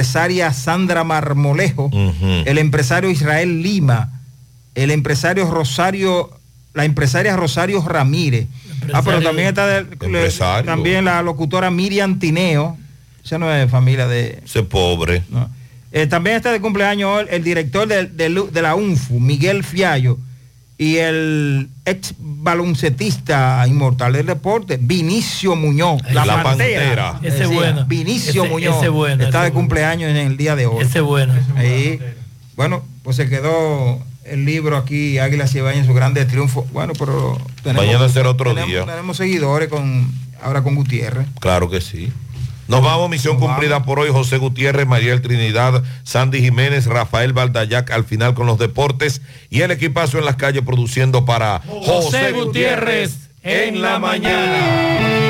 empresaria Sandra Marmolejo, el empresario Israel Lima, el empresario Rosario, la empresaria Rosario Ramírez. Ah, pero también está de- le- también la locutora Miriam Tineo, esa no es familia de... Ese pobre. Eh, también está de cumpleaños el director de, de de la UNFU, Miguel Fiallo, y el ex baloncetista inmortal del deporte, Vinicio Muñoz, la, La pantera. Pantera. Ese bueno. Vinicio Ese- Muñoz ese bueno, está ese de bueno. cumpleaños en el día de hoy. Ese bueno. Ahí, bueno, pues se quedó el libro aquí, Águila Cibaña en su grande triunfo. Bueno, pero Mañana será otro tenemos- día. Tenemos seguidores con ahora con Gutiérrez. Claro que sí. Nos vamos, misión cumplida por hoy. José Gutiérrez, Mariel Trinidad, Sandy Jiménez, Rafael Baldayac al final con los deportes y el equipazo en las calles produciendo para José Gutiérrez en la mañana.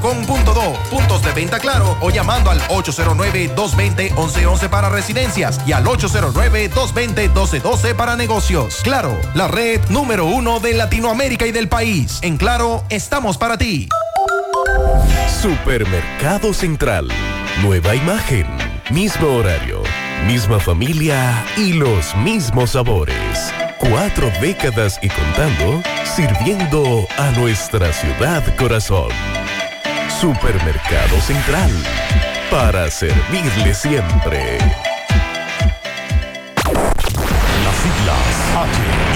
claro.com.do, puntos de venta claro o llamando al 809-220-1111 para residencias y al 809-220-1212 para negocios. Claro, la red número uno de Latinoamérica y del país. En Claro, estamos para ti. Supermercado Central. Nueva imagen, mismo horario, misma familia y los mismos sabores. Cuatro décadas y contando, sirviendo a nuestra ciudad corazón. Supermercado Central. Para servirle siempre. Las siglas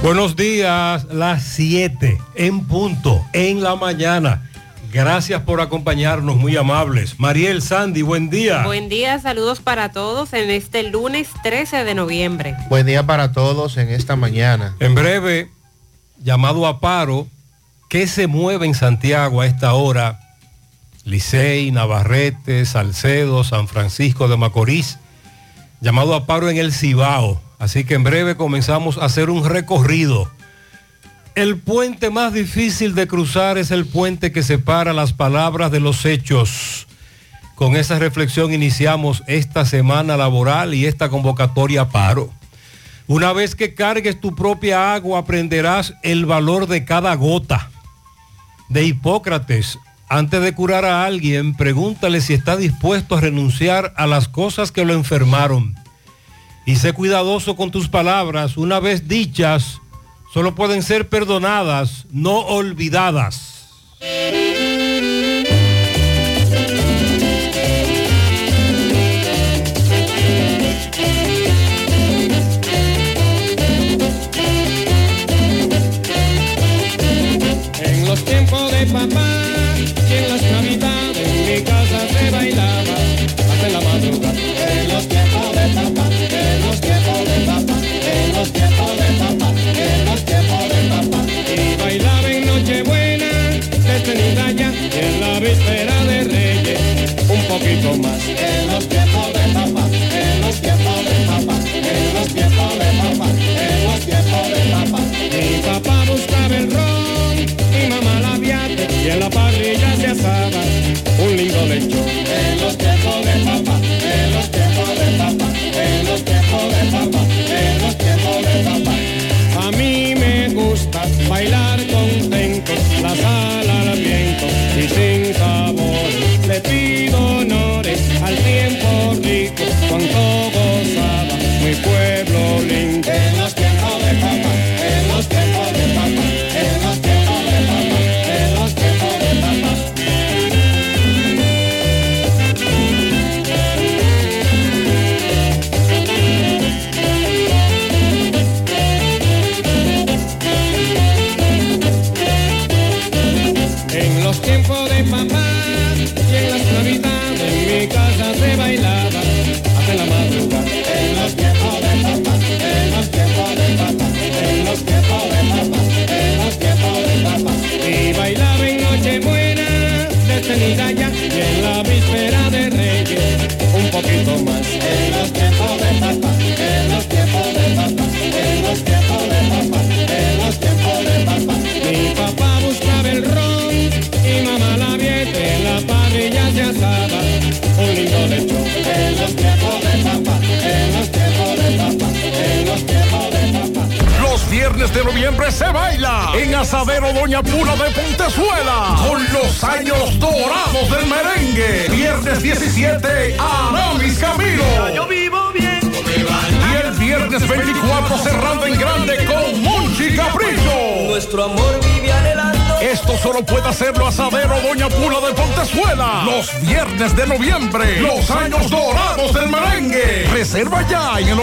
Buenos días, las 7 en punto, en la mañana. Gracias por acompañarnos, muy amables. Mariel Sandy, buen día. Buen día, saludos para todos en este lunes 13 de noviembre. Buen día para todos en esta mañana. En breve, llamado a paro, ¿qué se mueve en Santiago a esta hora? Licey, Navarrete, Salcedo, San Francisco de Macorís. Llamado a paro en el Cibao. Así que en breve comenzamos a hacer un recorrido. El puente más difícil de cruzar es el puente que separa las palabras de los hechos. Con esa reflexión iniciamos esta semana laboral y esta convocatoria paro. Una vez que cargues tu propia agua aprenderás el valor de cada gota. De Hipócrates, antes de curar a alguien, pregúntale si está dispuesto a renunciar a las cosas que lo enfermaron. Y sé cuidadoso con tus palabras, una vez dichas, solo pueden ser perdonadas, no olvidadas. En los tiempos de papá En los tiempos de papá, en los tiempos de papá, en los tiempos de papá, en los tiempos de papá. Mi papá buscaba el ron y mamá la viate y en la parrilla se asaba un lindo lechón. Pueblo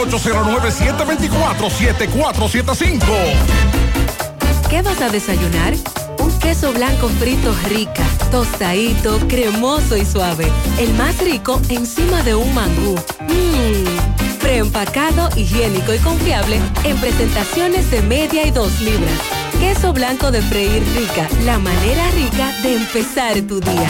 809-724-7475. ¿Qué vas a desayunar? Un queso blanco frito rica, tostadito, cremoso y suave. El más rico encima de un mangú. Mmm. Preempacado, higiénico y confiable en presentaciones de media y dos libras. Queso blanco de freír rica, la manera rica de empezar tu día.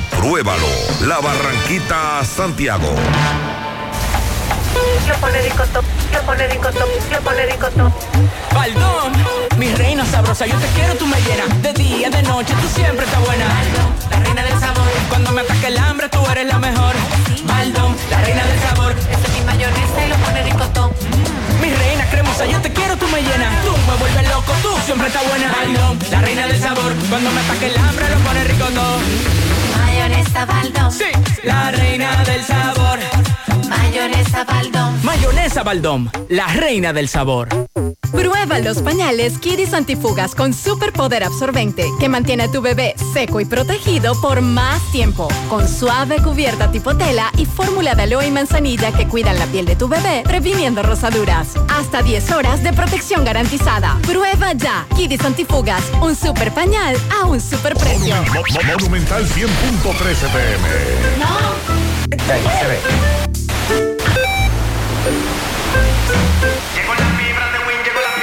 Compruébalo. La Barranquita Santiago. Lo pone ricotop, lo pone ricotop, lo pone. Baldón, mi reina sabrosa, yo te quiero, tú me llenas. De día, de noche, tú siempre estás buena. la reina del sabor. Cuando me ataque el hambre, tú eres la mejor. Baldón, la reina del sabor. Esa es mi mayonesa y lo pone ricotop. Mi reina cremosa, yo te quiero, tú me llenas. Tú me vuelves loco, tú siempre estás buena. Baldón, la reina del sabor. Cuando me ataque el hambre, lo pone ricotop. Mayonesa Baldón. Sí, la reina del sabor. Mayonesa Baldón. Mayonesa Baldón, la reina del sabor. Prueba los pañales Kidis Antifugas con superpoder absorbente que mantiene a tu bebé seco y protegido por más tiempo. Con suave cubierta tipo tela y fórmula de aloe y manzanilla que cuidan la piel de tu bebé, previniendo rosaduras. Hasta 10 horas de protección garantizada. Prueba ya. Kidis Antifugas, un super pañal a un super precio. Mo- Mo- Monumental 100.13 pm.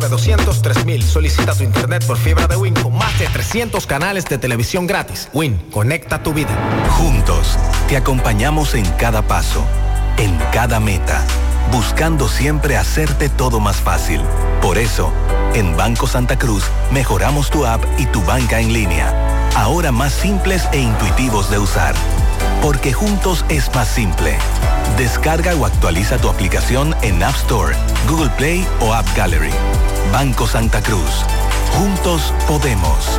909-203.000. Solicita tu internet por fibra de Win con más de 300 canales de televisión gratis. Win, conecta tu vida. Juntos, te acompañamos en cada paso, en cada meta, buscando siempre hacerte todo más fácil. Por eso, en Banco Santa Cruz, mejoramos tu app y tu banca en línea, ahora más simples e intuitivos de usar porque juntos es más simple. Descarga o actualiza tu aplicación en App Store, Google Play o App Gallery. Banco Santa Cruz. Juntos podemos.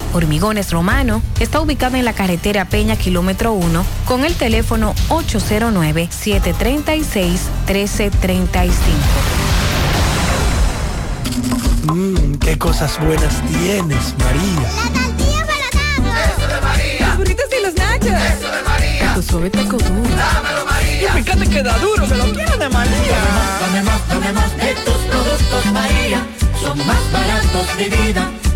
Hormigones Romano está ubicado en la carretera Peña Kilómetro 1 con el teléfono 809-736-1335. Mmm, qué cosas buenas tienes, María. La tortilla para Eso de María. Los burritos y los nachos. Eso de María. Tu suave taco duro. Dámelo, María. Y fíjate que da duro, que lo quiero de María. Dame más, dame más de tus productos, María. Son más baratos de vida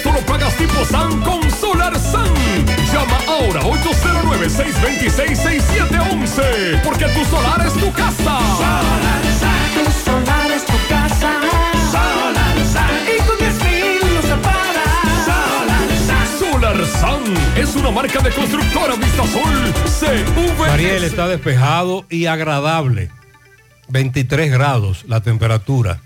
y el resto lo pagas tipo SAN con Solar San. Llama ahora 809-626-6711 porque tu solar es tu casa. Solar Tu solar es tu casa. Solar Y con 10 mil usos para Solar Solar San es una marca de constructora Vistasol CV. Mariel está despejado y agradable. 23 grados la temperatura,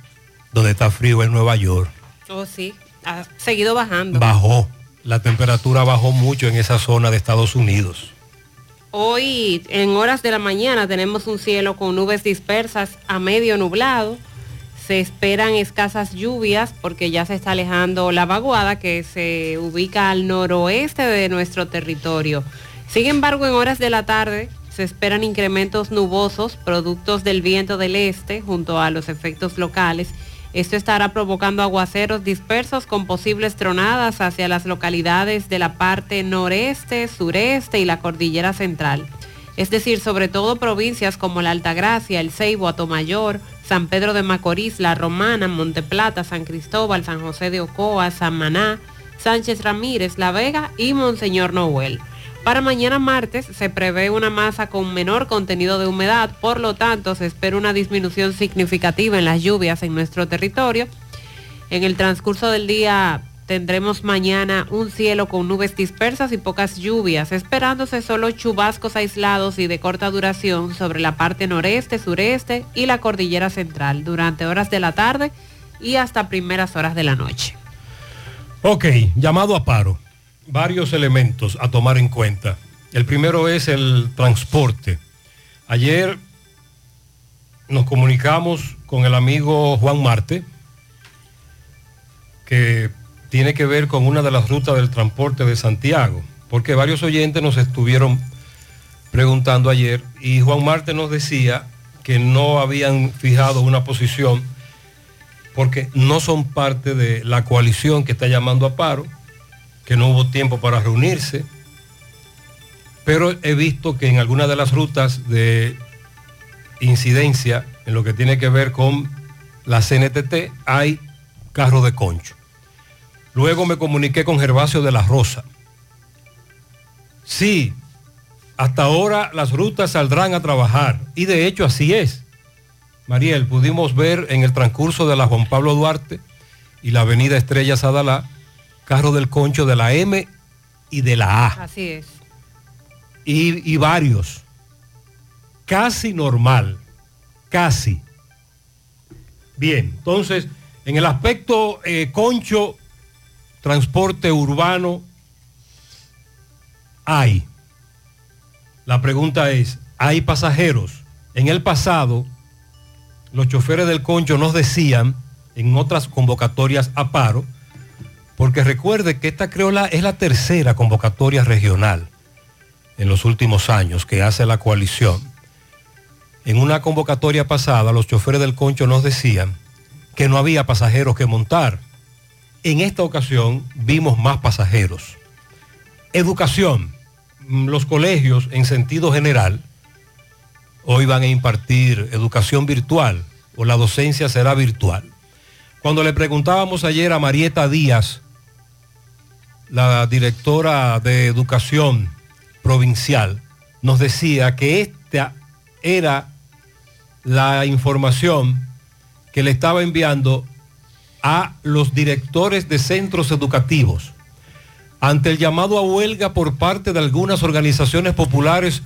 donde está frío en Nueva York. Oh, sí. Ha seguido bajando. Bajó. La temperatura bajó mucho en esa zona de Estados Unidos. Hoy, en horas de la mañana, tenemos un cielo con nubes dispersas a medio nublado. Se esperan escasas lluvias porque ya se está alejando la vaguada que se ubica al noroeste de nuestro territorio. Sin embargo, en horas de la tarde se esperan incrementos nubosos, productos del viento del este, junto a los efectos locales. Esto estará provocando aguaceros dispersos con posibles tronadas hacia las localidades de la parte noreste, sureste y la cordillera central. Es decir, sobre todo provincias como la Altagracia, el Ceibo, Atomayor, San Pedro de Macorís, La Romana, Monteplata, San Cristóbal, San José de Ocoa, San Maná, Sánchez Ramírez, La Vega y Monseñor Noel. Para mañana martes se prevé una masa con menor contenido de humedad, por lo tanto se espera una disminución significativa en las lluvias en nuestro territorio. En el transcurso del día tendremos mañana un cielo con nubes dispersas y pocas lluvias, esperándose solo chubascos aislados y de corta duración sobre la parte noreste, sureste y la cordillera central durante horas de la tarde y hasta primeras horas de la noche. Ok, llamado a paro. Varios elementos a tomar en cuenta. El primero es el transporte. Ayer nos comunicamos con el amigo Juan Marte, que tiene que ver con una de las rutas del transporte de Santiago, porque varios oyentes nos estuvieron preguntando ayer y Juan Marte nos decía que no habían fijado una posición porque no son parte de la coalición que está llamando a paro, que no hubo tiempo para reunirse, pero he visto que en algunas de las rutas de incidencia, en lo que tiene que ver con la CNTT, hay carro de concho. Luego me comuniqué con Gervasio de la Rosa. Sí, hasta ahora las rutas saldrán a trabajar y de hecho así es. Mariel, pudimos ver en el transcurso de la Juan Pablo Duarte y la avenida Estrella Sadalá, carro del concho de la M y de la A. Así es. Y, y varios. Casi normal. Casi. Bien, entonces, en el aspecto eh, concho, transporte urbano, hay. La pregunta es, ¿hay pasajeros? En el pasado, los choferes del concho nos decían en otras convocatorias a paro, porque recuerde que esta creola es la tercera convocatoria regional en los últimos años que hace la coalición. En una convocatoria pasada, los choferes del concho nos decían que no había pasajeros que montar. En esta ocasión vimos más pasajeros. Educación. Mm, Los colegios, en sentido general, hoy van a impartir educación virtual o la docencia será virtual. Cuando le preguntábamos ayer a Marieta Díaz, la directora de educación provincial, nos decía que esta era la información que le estaba enviando a los directores de centros educativos. Ante el llamado a huelga por parte de algunas organizaciones populares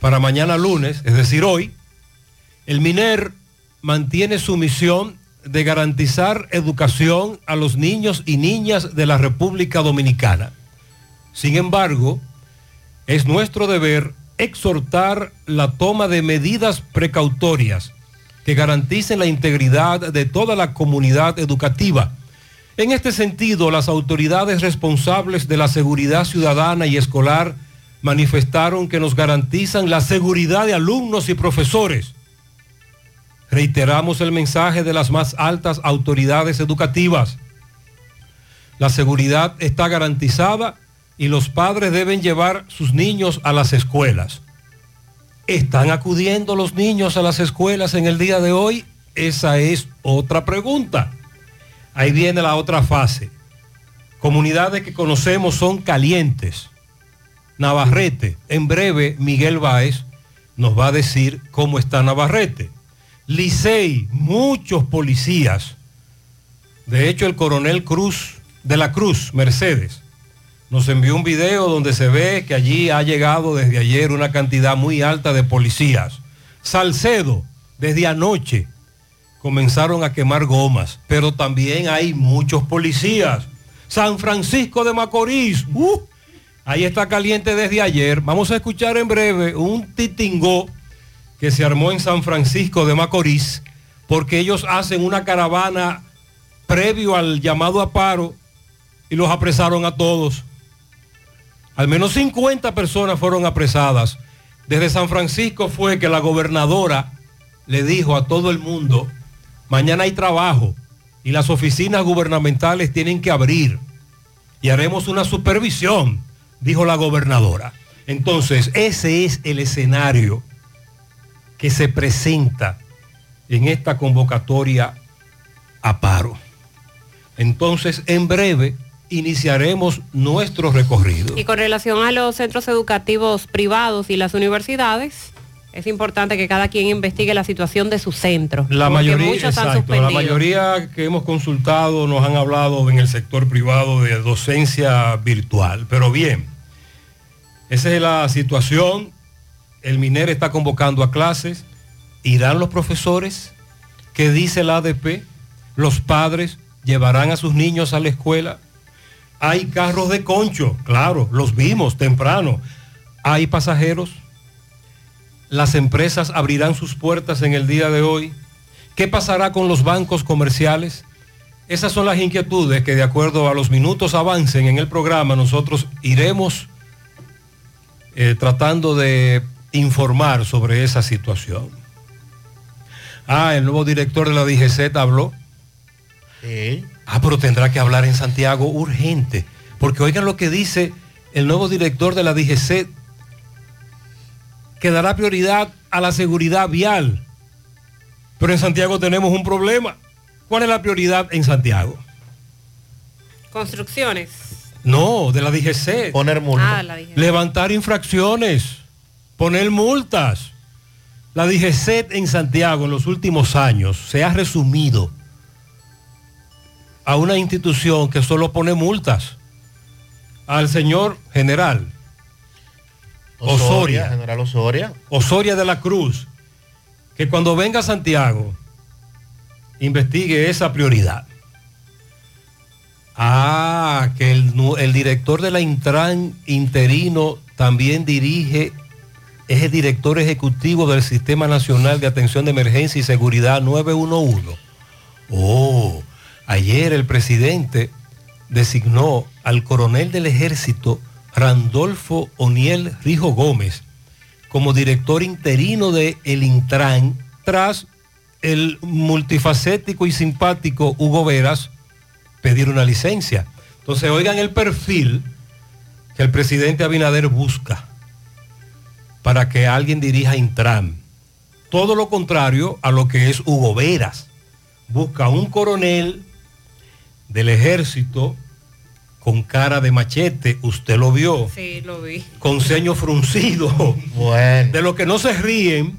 para mañana lunes, es decir, hoy, el MINER mantiene su misión de garantizar educación a los niños y niñas de la República Dominicana. Sin embargo, es nuestro deber exhortar la toma de medidas precautorias que garanticen la integridad de toda la comunidad educativa. En este sentido, las autoridades responsables de la seguridad ciudadana y escolar manifestaron que nos garantizan la seguridad de alumnos y profesores. Reiteramos el mensaje de las más altas autoridades educativas. La seguridad está garantizada y los padres deben llevar sus niños a las escuelas. ¿Están acudiendo los niños a las escuelas en el día de hoy? Esa es otra pregunta. Ahí viene la otra fase. Comunidades que conocemos son calientes. Navarrete, en breve Miguel Báez nos va a decir cómo está Navarrete. Licey, muchos policías. De hecho, el coronel Cruz de la Cruz, Mercedes, nos envió un video donde se ve que allí ha llegado desde ayer una cantidad muy alta de policías. Salcedo, desde anoche comenzaron a quemar gomas, pero también hay muchos policías. San Francisco de Macorís, ¡uh! ahí está caliente desde ayer. Vamos a escuchar en breve un titingó que se armó en San Francisco de Macorís, porque ellos hacen una caravana previo al llamado a paro y los apresaron a todos. Al menos 50 personas fueron apresadas. Desde San Francisco fue que la gobernadora le dijo a todo el mundo, mañana hay trabajo y las oficinas gubernamentales tienen que abrir y haremos una supervisión, dijo la gobernadora. Entonces, ese es el escenario que se presenta en esta convocatoria a paro. Entonces, en breve iniciaremos nuestro recorrido. Y con relación a los centros educativos privados y las universidades, es importante que cada quien investigue la situación de su centro. La mayoría, exacto, la mayoría que hemos consultado nos han hablado en el sector privado de docencia virtual. Pero bien, esa es la situación. El MINER está convocando a clases. ¿Irán los profesores? ¿Qué dice la ADP? ¿Los padres llevarán a sus niños a la escuela? Hay carros de concho, claro, los vimos temprano. Hay pasajeros. Las empresas abrirán sus puertas en el día de hoy. ¿Qué pasará con los bancos comerciales? Esas son las inquietudes que de acuerdo a los minutos avancen en el programa nosotros iremos eh, tratando de informar sobre esa situación. Ah, el nuevo director de la DGZ habló. Ah, pero tendrá que hablar en Santiago urgente. Porque oigan lo que dice el nuevo director de la DGC, que dará prioridad a la seguridad vial. Pero en Santiago tenemos un problema. ¿Cuál es la prioridad en Santiago? Construcciones. No, de la DGC. Poner Ah, la dije. Levantar infracciones, poner multas. La DGC en Santiago en los últimos años se ha resumido a una institución que solo pone multas. Al señor general Osoria, Osoria, General Osoria. Osoria de la Cruz, que cuando venga a Santiago investigue esa prioridad. Ah, que el director de la Intran interino también dirige, es el director ejecutivo del Sistema Nacional de Atención de Emergencia y Seguridad 911. Oh, Ayer el presidente designó al coronel del ejército Randolfo Oniel Rijo Gómez como director interino de el Intran tras el multifacético y simpático Hugo Veras pedir una licencia. Entonces, oigan el perfil que el presidente Abinader busca para que alguien dirija Intran. Todo lo contrario a lo que es Hugo Veras. Busca un coronel del ejército con cara de machete, usted lo vio. Sí, lo vi. Con ceño fruncido. Bueno. De lo que no se ríen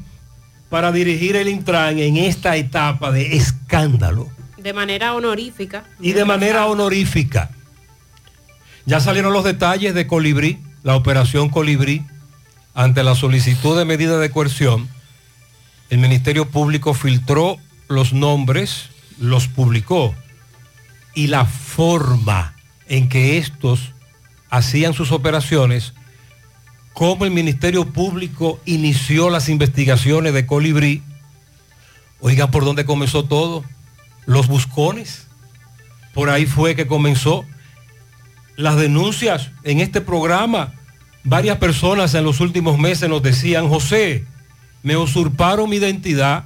para dirigir el Intran en esta etapa de escándalo. De manera honorífica. Y de manera honorífica. Ya salieron los detalles de Colibrí, la operación Colibrí, ante la solicitud de medida de coerción. El Ministerio Público filtró los nombres, los publicó y la forma en que estos hacían sus operaciones, cómo el Ministerio Público inició las investigaciones de Colibrí. Oigan por dónde comenzó todo. Los buscones. Por ahí fue que comenzó las denuncias en este programa. Varias personas en los últimos meses nos decían, José, me usurparon mi identidad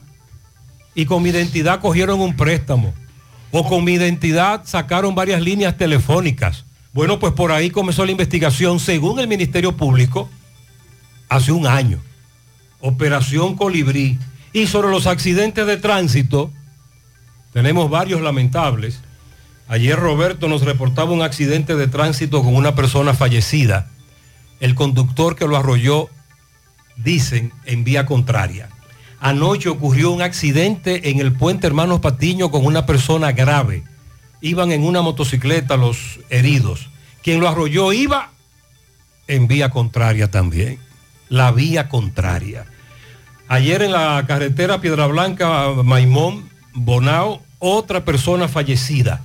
y con mi identidad cogieron un préstamo. O con mi identidad sacaron varias líneas telefónicas. Bueno, pues por ahí comenzó la investigación, según el Ministerio Público, hace un año. Operación Colibrí. Y sobre los accidentes de tránsito, tenemos varios lamentables. Ayer Roberto nos reportaba un accidente de tránsito con una persona fallecida. El conductor que lo arrolló, dicen, en vía contraria. Anoche ocurrió un accidente en el puente Hermanos Patiño con una persona grave. Iban en una motocicleta los heridos. Quien lo arrolló iba en vía contraria también. La vía contraria. Ayer en la carretera Piedra Blanca, Maimón, Bonao, otra persona fallecida.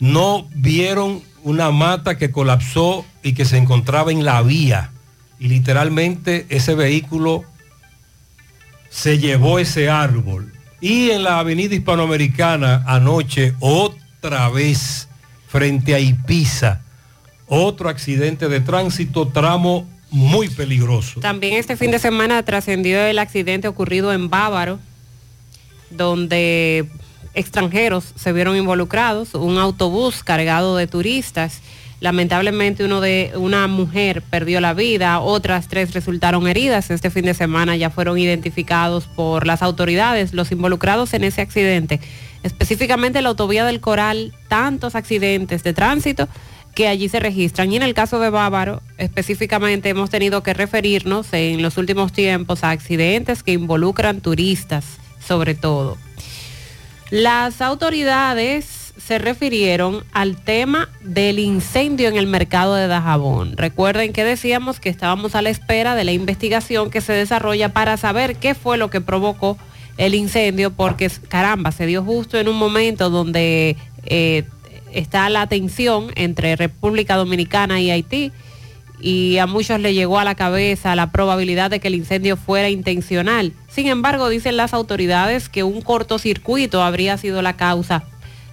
No vieron una mata que colapsó y que se encontraba en la vía. Y literalmente ese vehículo se llevó ese árbol. Y en la avenida hispanoamericana anoche, otra vez, frente a Ipiza, otro accidente de tránsito, tramo muy peligroso. También este fin de semana trascendió el accidente ocurrido en Bávaro, donde extranjeros se vieron involucrados, un autobús cargado de turistas. Lamentablemente uno de una mujer perdió la vida, otras tres resultaron heridas. Este fin de semana ya fueron identificados por las autoridades los involucrados en ese accidente. Específicamente la autovía del Coral, tantos accidentes de tránsito que allí se registran. Y en el caso de Bávaro, específicamente hemos tenido que referirnos en los últimos tiempos a accidentes que involucran turistas, sobre todo. Las autoridades se refirieron al tema del incendio en el mercado de Dajabón. Recuerden que decíamos que estábamos a la espera de la investigación que se desarrolla para saber qué fue lo que provocó el incendio, porque caramba, se dio justo en un momento donde eh, está la tensión entre República Dominicana y Haití y a muchos le llegó a la cabeza la probabilidad de que el incendio fuera intencional. Sin embargo, dicen las autoridades que un cortocircuito habría sido la causa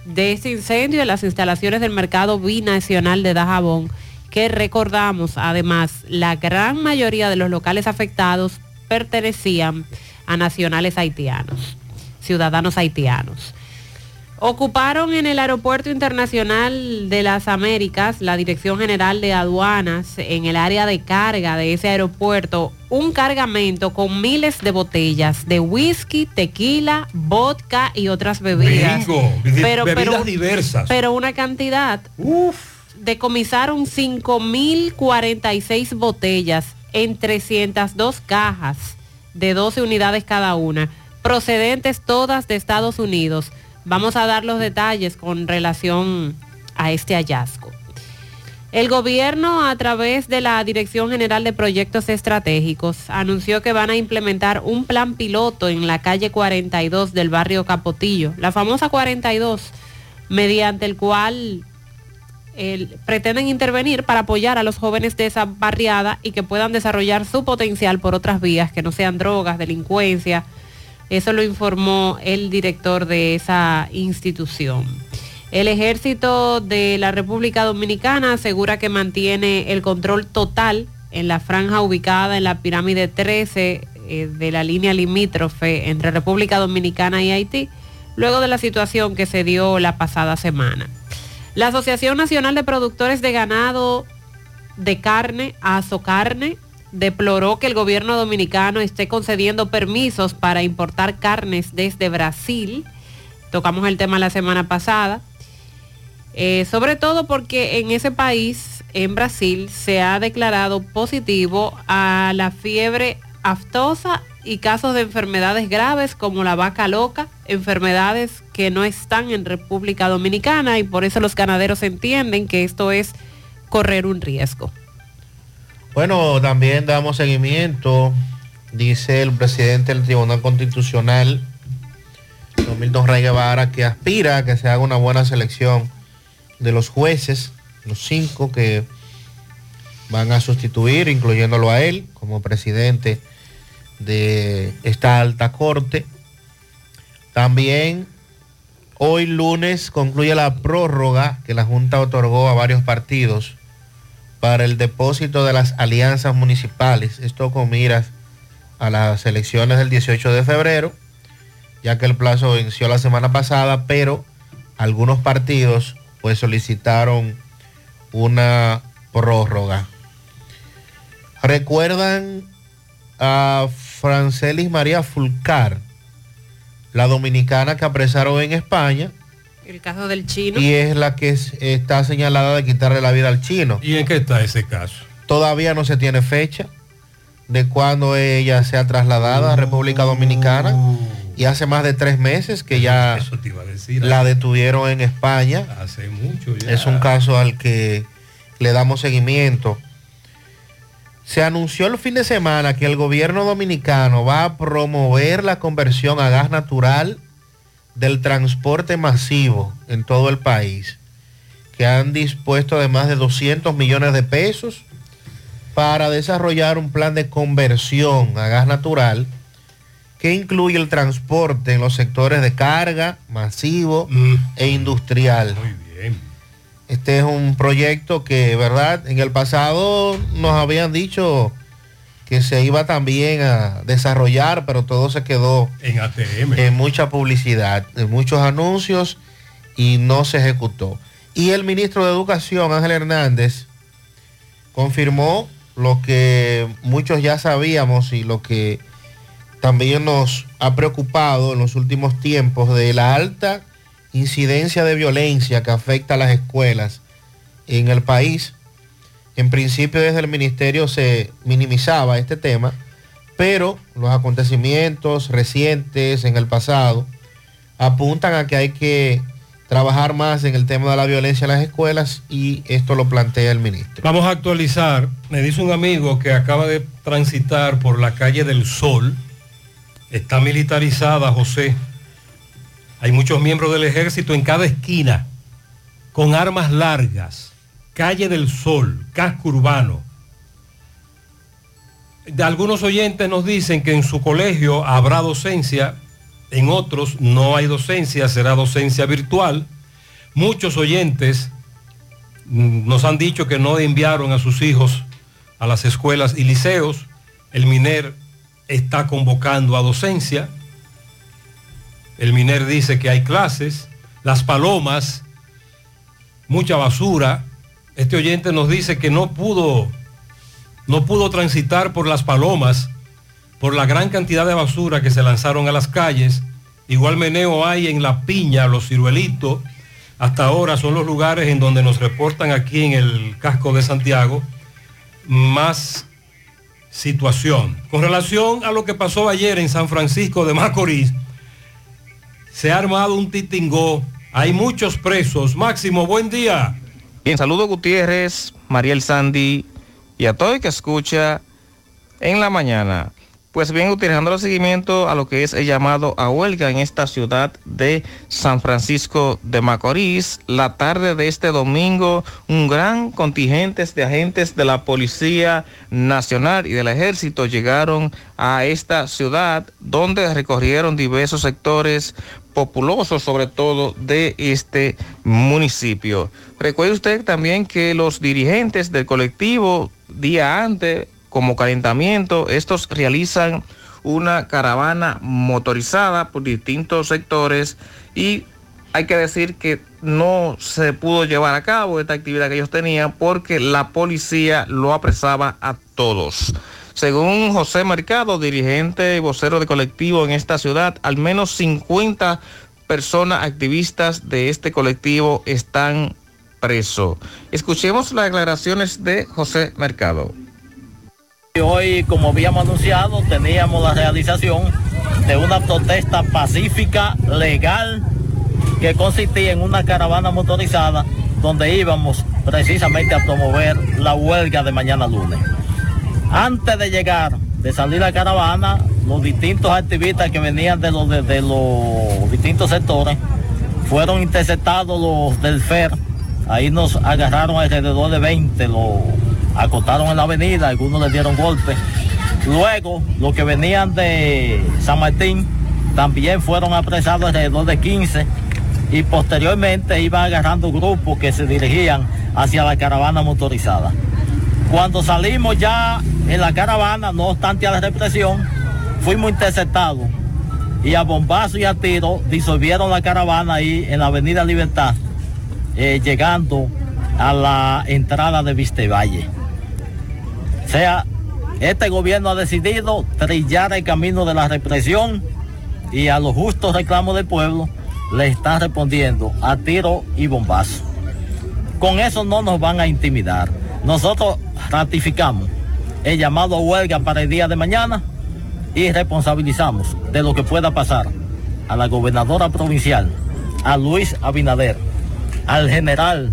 de este incendio en las instalaciones del mercado binacional de Dajabón, que recordamos además, la gran mayoría de los locales afectados pertenecían a nacionales haitianos, ciudadanos haitianos. Ocuparon en el Aeropuerto Internacional de las Américas, la Dirección General de Aduanas, en el área de carga de ese aeropuerto, un cargamento con miles de botellas de whisky, tequila, vodka y otras bebidas. Bingo, pero, bebidas pero, diversas. Pero una cantidad. Uf. Decomisaron 5.046 botellas en 302 cajas de 12 unidades cada una, procedentes todas de Estados Unidos Vamos a dar los detalles con relación a este hallazgo. El gobierno, a través de la Dirección General de Proyectos Estratégicos, anunció que van a implementar un plan piloto en la calle 42 del barrio Capotillo, la famosa 42, mediante el cual pretenden intervenir para apoyar a los jóvenes de esa barriada y que puedan desarrollar su potencial por otras vías, que no sean drogas, delincuencia, eso lo informó el director de esa institución. El ejército de la República Dominicana asegura que mantiene el control total en la franja ubicada en la pirámide 13 eh, de la línea limítrofe entre República Dominicana y Haití, luego de la situación que se dio la pasada semana. La Asociación Nacional de Productores de Ganado de Carne, Azocarne, deploró que el gobierno dominicano esté concediendo permisos para importar carnes desde Brasil. Tocamos el tema la semana pasada. Eh, sobre todo porque en ese país, en Brasil, se ha declarado positivo a la fiebre aftosa y casos de enfermedades graves como la vaca loca, enfermedades que no están en República Dominicana y por eso los ganaderos entienden que esto es correr un riesgo. Bueno, también damos seguimiento, dice el presidente del Tribunal Constitucional, Milton Rey Guevara, que aspira a que se haga una buena selección de los jueces, los cinco que van a sustituir, incluyéndolo a él como presidente de esta alta corte. También hoy lunes concluye la prórroga que la Junta otorgó a varios partidos para el depósito de las alianzas municipales. Esto con miras a las elecciones del 18 de febrero, ya que el plazo venció la semana pasada, pero algunos partidos pues solicitaron una prórroga. ¿Recuerdan a Francelis María Fulcar, la dominicana que apresaron en España? El caso del chino. Y es la que está señalada de quitarle la vida al chino. ¿Y en qué está ese caso? Todavía no se tiene fecha de cuándo ella sea trasladada a República Dominicana. Y hace más de tres meses que ya la detuvieron en España. Hace mucho ya. Es un caso al que le damos seguimiento. Se anunció el fin de semana que el gobierno dominicano va a promover la conversión a gas natural del transporte masivo en todo el país, que han dispuesto de más de 200 millones de pesos para desarrollar un plan de conversión a gas natural que incluye el transporte en los sectores de carga, masivo e industrial. Muy bien. Este es un proyecto que, ¿verdad? En el pasado nos habían dicho que se iba también a desarrollar, pero todo se quedó en ATM. En mucha publicidad, en muchos anuncios y no se ejecutó. Y el ministro de Educación, Ángel Hernández, confirmó lo que muchos ya sabíamos y lo que también nos ha preocupado en los últimos tiempos de la alta incidencia de violencia que afecta a las escuelas en el país. En principio desde el ministerio se minimizaba este tema, pero los acontecimientos recientes en el pasado apuntan a que hay que trabajar más en el tema de la violencia en las escuelas y esto lo plantea el ministro. Vamos a actualizar. Me dice un amigo que acaba de transitar por la calle del Sol. Está militarizada, José. Hay muchos miembros del ejército en cada esquina, con armas largas. Calle del Sol, casco urbano. De algunos oyentes nos dicen que en su colegio habrá docencia, en otros no hay docencia, será docencia virtual. Muchos oyentes nos han dicho que no enviaron a sus hijos a las escuelas y liceos. El MINER está convocando a docencia. El MINER dice que hay clases. Las palomas, mucha basura. Este oyente nos dice que no pudo, no pudo transitar por las palomas por la gran cantidad de basura que se lanzaron a las calles. Igual meneo hay en La Piña, Los Ciruelitos. Hasta ahora son los lugares en donde nos reportan aquí en el casco de Santiago más situación. Con relación a lo que pasó ayer en San Francisco de Macorís, se ha armado un titingó. Hay muchos presos. Máximo, buen día. Bien, saludo Gutiérrez, Mariel Sandy y a todo el que escucha en la mañana. Pues bien, utilizando el seguimiento a lo que es el llamado a huelga en esta ciudad de San Francisco de Macorís, la tarde de este domingo, un gran contingente de agentes de la Policía Nacional y del Ejército llegaron a esta ciudad donde recorrieron diversos sectores populosos, sobre todo de este municipio. Recuerde usted también que los dirigentes del colectivo, día antes, como calentamiento, estos realizan una caravana motorizada por distintos sectores y hay que decir que no se pudo llevar a cabo esta actividad que ellos tenían porque la policía lo apresaba a todos. Según José Mercado, dirigente y vocero de colectivo en esta ciudad, al menos 50 personas activistas de este colectivo están presos. Escuchemos las declaraciones de José Mercado. Hoy, como habíamos anunciado, teníamos la realización de una protesta pacífica, legal, que consistía en una caravana motorizada donde íbamos precisamente a promover la huelga de mañana lunes. Antes de llegar, de salir la caravana, los distintos activistas que venían de los, distintos sectores fueron interceptados los del FER. Ahí nos agarraron alrededor de 20, los acotaron en la avenida, algunos les dieron golpes. Luego, los que venían de San Martín también fueron apresados alrededor de 15 y posteriormente iban agarrando grupos que se dirigían hacia la caravana motorizada. Cuando salimos ya en la caravana, no obstante a la represión, fuimos interceptados y a bombazo y a tiro disolvieron la caravana ahí en la Avenida Libertad, eh, llegando a la entrada de Vistevalle. O sea, este gobierno ha decidido trillar el camino de la represión y a los justos reclamos del pueblo le están respondiendo a tiro y bombazo. Con eso no nos van a intimidar. Nosotros ratificamos. El llamado a huelga para el día de mañana y responsabilizamos de lo que pueda pasar a la gobernadora provincial, a Luis Abinader, al general,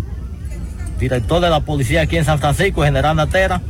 director de la policía aquí en San Francisco, general Natera,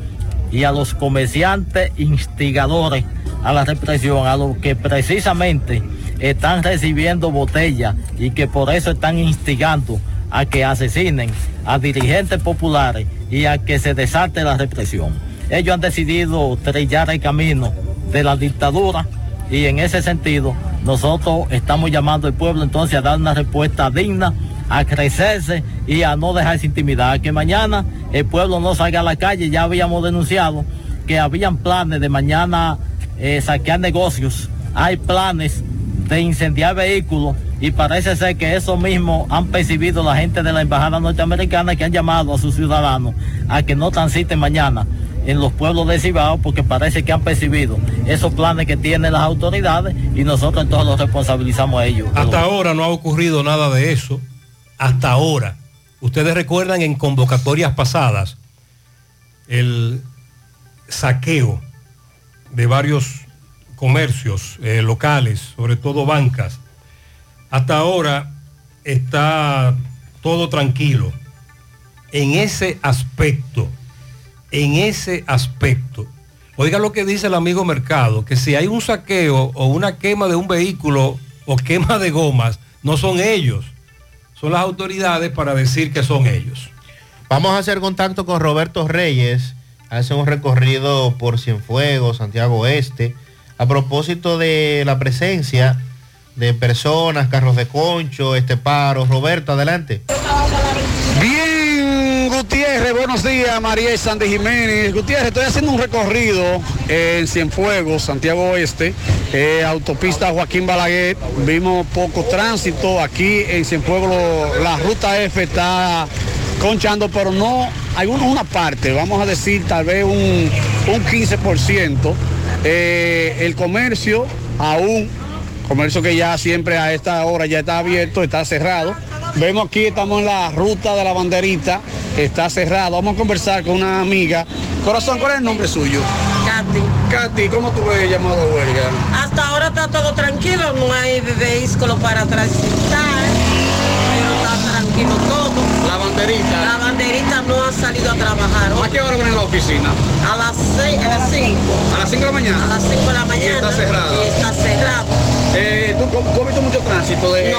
y a los comerciantes instigadores a la represión, a los que precisamente están recibiendo botellas y que por eso están instigando a que asesinen a dirigentes populares y a que se desate la represión. Ellos han decidido trillar el camino de la dictadura y en ese sentido nosotros estamos llamando al pueblo entonces a dar una respuesta digna, a crecerse y a no dejarse intimidar. Que mañana el pueblo no salga a la calle, ya habíamos denunciado que habían planes de mañana eh, saquear negocios, hay planes de incendiar vehículos y parece ser que eso mismo han percibido la gente de la embajada norteamericana que han llamado a sus ciudadanos a que no transiten mañana en los pueblos de Cibao porque parece que han percibido esos planes que tienen las autoridades y nosotros entonces los responsabilizamos a ellos. Hasta ahora no ha ocurrido nada de eso. Hasta ahora. Ustedes recuerdan en convocatorias pasadas el saqueo de varios comercios eh, locales, sobre todo bancas. Hasta ahora está todo tranquilo. En ese aspecto, en ese aspecto. Oiga lo que dice el amigo Mercado, que si hay un saqueo o una quema de un vehículo o quema de gomas, no son ellos, son las autoridades para decir que son ellos. Vamos a hacer contacto con Roberto Reyes, hace un recorrido por Cienfuegos, Santiago Oeste, a propósito de la presencia de personas, carros de concho, este paro. Roberto, adelante. Bien, Gutiérrez, buenos días, María y Sandy Jiménez. Gutiérrez, estoy haciendo un recorrido en Cienfuegos, Santiago Oeste, eh, autopista Joaquín Balaguer. Vimos poco tránsito aquí en Cienfuegos, la ruta F está conchando, pero no, hay una, una parte, vamos a decir tal vez un, un 15%. Eh, el comercio aún comercio que ya siempre a esta hora ya está abierto, está cerrado. Vemos aquí, estamos en la ruta de la banderita, está cerrado. Vamos a conversar con una amiga. Corazón, ¿cuál es el nombre suyo? Katy. Katy, ¿cómo tú ves llamado huelga? Hasta ahora está todo tranquilo, no hay vehículos para transitar, pero está tranquilo todo. La banderita. La banderita no ha salido a trabajar. ¿A qué hora a la oficina? A las 6, a las 5. ¿A las 5 de la mañana? A las 5 de la mañana. Y está cerrado. Y está cerrado. Eh, ¿Tú has visto mucho tránsito de.? No,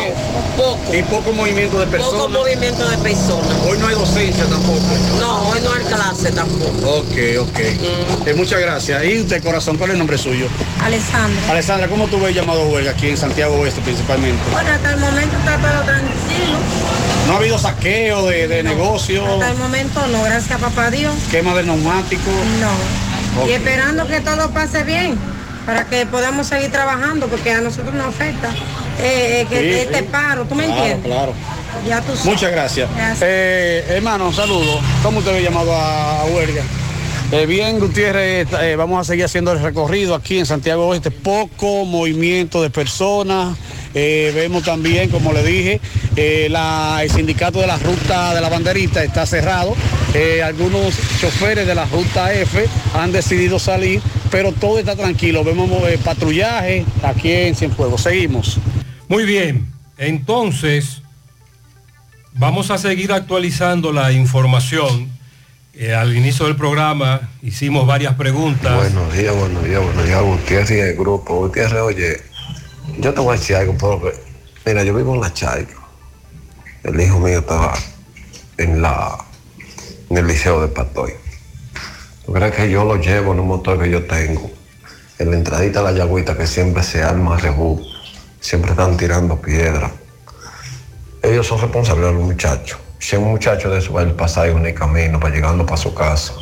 poco. Y poco movimiento de personas. Poco movimiento de personas. Hoy no hay docencia tampoco. No, hoy no hay clase tampoco. Ok, ok. Eh, muchas gracias. ¿Y usted, corazón, cuál es el nombre suyo? Alessandra. Alessandra, ¿cómo tú ves el llamado huelga aquí en Santiago Oeste principalmente? Bueno, hasta el momento está todo tranquilo. ¿No ha habido saqueo de, de negocios? Hasta el momento no, gracias a papá Dios. ¿Quema de neumáticos? No. Y esperando que todo pase bien para que podamos seguir trabajando porque a nosotros nos afecta eh, eh, que Sí, este sí. paro, ¿tú me Claro, entiendes? Claro. Ya tú sabes. Muchas gracias. Eh, hermano, saludos. ¿Cómo usted ve llamado a, huelga? Eh, bien, Gutiérrez, eh, vamos a seguir haciendo el recorrido aquí en Santiago Oeste. Poco movimiento de personas. Eh, vemos también, como le dije, la- el sindicato de la ruta de la banderita está cerrado. Algunos choferes de la ruta F han decidido salir, pero todo está tranquilo. Vemos eh, patrullaje aquí en Cienfuegos. Seguimos. Muy bien, entonces vamos a seguir actualizando la información. Eh, al inicio del programa hicimos varias preguntas. Buenos días, buenos días, buenos días, Gutiérrez y el grupo. Gutiérrez, oye, yo te voy a decir algo, porque, mira, yo vivo en la Chaica. El hijo mío estaba en la en el liceo de Patoy. ¿Tú crees que yo lo llevo en un motor que yo tengo? En la entradita de la yagüita que siempre se arma rebú, siempre están tirando piedras. Ellos son responsables de los muchachos. Si un muchacho de eso va a pasar en el camino para llegando para su casa,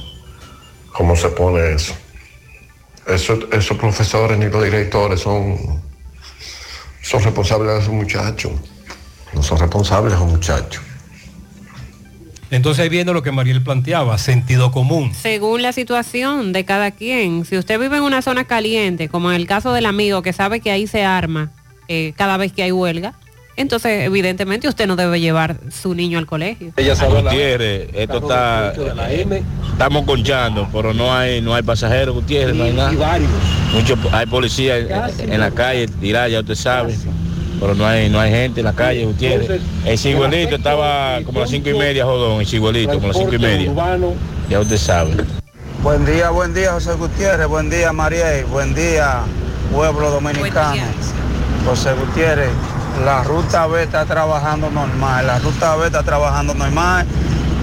¿cómo se pone eso? Eso- esos profesores ni los directores son, son responsables de esos muchachos. No son responsables de esos muchachos. Entonces ahí viene lo que Mariel planteaba, sentido común. Según la situación de cada quien, si usted vive en una zona caliente, como en el caso del amigo que sabe que ahí se arma eh, cada vez que hay huelga, entonces evidentemente usted no debe llevar su niño al colegio. Gutiérrez, esto está, estamos conchando, pero no hay, no hay pasajeros, Gutiérrez, no hay nada. Mucho, hay policía en, en la calle, tirar, ya usted sabe, pero no hay, no hay gente en la calle, Gutiérrez. El ciguelito estaba como a las cinco y media, jodón, el ciguelito, como a las cinco y media. Ya usted sabe. Buen día, buen día, José Gutiérrez, buen día, Mariel, buen día, pueblo dominicano. José Gutiérrez, la ruta B está trabajando normal, la ruta B está trabajando normal,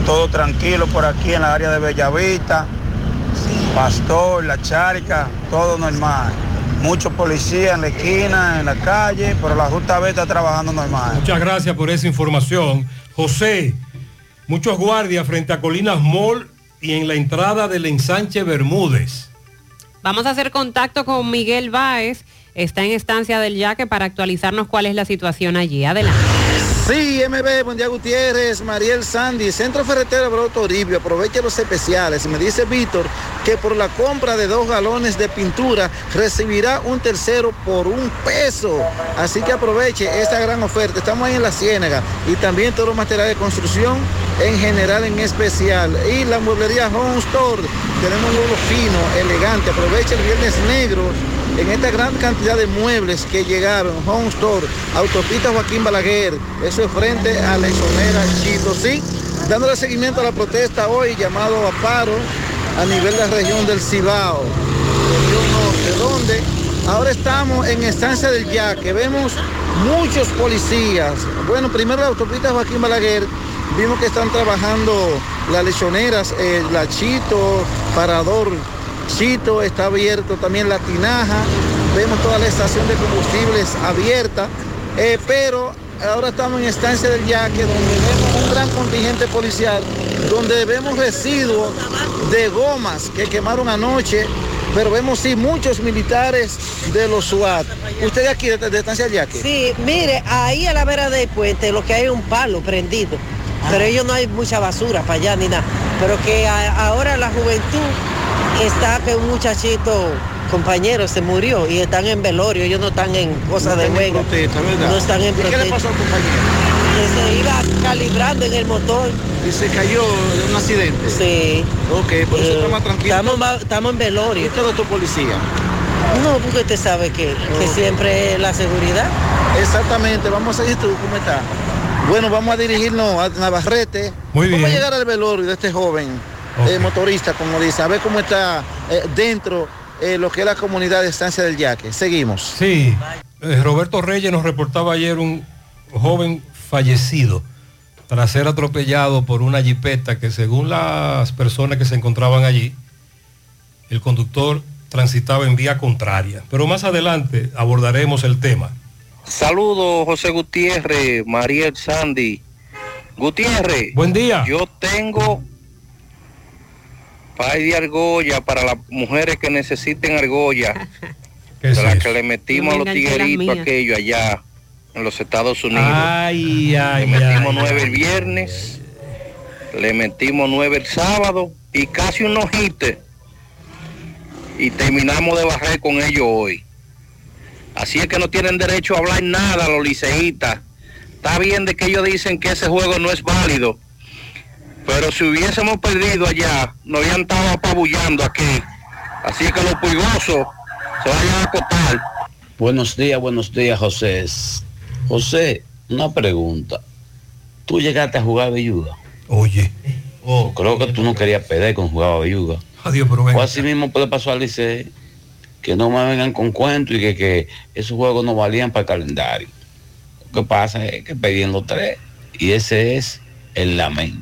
todo tranquilo por aquí en la área de Bellavista, Pastor, La Charca, todo normal. Muchos policías en la esquina, en la calle, pero la ruta B está trabajando normal. Muchas gracias por esa información. José, muchos guardias frente a Colinas Mall y en la entrada del ensanche Bermúdez. Vamos a hacer contacto con Miguel Báez, está en estancia del Yaque para actualizarnos cuál es la situación allí. Adelante. Sí, MB, buen día Gutiérrez, Mariel Sandy, Centro Ferretero Bravo Toribio, aproveche los especiales. Me dice Víctor que por la compra de dos galones de pintura recibirá un tercero por un peso. Así que aproveche esta gran oferta. Estamos ahí en la Ciénaga y también todo los materiales de construcción en general en especial. Y la mueblería Home Store, tenemos un fino, elegante. Aproveche el viernes negro en esta gran cantidad de muebles que llegaron, Home Store, Autopista Joaquín Balaguer, eso es frente a la isonera Chito, sí, dándole seguimiento a la protesta hoy, llamado a paro a nivel de la región del Cibao, región norte, donde ahora estamos en estancia del Yaque, vemos muchos policías, bueno, primero la autopista Joaquín Balaguer, vimos que están trabajando las lechoneras, eh, la Chito, Parador, Chito está abierto, también la tinaja, vemos toda la estación de combustibles abierta, eh, pero ahora estamos en estancia del Yaque, donde vemos un gran contingente policial, donde vemos residuos de gomas que quemaron anoche, pero vemos sí muchos militares de los SWAT. ¿Usted aquí, de, de estancia del Yaque? Sí, mire, ahí a la vera del puente lo que hay es un palo prendido. Pero ellos no hay mucha basura para allá ni nada. Pero que a- ahora la juventud está que un muchachito compañero se murió y están en velorio, ellos no están en cosas No de juego. No están en ¿Y qué le pasó al compañero? Que se iba calibrando en el motor. Y se cayó de un accidente. Sí. Ok, por eso Eh, está más tranquilo. Estamos, estamos en velorio. ¿Y todo tu policía? No, porque usted sabe que, que siempre es la seguridad. Exactamente, vamos a seguir tú, ¿cómo está? Bueno, vamos a dirigirnos a Navarrete. Muy Vamos a llegar al velorio de este joven eh, motorista, como dice, a ver cómo está eh, dentro eh, lo que es la comunidad de Estancia del Yaque. Seguimos. Sí, eh, Roberto Reyes nos reportaba ayer un joven fallecido tras ser atropellado por una jipeta que según las personas que se encontraban allí, el conductor transitaba en vía contraria. Pero más adelante abordaremos el tema. Saludos, José Gutiérrez, Mariel Sandy. Gutiérrez. Buen día. Yo tengo pay de argolla para las mujeres que necesiten argolla. ¿Qué de es la eso? que le metimos a los tigueritos mías. aquello allá en los Estados Unidos. Ay, ay, le metimos ay, nueve ay. el viernes, le metimos nueve el sábado y casi un ojite. Y terminamos de barrer con ellos hoy. Así es que no tienen derecho a hablar nada los liceístas. Está bien de que ellos dicen que ese juego no es válido. Pero si hubiésemos perdido allá, nos habían estado apabullando aquí. Así es que los pulgosos se vayan a acotar. Buenos días, buenos días, José. José, una pregunta. ¿Tú llegaste a jugar belluga? Oye. Creo que tú no querías perder con jugaba belluga. Adiós, pero venga. O así mismo puede pasar al Licey, que no me vengan con cuentos y que, que esos juegos no valían para el calendario. Lo que pasa es que pedían los tres y ese es el lamento.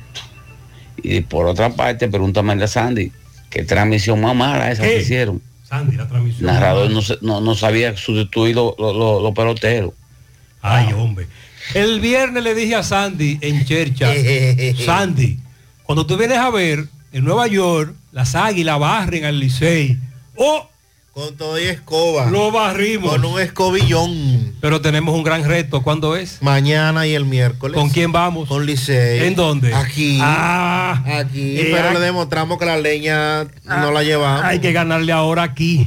Y por otra parte, pregúntame a Sandy, ¿qué transmisión más mala esa que hicieron? Sandy, la transmisión. Narrador no, no, no sabía sustituir los los- los peloteros. Ay, hombre. El viernes le dije a Sandy en Chercha, Sandy, cuando tú vienes a ver en Nueva York, las águilas barren al Licey. ¡Oh! Con todo y escoba. Lo barrimos. Con un escobillón. Pero tenemos un gran reto. ¿Cuándo es? Mañana y el miércoles. ¿Con quién vamos? Con Licey. ¿En dónde? Aquí. Ah, aquí. eh, pero ah. le demostramos que la leña no la llevamos. Hay que ganarle ahora aquí.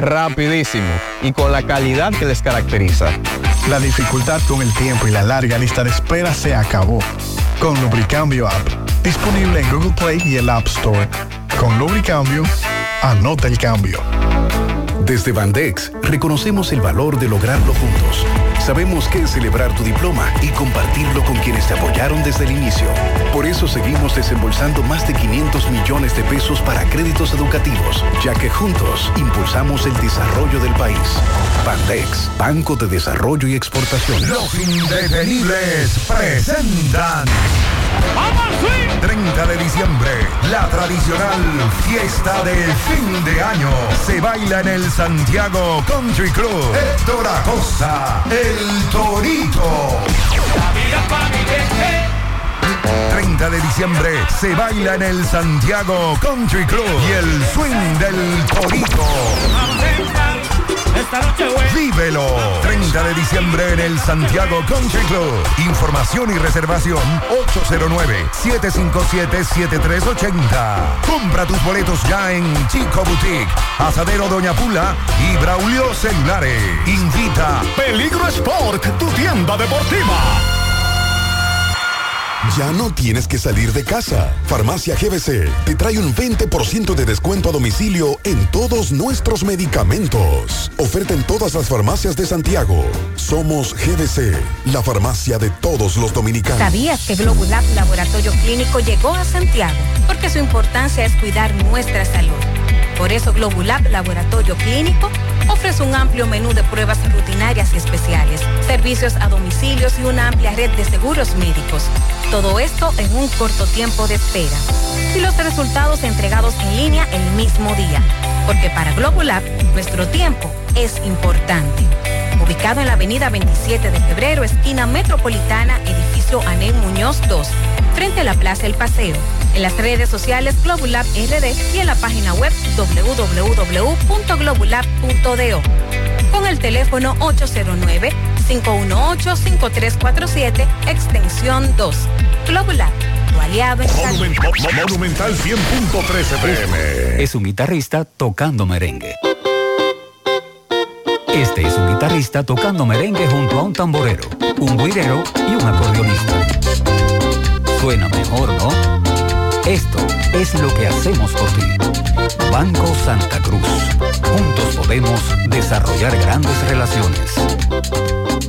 Rapidísimo y con la calidad que les caracteriza. La dificultad con el tiempo y la larga lista de espera se acabó. Con Lubricambio App, disponible en Google Play y el App Store. Con Lubricambio, anota el cambio. Desde Bandex reconocemos el valor de lograrlo juntos. Sabemos que es celebrar tu diploma y compartirlo con quienes te apoyaron desde el inicio. Por eso seguimos desembolsando más de 500 millones de pesos para créditos educativos, ya que juntos impulsamos el desarrollo del país. Bandex, Banco de Desarrollo y Exportaciones. Los indetenibles presentan. 30 de diciembre, la tradicional fiesta de fin de año se baila en el Santiago Country Club. Héctor Acosta, el Torito. 30 de diciembre se baila en el Santiago Country Club y el swing del Torito. Vívelo. 30 de diciembre en el Santiago Country Club. Información y reservación 809-757-7380. Compra tus boletos ya en Chico Boutique, Asadero Doña Pula y Braulio Celulares. Invita Peligro Sport, tu tienda deportiva. Ya no tienes que salir de casa. Farmacia GBC te trae un 20% de descuento a domicilio en todos nuestros medicamentos. Oferta en todas las farmacias de Santiago. Somos GBC, la farmacia de todos los dominicanos. ¿Sabías que Globulab Laboratorio Clínico llegó a Santiago? Porque su importancia es cuidar nuestra salud. Por eso Globulab Laboratorio Clínico Ofrece un amplio menú de pruebas rutinarias y especiales, servicios a domicilios y una amplia red de seguros médicos. Todo esto en un corto tiempo de espera. Y los resultados entregados en línea el mismo día. Porque para Globulab, nuestro tiempo es importante. Ubicado en la avenida 27 de febrero, esquina metropolitana, edificio Anel Muñoz 2, frente a la Plaza El Paseo. En las redes sociales Globulab RD y en la página web www.globulab.do. Con el teléfono 809-518-5347, extensión 2. Globulab, tu aliado en salud. Monumental 100.13 pm. Es un guitarrista tocando merengue. Este es un guitarrista tocando merengue junto a un tamborero, un buidero y un acordeonista. Suena mejor, ¿no? Esto es lo que hacemos por ti. Banco Santa Cruz. Juntos podemos desarrollar grandes relaciones.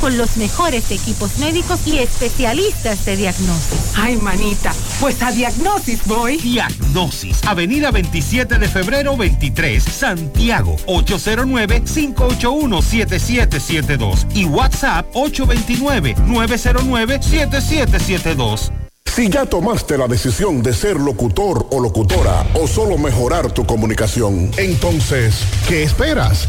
con los mejores equipos médicos y especialistas de diagnosis. Ay, manita, pues a Diagnosis voy. Diagnosis, Avenida 27 de febrero 23, Santiago, 809-581-7772 y WhatsApp 829-909-7772. Si ya tomaste la decisión de ser locutor o locutora o solo mejorar tu comunicación, entonces, ¿qué esperas?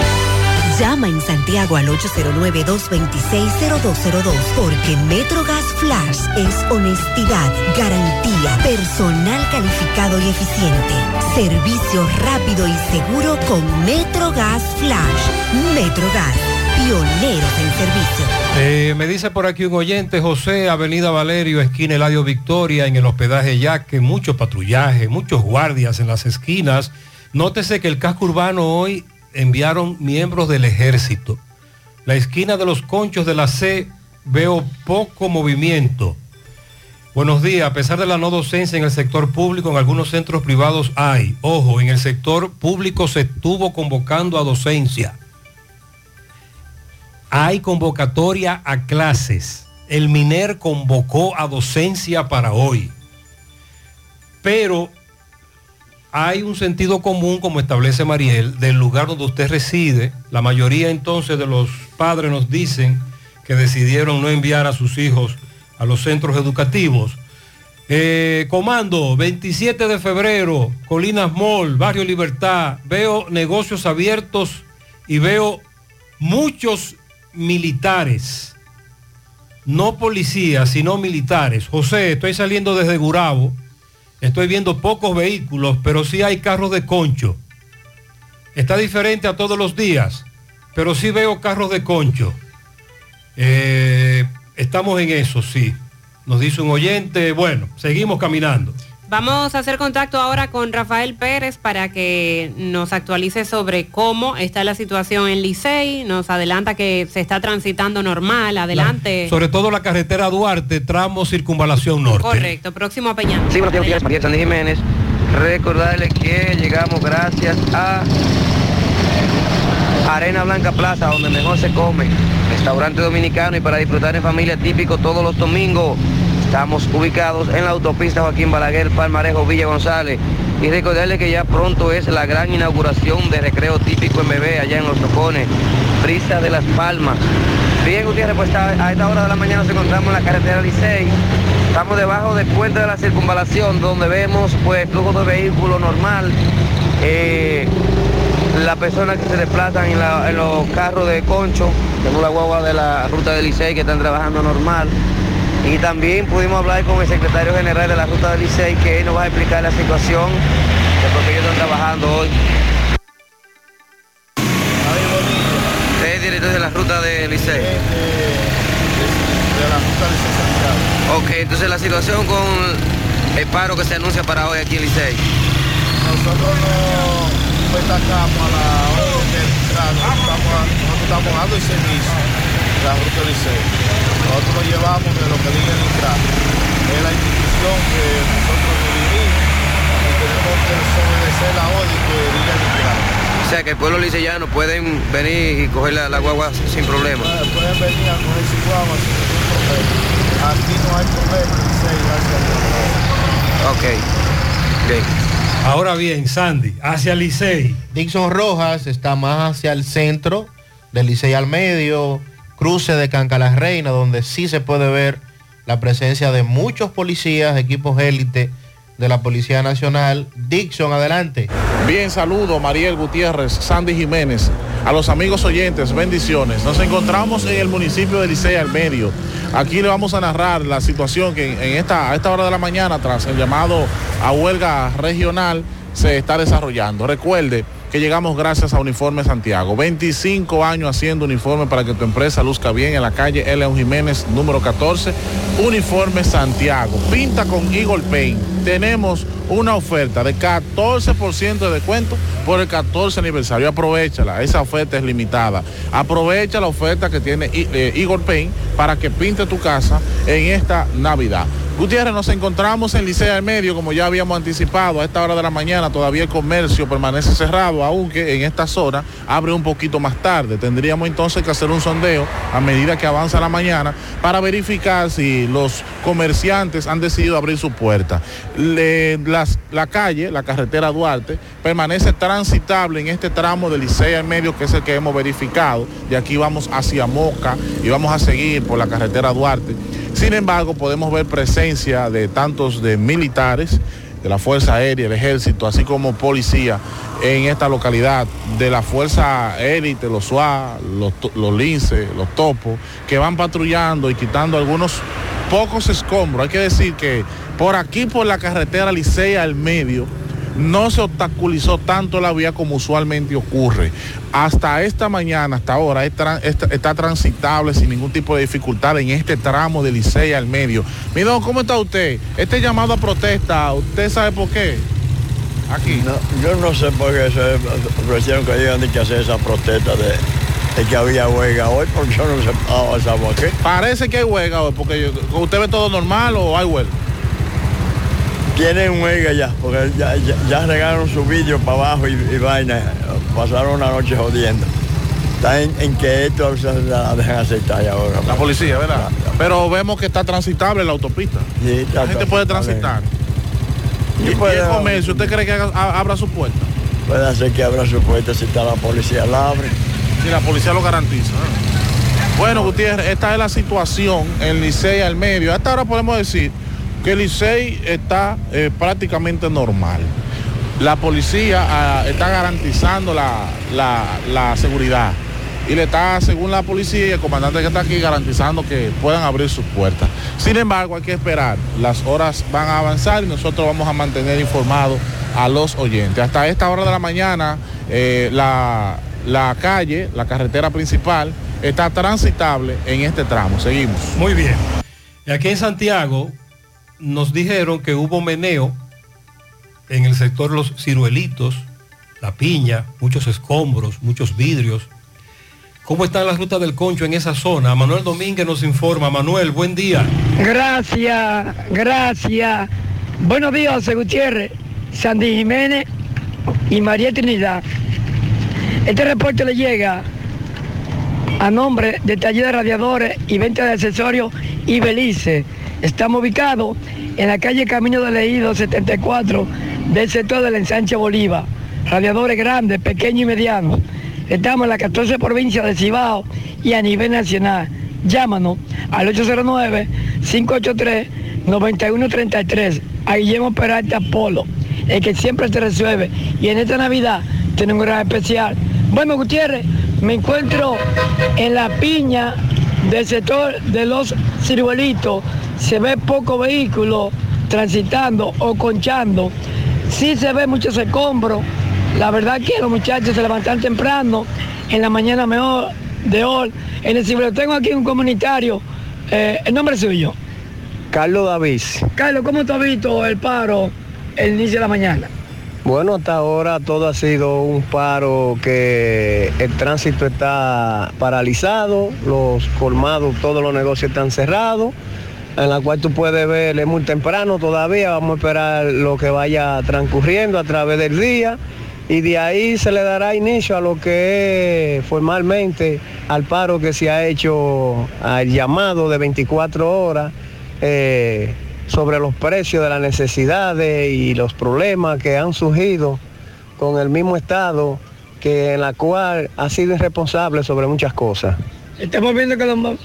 Llama en Santiago al 809-226-0202 porque MetroGas Flash es honestidad, garantía, personal calificado y eficiente, servicio rápido y seguro con MetroGas Flash. MetroGas, pioneros en servicio. Eh, me dice por aquí un oyente, José, Avenida Valerio, esquina Eladio Victoria, en el hospedaje Yaque, mucho patrullaje, muchos guardias en las esquinas. Nótese que el casco urbano hoy enviaron miembros del ejército. La esquina de los conchos de la C veo poco movimiento. Buenos días, a pesar de la no docencia en el sector público, en algunos centros privados hay. Ojo, en el sector público se estuvo convocando a docencia. Hay convocatoria a clases. El MINER convocó a docencia para hoy. Pero hay un sentido común, como establece Mariel, del lugar donde usted reside. La mayoría entonces de los padres nos dicen que decidieron no enviar a sus hijos a los centros educativos. Eh, comando, 27 de febrero, Colinas Mall, Barrio Libertad, veo negocios abiertos y veo muchos militares, no policías, sino militares. José, estoy saliendo desde Gurabo Estoy viendo pocos vehículos, pero sí hay carros de concho. Está diferente a todos los días, pero sí veo carros de concho. Eh, estamos en eso, sí. Nos dice un oyente, bueno, seguimos caminando. Vamos a hacer contacto ahora con Rafael Pérez para que nos actualice sobre cómo está la situación en Licey. Nos adelanta que se está transitando normal. Adelante. Sobre todo la carretera Duarte, tramo Circunvalación Norte. Correcto. Próximo a Peñán. Sí, buenos días, María Sandy Jiménez. Recordarles que llegamos gracias a Arena Blanca Plaza, donde mejor se come. Restaurante dominicano y para disfrutar en familia típico todos los domingos. Estamos ubicados en la autopista Joaquín Balaguer, Palmarejo, Villa González. Y recordarles que ya pronto es la gran inauguración de recreo típico en bebé allá en Los Tocones, Brisa de las Palmas. Bien, Gutiérrez, pues a esta hora de la mañana nos encontramos en la carretera Licey. Estamos debajo del puente de la circunvalación, donde vemos pues flujo de vehículos normal. Eh, las personas que se desplazan en, los carros de concho, tenemos la guagua de la ruta del Licey que están trabajando normal. Y también pudimos hablar con el secretario general de la ruta del Licey que él nos va a explicar la situación de por qué ellos están trabajando hoy. Es director de la ruta del Licey. de la ruta. Ok, entonces la situación con el paro que se anuncia para hoy aquí en Licey. Nosotros no destacamos a la orden del estamos, nosotros estamos dando el servicio de la ruta del Licey. Nosotros lo llevamos de lo que diga el INCRA. Es la institución que nosotros dirigimos y tenemos que obedecer la orden que diga el INCRA. O sea que el pueblo liceyano pueden venir y coger la, la guagua sin problema. Pueden venir a coger su guagua sin ningún problema. Aquí no hay problema Licey, gracias a Dios. Ok. Bien. Ahora bien, Sandy, hacia Licey. Dixon Rojas está más hacia el centro, del Licey al medio, cruce de Canca la Reina, donde sí se puede ver la presencia de muchos policías, equipos élite de la Policía Nacional. Dixon, adelante. Bien, saludo Mariel Gutiérrez, Sandy Jiménez, a los amigos oyentes, bendiciones. Nos encontramos en el municipio de Licey al medio. Aquí le vamos a narrar la situación que en esta, a esta hora de la mañana, tras el llamado a huelga regional, se está desarrollando. Recuerde que llegamos gracias a Uniforme Santiago. 25 años haciendo uniforme para que tu empresa luzca bien en la calle León Jiménez, número 14. Uniforme Santiago. Pinta con Eagle Paint. Tenemos una oferta de 14% de descuento por el 14 aniversario. Aprovechala, esa oferta es limitada. Aprovecha la oferta que tiene eh, Eagle Paint para que pinte tu casa en esta Navidad. Gutiérrez, nos encontramos en Licea del Medio, como ya habíamos anticipado, a esta hora de la mañana todavía el comercio permanece cerrado, aunque en esta zona abre un poquito más tarde. Tendríamos entonces que hacer un sondeo a medida que avanza la mañana para verificar si los comerciantes han decidido abrir su puerta. La calle, la carretera Duarte, permanece transitable en este tramo de Licea al medio, que es el que hemos verificado. De aquí vamos hacia Moca y vamos a seguir por la carretera Duarte. Sin embargo, podemos ver de tantos de militares, de la Fuerza Aérea, el Ejército, así como policía en esta localidad, de la Fuerza Élite, los SUA, los, los los topos, que van patrullando y quitando algunos pocos escombros. Hay que decir que por aquí, por la carretera Licea al medio, no se obstaculizó tanto la vía como usualmente ocurre. Hasta esta mañana, hasta ahora, está, está transitable sin ningún tipo de dificultad en este tramo de Licea al medio. Mi don, ¿cómo está usted? Este llamado a protesta, ¿usted sabe por qué? Aquí. yo no sé por qué se ofrecieron que digan que hacer esa protesta de, de que había huelga hoy, porque yo no sé ah, aquí. Parece que hay huelga hoy, porque yo- ¿usted ve todo normal o hay huelga? Tienen huelga ya, porque ya, ya, ya regaron su vídeo para abajo y, y vaina, pasaron una noche jodiendo. Está en, en que esto se la dejan aceptar ya ahora. La policía, ¿verdad? Pero vemos que está transitable la autopista. la gente puede transitar. Y, y el comercio, ¿usted cree que haga- abra su puerta? Puede hacer que abra su puerta si está la policía, la abre. Si la policía lo garantiza. Bueno, Gutiérrez, esta es la situación en Licey al medio. Hasta ahora podemos decir que Licey está eh, prácticamente normal. La policía ah, está garantizando la, la- la seguridad. Y le está, según la policía y el comandante que está aquí, garantizando que puedan abrir sus puertas. Sin embargo, hay que esperar. Las horas van a avanzar y nosotros vamos a mantener informados a los oyentes. Hasta esta hora de la mañana, eh, la, la calle, la carretera principal, está transitable en este tramo. Seguimos. Muy bien. Y aquí en Santiago nos dijeron que hubo meneo en el sector Los Ciruelitos, La Piña, muchos escombros, muchos vidrios. ¿Cómo están las rutas del concho en esa zona? Manuel Domínguez nos informa. Manuel, buen día. Gracias, gracias. Buenos días, José Gutiérrez, Sandy Jiménez y María Trinidad. Este reporte le llega a nombre de Taller de Radiadores y Venta de Accesorios y Belice. Estamos ubicados en la calle Camino de Leído 74 del sector del ensanche Bolívar. Radiadores grandes, pequeños y medianos. Estamos en las 14 provincias de Cibao y a nivel nacional. Llámanos al 809-583-9133 a Guillermo Peralta Polo, el que siempre te resuelve. Y en esta Navidad tiene un gran especial. Bueno, Gutiérrez, me encuentro en la piña del sector de los ciruelitos. Se ve poco vehículo transitando o conchando. Sí se ve muchos escombros. La verdad que los muchachos se levantan temprano, en la mañana mejor de hoy. En el cielo tengo aquí un comunitario. Eh, el nombre es suyo. Carlos David. Carlos, ¿cómo te has visto el paro el inicio de la mañana? Bueno, hasta ahora todo ha sido un paro que el tránsito está paralizado, los colmados, todos los negocios están cerrados, en la cual tú puedes ver, es muy temprano todavía, vamos a esperar lo que vaya transcurriendo a través del día y de ahí se le dará inicio a lo que es formalmente al paro que se ha hecho, al llamado de 24 horas. eh, sobre los precios de las necesidades y los problemas que han surgido con el mismo Estado que en la cual ha sido irresponsable sobre muchas cosas. Estamos viendo que los, mu-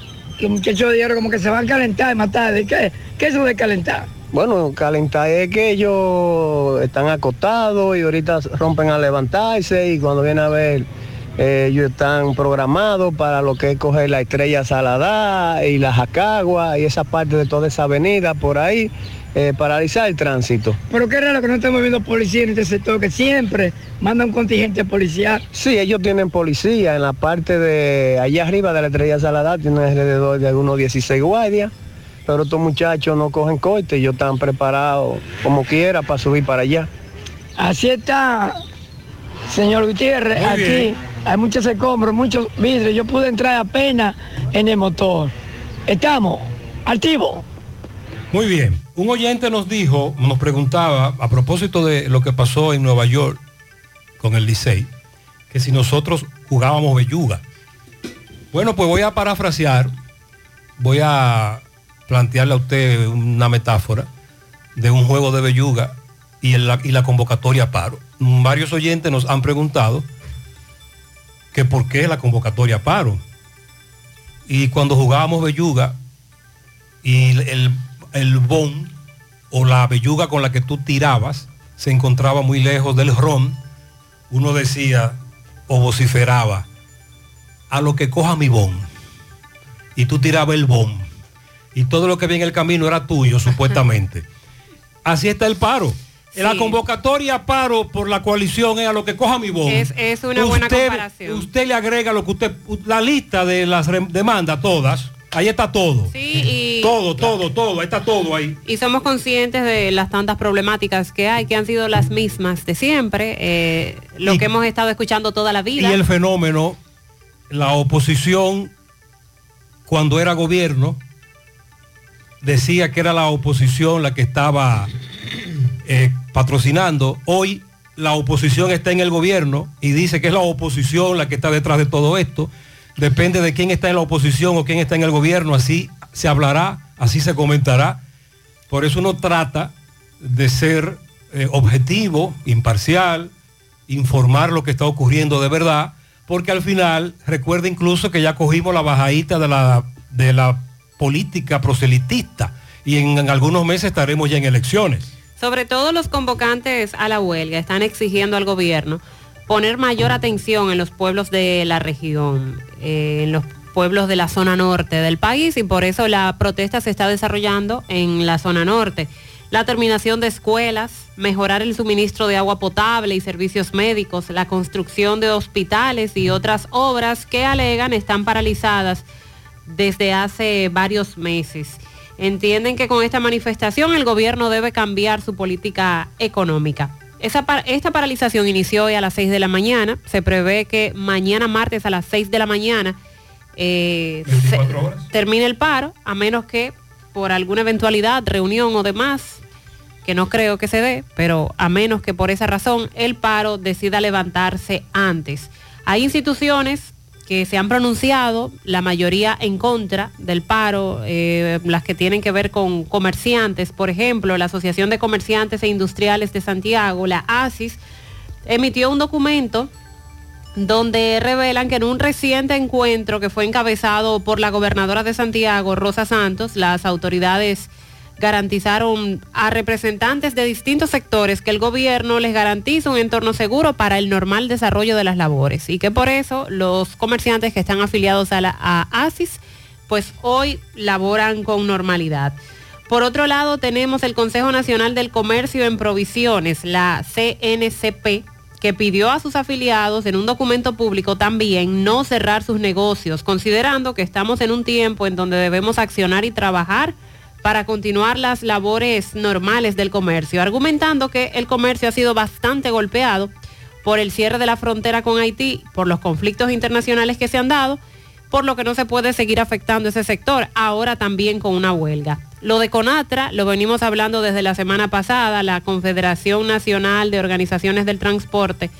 los muchachos de hierro como que se van a calentar más tarde. ¿Qué, qué es eso de calentar? Bueno, calentar es que ellos están acostados y ahorita rompen a levantarse y cuando viene a ver ellos están programados para lo que es coger la estrella Saladá y la Jacagua y esa parte de toda esa avenida por ahí, eh, paralizar el tránsito. Pero qué raro que no estemos viendo policía en este sector, que siempre manda un contingente policial. Sí, ellos tienen policía en la parte de allá arriba de la estrella Saladá, tienen alrededor de algunos 16 guardias, pero estos muchachos no cogen corte, ellos están preparados como quiera para subir para allá. Así está, señor Gutiérrez, Muy aquí bien. Hay muchos escombros, muchos vidrios. Yo pude entrar apenas en el motor. Estamos activos. Muy bien. Un oyente nos dijo, nos preguntaba a propósito de lo que pasó en Nueva York con el Licey, que si nosotros jugábamos belluga. Bueno, pues voy a parafrasear, voy a plantearle a usted una metáfora de un juego de belluga y, y la convocatoria paro. Varios oyentes nos han preguntado que por qué la convocatoria a paro. Y cuando jugábamos belluga, y el, el, bon o la belluga con la que tú tirabas se encontraba muy lejos del ron, uno decía o vociferaba, a lo que coja mi bon. Y tú tirabas el bon. Y todo lo que había en el camino era tuyo, supuestamente. Así está el paro. La convocatoria a paro por la coalición es a lo que coja mi bon. Es, es una buena comparación. Usted le agrega lo que usted, la lista de las demandas todas, ahí está todo. Sí, y, Todo, todo, todo, ahí está todo ahí. y somos conscientes de las tantas problemáticas que hay, que han sido las mismas de siempre, eh, lo Y- que hemos estado escuchando toda la vida. Y el fenómeno, la oposición, cuando era gobierno, decía que era la oposición la que estaba eh, patrocinando. Hoy la oposición está en el gobierno y dice que es la oposición la que está detrás de todo esto. Depende de quién está en la oposición o quién está en el gobierno, así se hablará, así se comentará. Por eso uno trata de ser eh, objetivo, imparcial, informar lo que está ocurriendo de verdad, porque al final, recuerda incluso que ya cogimos la bajadita de la, de la política proselitista y en, en algunos meses estaremos ya en elecciones. Sobre todo los convocantes a la huelga están exigiendo al gobierno poner mayor atención en los pueblos de la región, eh, en los pueblos de la zona norte del país y por eso la protesta se está desarrollando en la zona norte. La terminación de escuelas, mejorar el suministro de agua potable y servicios médicos, la construcción de hospitales y otras obras que alegan están paralizadas desde hace varios meses. Entienden que con esta manifestación el gobierno debe cambiar su política económica. Esa esta paralización inició hoy a las 6 de la mañana. Se prevé que mañana martes a las 6 de la mañana eh, se- termine el paro, a menos que por alguna eventualidad, reunión o demás, que no creo que se dé, pero a menos que por esa razón el paro decida levantarse antes. Hay instituciones que se han pronunciado, la mayoría en contra del paro, eh, las que tienen que ver con comerciantes, por ejemplo, la Asociación de Comerciantes e Industriales de Santiago, la ASIS, emitió un documento donde revelan que en un reciente encuentro que fue encabezado por la gobernadora de Santiago, Rosa Santos, las autoridades garantizaron a representantes de distintos sectores que el gobierno les garantiza un entorno seguro para el normal desarrollo de las labores y que por eso los comerciantes que están afiliados a la ASIS pues hoy laboran con normalidad. Por otro lado, tenemos el Consejo Nacional del Comercio en Provisiones, la CNCP, que pidió a sus afiliados en un documento público también no cerrar sus negocios, considerando que estamos en un tiempo en donde debemos accionar y trabajar para continuar las labores normales del comercio, argumentando que el comercio ha sido bastante golpeado por el cierre de la frontera con Haití, por los conflictos internacionales que se han dado, por lo que no se puede seguir afectando ese sector, ahora también con una huelga. Lo de Conatra lo venimos hablando desde la semana pasada, la Confederación Nacional de Organizaciones del Transporte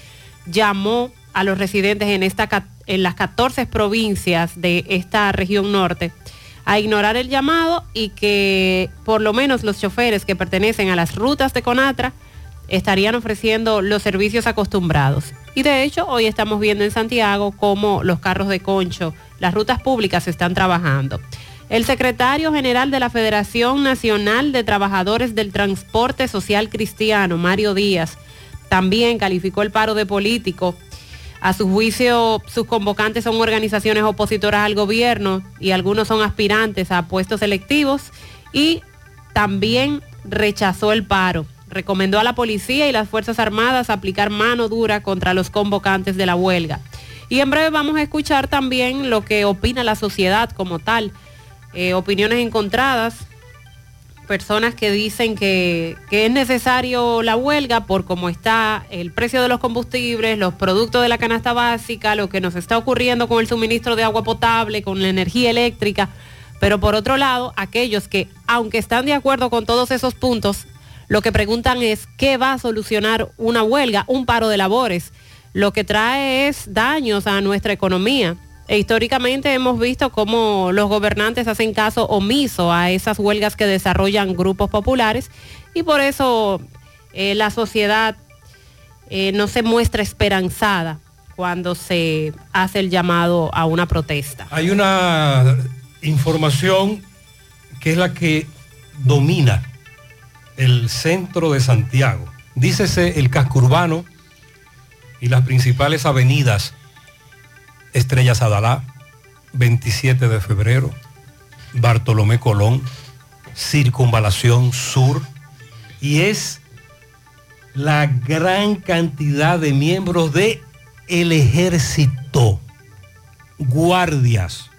llamó a los residentes en, en las 14 provincias de esta región norte a ignorar el llamado y que por lo menos los choferes que pertenecen a las rutas de Conatra estarían ofreciendo los servicios acostumbrados. Y de hecho, hoy estamos viendo en Santiago cómo los carros de concho, las rutas públicas están trabajando. El secretario general de la Federación Nacional de Trabajadores del Transporte Social Cristiano, Mario Díaz, también calificó el paro de político. A su juicio, sus convocantes son organizaciones opositoras al gobierno y algunos son aspirantes a puestos electivos y también rechazó el paro. Recomendó a la policía y las Fuerzas Armadas aplicar mano dura contra los convocantes de la huelga. Y en breve vamos a escuchar también lo que opina la sociedad como tal. Eh, opiniones encontradas, personas que dicen que, que es necesario la huelga por cómo está el precio de los combustibles, los productos de la canasta básica, lo que nos está ocurriendo con el suministro de agua potable, con la energía eléctrica. Pero por otro lado, aquellos que, aunque están de acuerdo con todos esos puntos, lo que preguntan es qué va a solucionar una huelga, un paro de labores. Lo que trae es daños a nuestra economía. E históricamente hemos visto cómo los gobernantes hacen caso omiso a esas huelgas que desarrollan grupos populares y por eso eh, la sociedad eh, no se muestra esperanzada cuando se hace el llamado a una protesta. Hay una información que es la que domina el centro de Santiago. Dícese el casco urbano y las principales avenidas Estrella Sadalá, 27 de febrero, Bartolomé Colón, Circunvalación Sur, y es la gran cantidad de miembros de el ejército, guardias,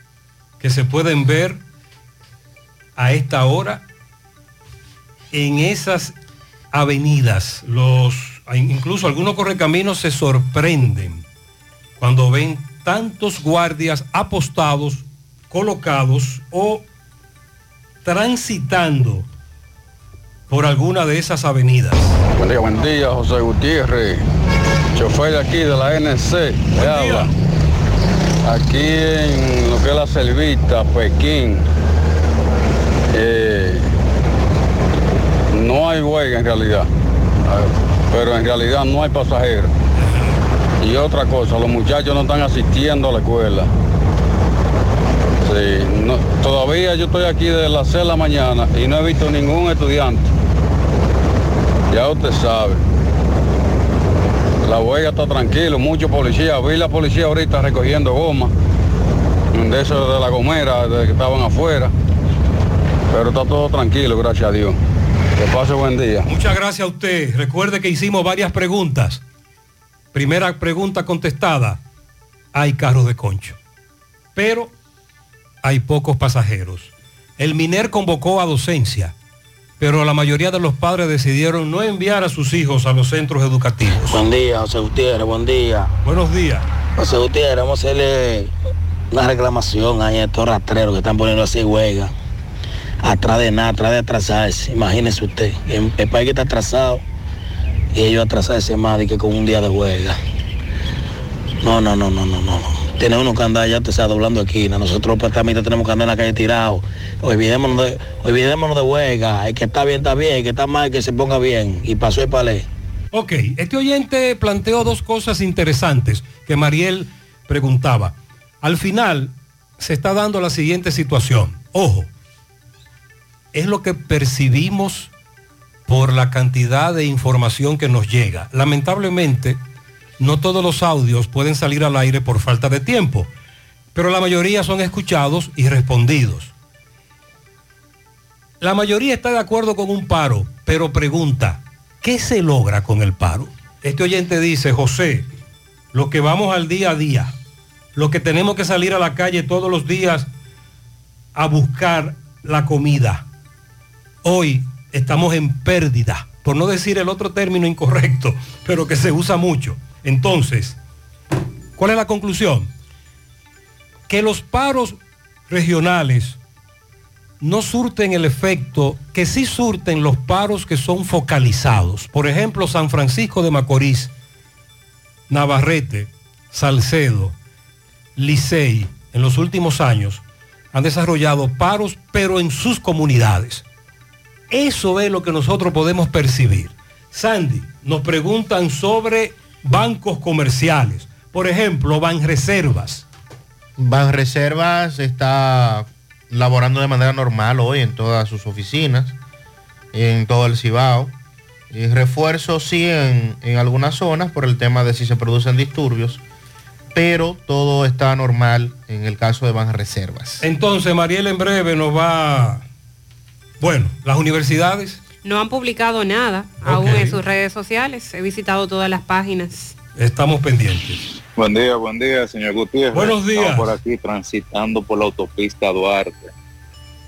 que se pueden ver a esta hora en esas avenidas. Los, incluso algunos correcaminos se sorprenden cuando ven tantos guardias apostados, colocados o transitando por alguna de esas avenidas. Buen día, buen día, José Gutiérrez, chofer de aquí de la NC, le habla. Aquí en lo que es la Selvita, Pekín, eh, no hay huelga en realidad, eh, pero en realidad no hay pasajeros. Y otra cosa, los muchachos no están asistiendo a la escuela. Sí, todavía yo estoy aquí desde las 6 de la mañana y no he visto ningún estudiante. Ya usted sabe. La huelga está tranquilo, muchos policías. Vi la policía ahorita recogiendo goma. De eso de la gomera, de que estaban afuera. Pero está todo tranquilo, gracias a Dios. Que pase buen día. Muchas gracias a usted. Recuerde que hicimos varias preguntas. Primera pregunta contestada. Hay carros de concho. Pero hay pocos pasajeros. El MINER convocó a docencia, pero la mayoría de los padres decidieron no enviar a sus hijos a los centros educativos. Buen día, José Gutiérrez, buen día. Buenos días. José Gutiérrez, vamos a hacerle una reclamación ahí a estos rastreros que están poniendo así huelga. Atrás de nada, atrás de atrasarse. Imagínese usted, el, el país que está atrasado y ellos atrasarse más de que con un día de huelga. No, no, no, no, no, no. Tiene uno que andar ya, te está doblando esquina. Nosotros prácticamente tenemos que andar en la calle tirado. Olvidémonos de, olvidémonos de huelga. El que está bien, está bien. El que está mal, que se ponga bien. Y pasó el palé. Ok, este oyente planteó dos cosas interesantes que Mariel preguntaba. Al final se está dando la siguiente situación. Ojo, es lo que percibimos por la cantidad de información que nos llega. Lamentablemente, no todos los audios pueden salir al aire por falta de tiempo, pero la mayoría son escuchados y respondidos. La mayoría está de acuerdo con un paro, pero pregunta, ¿qué se logra con el paro? Este oyente dice, José, lo que vamos al día a día, lo que tenemos que salir a la calle todos los días a buscar la comida. Hoy estamos en pérdida, por no decir el otro término incorrecto, pero que se usa mucho. Entonces, ¿cuál es la conclusión? Que los paros regionales no surten el efecto que sí surten los paros que son focalizados. Por ejemplo, San Francisco de Macorís, Navarrete, Salcedo, Licey, en los últimos años han desarrollado paros, pero en sus comunidades. Eso es lo que nosotros podemos percibir. Sandy, nos preguntan sobre bancos comerciales. Por ejemplo, Banreservas. Banreservas está laborando de manera normal hoy en todas sus oficinas, en todo el Cibao. Y refuerzo sí en, en algunas zonas por el tema de si se producen disturbios, pero todo está normal en el caso de Banreservas. Entonces, Mariel en breve nos va... Bueno, las universidades. No han publicado nada aún en sus redes sociales. He visitado todas las páginas. Estamos pendientes. Buen día, buen día, señor Gutiérrez. Buenos días. Estamos por aquí transitando por la autopista Duarte,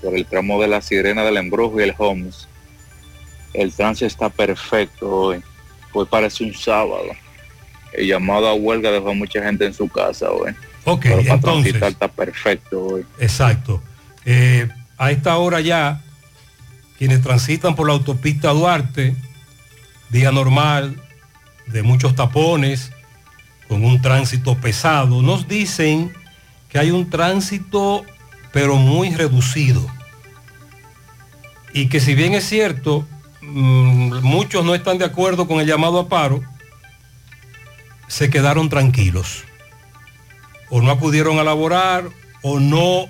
por el tramo de la Sirena del Embrujo y el Homes. El tránsito está perfecto hoy. Hoy parece un sábado. El llamado a huelga dejó a mucha gente en su casa hoy. Ok, Pero para entonces. transitar está perfecto hoy. Exacto. Eh, a esta hora ya, quienes transitan por la autopista Duarte, día normal, de muchos tapones, con un tránsito pesado, nos dicen que hay un tránsito, pero muy reducido. Y que si bien es cierto, mm, muchos no están de acuerdo con el llamado a paro, se quedaron tranquilos. O no acudieron a laborar, o no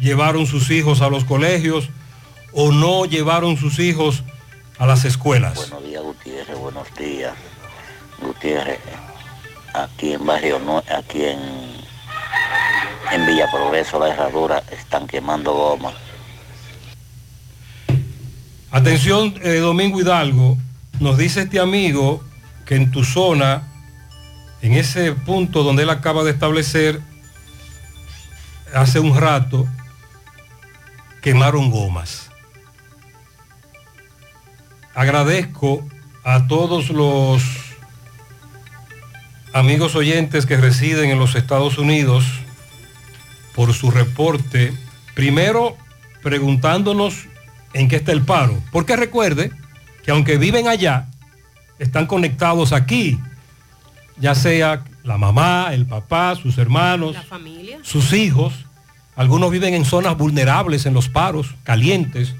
llevaron sus hijos a los colegios, o no llevaron sus hijos a las escuelas. Buenos días, Gutiérrez, buenos días. Gutiérrez, aquí en Barrio aquí en, en Villa Progreso, la herradura, están quemando goma. Atención, eh, Domingo Hidalgo, nos dice este amigo que en tu zona, en ese punto donde él acaba de establecer, hace un rato, quemaron gomas. Agradezco a todos los amigos oyentes que residen en los Estados Unidos por su reporte. Primero, preguntándonos en qué está el paro. Porque recuerde que aunque viven allá, están conectados aquí, ya sea la mamá, el papá, sus hermanos, sus hijos. Algunos viven en zonas vulnerables, en los paros, calientes.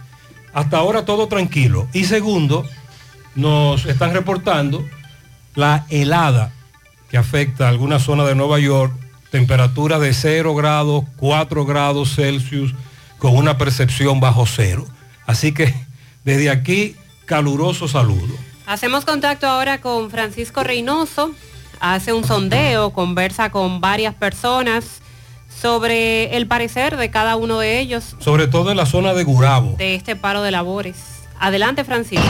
Hasta ahora todo tranquilo. Y segundo, nos están reportando la helada que afecta a alguna zona de Nueva York, temperatura de 0 grados, 4 grados Celsius, con una percepción bajo cero. Así que desde aquí, caluroso saludo. Hacemos contacto ahora con Francisco Reynoso. Hace un sondeo, conversa con varias personas sobre el parecer de cada uno de ellos Sobre todo en la zona de Gurabo. de este paro de labores. Adelante, Francisco.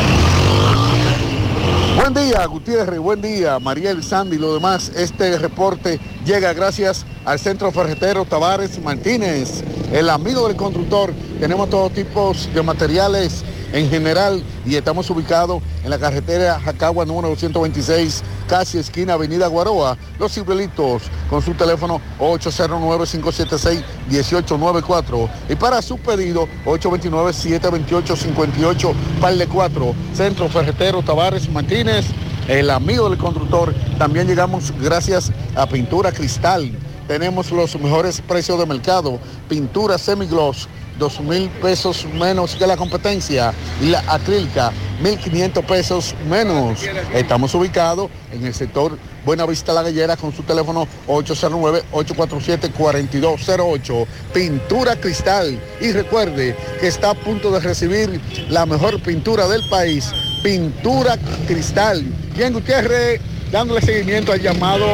Buen día, Gutiérrez, buen día, Mariel, Sandy y lo demás. Este reporte llega gracias al Centro Ferretero Tavares Martínez, el amigo del constructor. Tenemos todos tipos de materiales en general y estamos ubicados en la carretera Jacagua número 226, casi esquina Avenida Guaroa, Los Cibrelitos, con su teléfono 809-576-1894 y para su pedido 829-728-58, par de 4, Centro Ferretero Tavares Martínez, el amigo del constructor. También llegamos gracias a Pintura Cristal. Tenemos los mejores precios de mercado, pintura semigloss, dos mil pesos menos que la competencia y la acrílica 1.500 pesos menos. Estamos ubicados en el sector Buenavista La Gallera con su teléfono 809-847-4208. Pintura Cristal. Y recuerde que está a punto de recibir la mejor pintura del país. Pintura Cristal. Bien, Gutiérrez, dándole seguimiento al llamado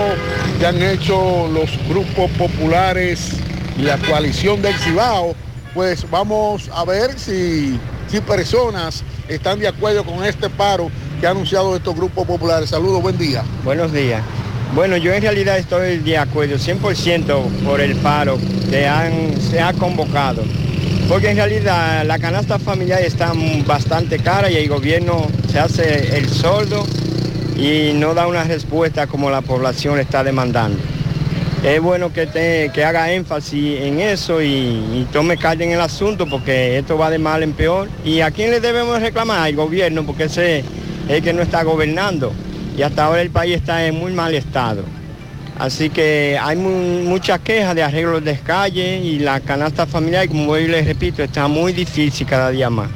que han hecho los grupos populares y la coalición del Cibao pues vamos a ver si, si personas están de acuerdo con este paro que ha anunciado estos grupos populares. Saludos, buen día. Buenos días. Bueno, yo en realidad estoy de acuerdo 100% por el paro que han, se ha convocado. Porque en realidad la canasta familiar está bastante cara y el gobierno se hace el soldo y no da una respuesta como la población está demandando es bueno que, te, que haga énfasis en eso y, tome carga en el asunto porque esto va de mal en peor. ¿Y a quién le debemos reclamar? Al gobierno porque ese es el que no está gobernando y hasta ahora el país está en muy mal estado. Así que hay muchas quejas de arreglos de calle y la canasta familiar, como hoy les repito, está muy difícil cada día más.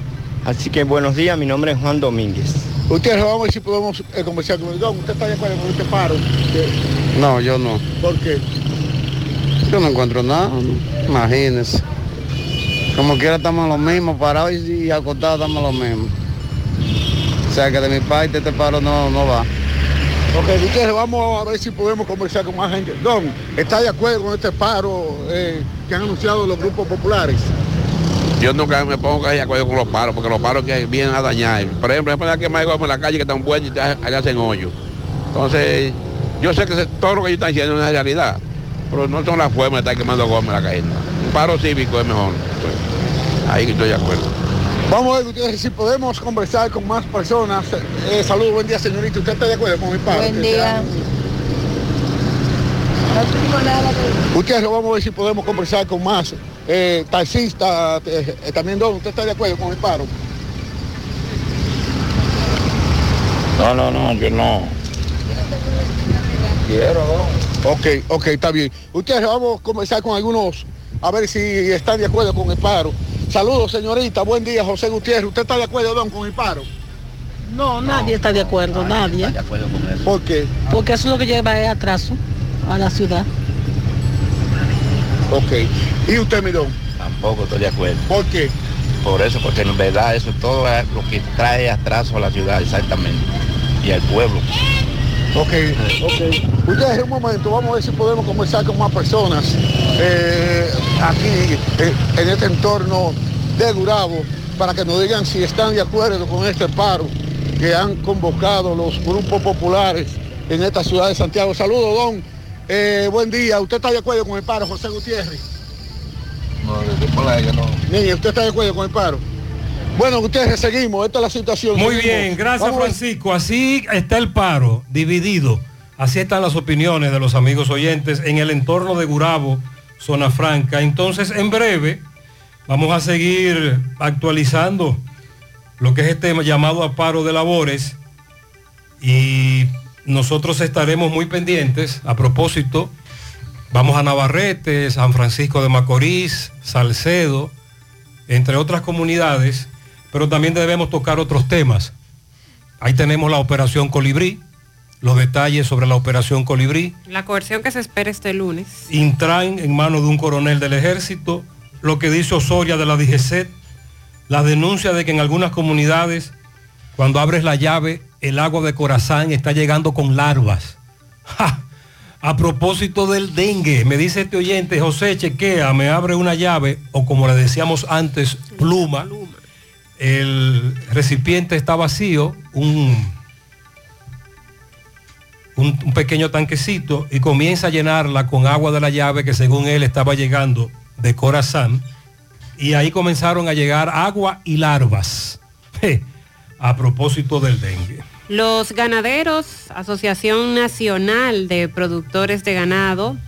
Así que buenos días, mi nombre es Juan Domínguez. Ustedes vamos a ver si podemos eh, conversar con el don. ¿Usted está de acuerdo con este paro? No, yo no. ¿Por qué? Yo no encuentro nada, imagínense. Como quiera estamos los mismos, parados y, y acostados estamos los mismos. O sea que de mi parte este paro no, no va. Ok, ustedes vamos a ver si podemos conversar con más gente. Don, ¿está de acuerdo con este paro eh, que han anunciado los grupos populares? Yo nunca me pongo de acuerdo con los paros, porque los paros que vienen a dañar. Por ejemplo, es que más en la calle que están buenos y allá hacen hoyo. Entonces, yo sé que todo lo que ellos están diciendo es una realidad, pero no son las formas de estar quemando goma en la calle. Un paro cívico es mejor. Pues, ahí estoy de acuerdo. Vamos a ver ustedes si podemos conversar con más personas. Eh, saludos, buen día señorita. ¿Usted está de acuerdo con mi paro? Buen día. Ustedes lo vamos a ver si podemos conversar con más eh, taxistas. Eh, también, don, ¿usted está de acuerdo con el paro? No, no, no, yo no. Quiero, ¿no? Ok, ok, está bien. Ustedes vamos a conversar con algunos, a ver si están de acuerdo con el paro. Saludos, señorita. Buen día, José Gutiérrez. ¿Usted está de acuerdo, don, con el paro? No, nadie está de acuerdo, nadie. de acuerdo con eso. ¿Por qué? Porque eso es lo que lleva el atraso a la ciudad. Ok. ¿Y usted, mi don? Tampoco estoy de acuerdo. ¿Por qué? Por eso, porque en verdad eso todo es lo que trae atraso a la ciudad, exactamente. Y al pueblo. Ok, ok. Ustedes, un momento, vamos a ver si podemos conversar con más personas eh, aquí eh, en este entorno de Durabo para que nos digan si están de acuerdo con este paro que han convocado los grupos populares en esta ciudad de Santiago. Saludos, don. Eh, buen día. ¿Usted está de acuerdo con el paro, José Gutiérrez? No, yo no. Niña, ¿usted está de acuerdo con el paro? Bueno, Gutiérrez, seguimos. Esta es la situación. Muy Seguimos. bien, gracias Vamos Francisco. Así está el paro, dividido. Así están las opiniones de los amigos oyentes en el entorno de Gurabo, zona franca. Entonces, en breve, vamos a seguir actualizando lo que es este llamado a paro de labores y nosotros estaremos muy pendientes. A propósito, vamos a Navarrete, San Francisco de Macorís, Salcedo, entre otras comunidades, pero también debemos tocar otros temas. Ahí tenemos la operación Colibrí, los detalles sobre la operación Colibrí, La coerción que se espera este lunes. Intran en manos de un coronel del ejército, lo que dice Osoria de la DGCET, la denuncia de que en algunas comunidades, cuando abres la llave, el agua de Corazán está llegando con larvas. ¡Ja! A propósito del dengue, me dice este oyente, José, chequea, me abre una llave, o como le decíamos antes, pluma. El recipiente está vacío, un un, pequeño tanquecito y comienza a llenarla con agua de la llave que según él estaba llegando de Corazán. Y ahí comenzaron a llegar agua y larvas. A propósito del dengue. Los ganaderos, Asociación Nacional de Productores de Ganado,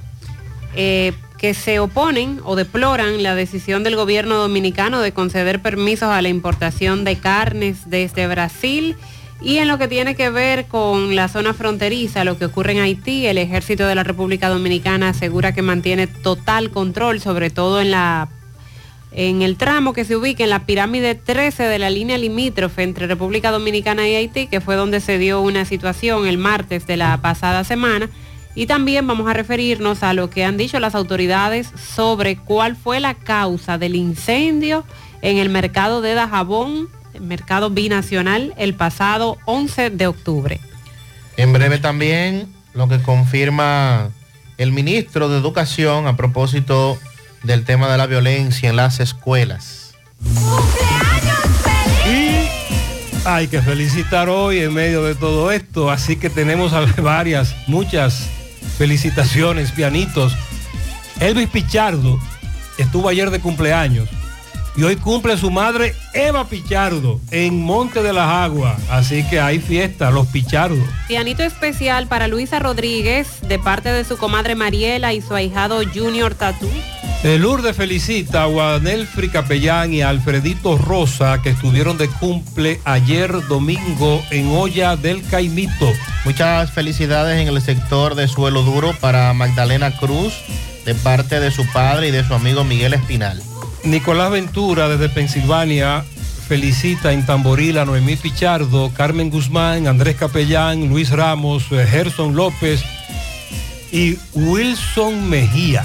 eh, que se oponen o deploran la decisión del gobierno dominicano de conceder permisos a la importación de carnes desde Brasil. Y en lo que tiene que ver con la zona fronteriza, lo que ocurre en Haití, el ejército de la República Dominicana asegura que mantiene total control, sobre todo en la en el tramo que se ubica en la pirámide 13 de la línea limítrofe entre República Dominicana y Haití, que fue donde se dio una situación el martes de la pasada semana. Y también vamos a referirnos a lo que han dicho las autoridades sobre cuál fue la causa del incendio en el mercado de Dajabón, el mercado binacional, el pasado 11 de octubre. En breve también lo que confirma el ministro de Educación a propósito del tema de la violencia en las escuelas. Y hay que felicitar hoy en medio de todo esto, así que tenemos varias, muchas felicitaciones, pianitos. Elvis Pichardo estuvo ayer de cumpleaños y hoy cumple su madre Eva Pichardo en Monte de las Aguas, así que hay fiesta, los Pichardos. Pianito especial para Luisa Rodríguez de parte de su comadre Mariela y su ahijado Junior Tatú. El Lourdes felicita a Guadelfri Capellán y a Alfredito Rosa que estuvieron de cumple ayer domingo en Olla del Caimito. Muchas felicidades en el sector de suelo duro para Magdalena Cruz de parte de su padre y de su amigo Miguel Espinal. Nicolás Ventura desde Pensilvania felicita en Tamboril a Noemí Pichardo, Carmen Guzmán, Andrés Capellán, Luis Ramos, eh, Gerson López y Wilson Mejía.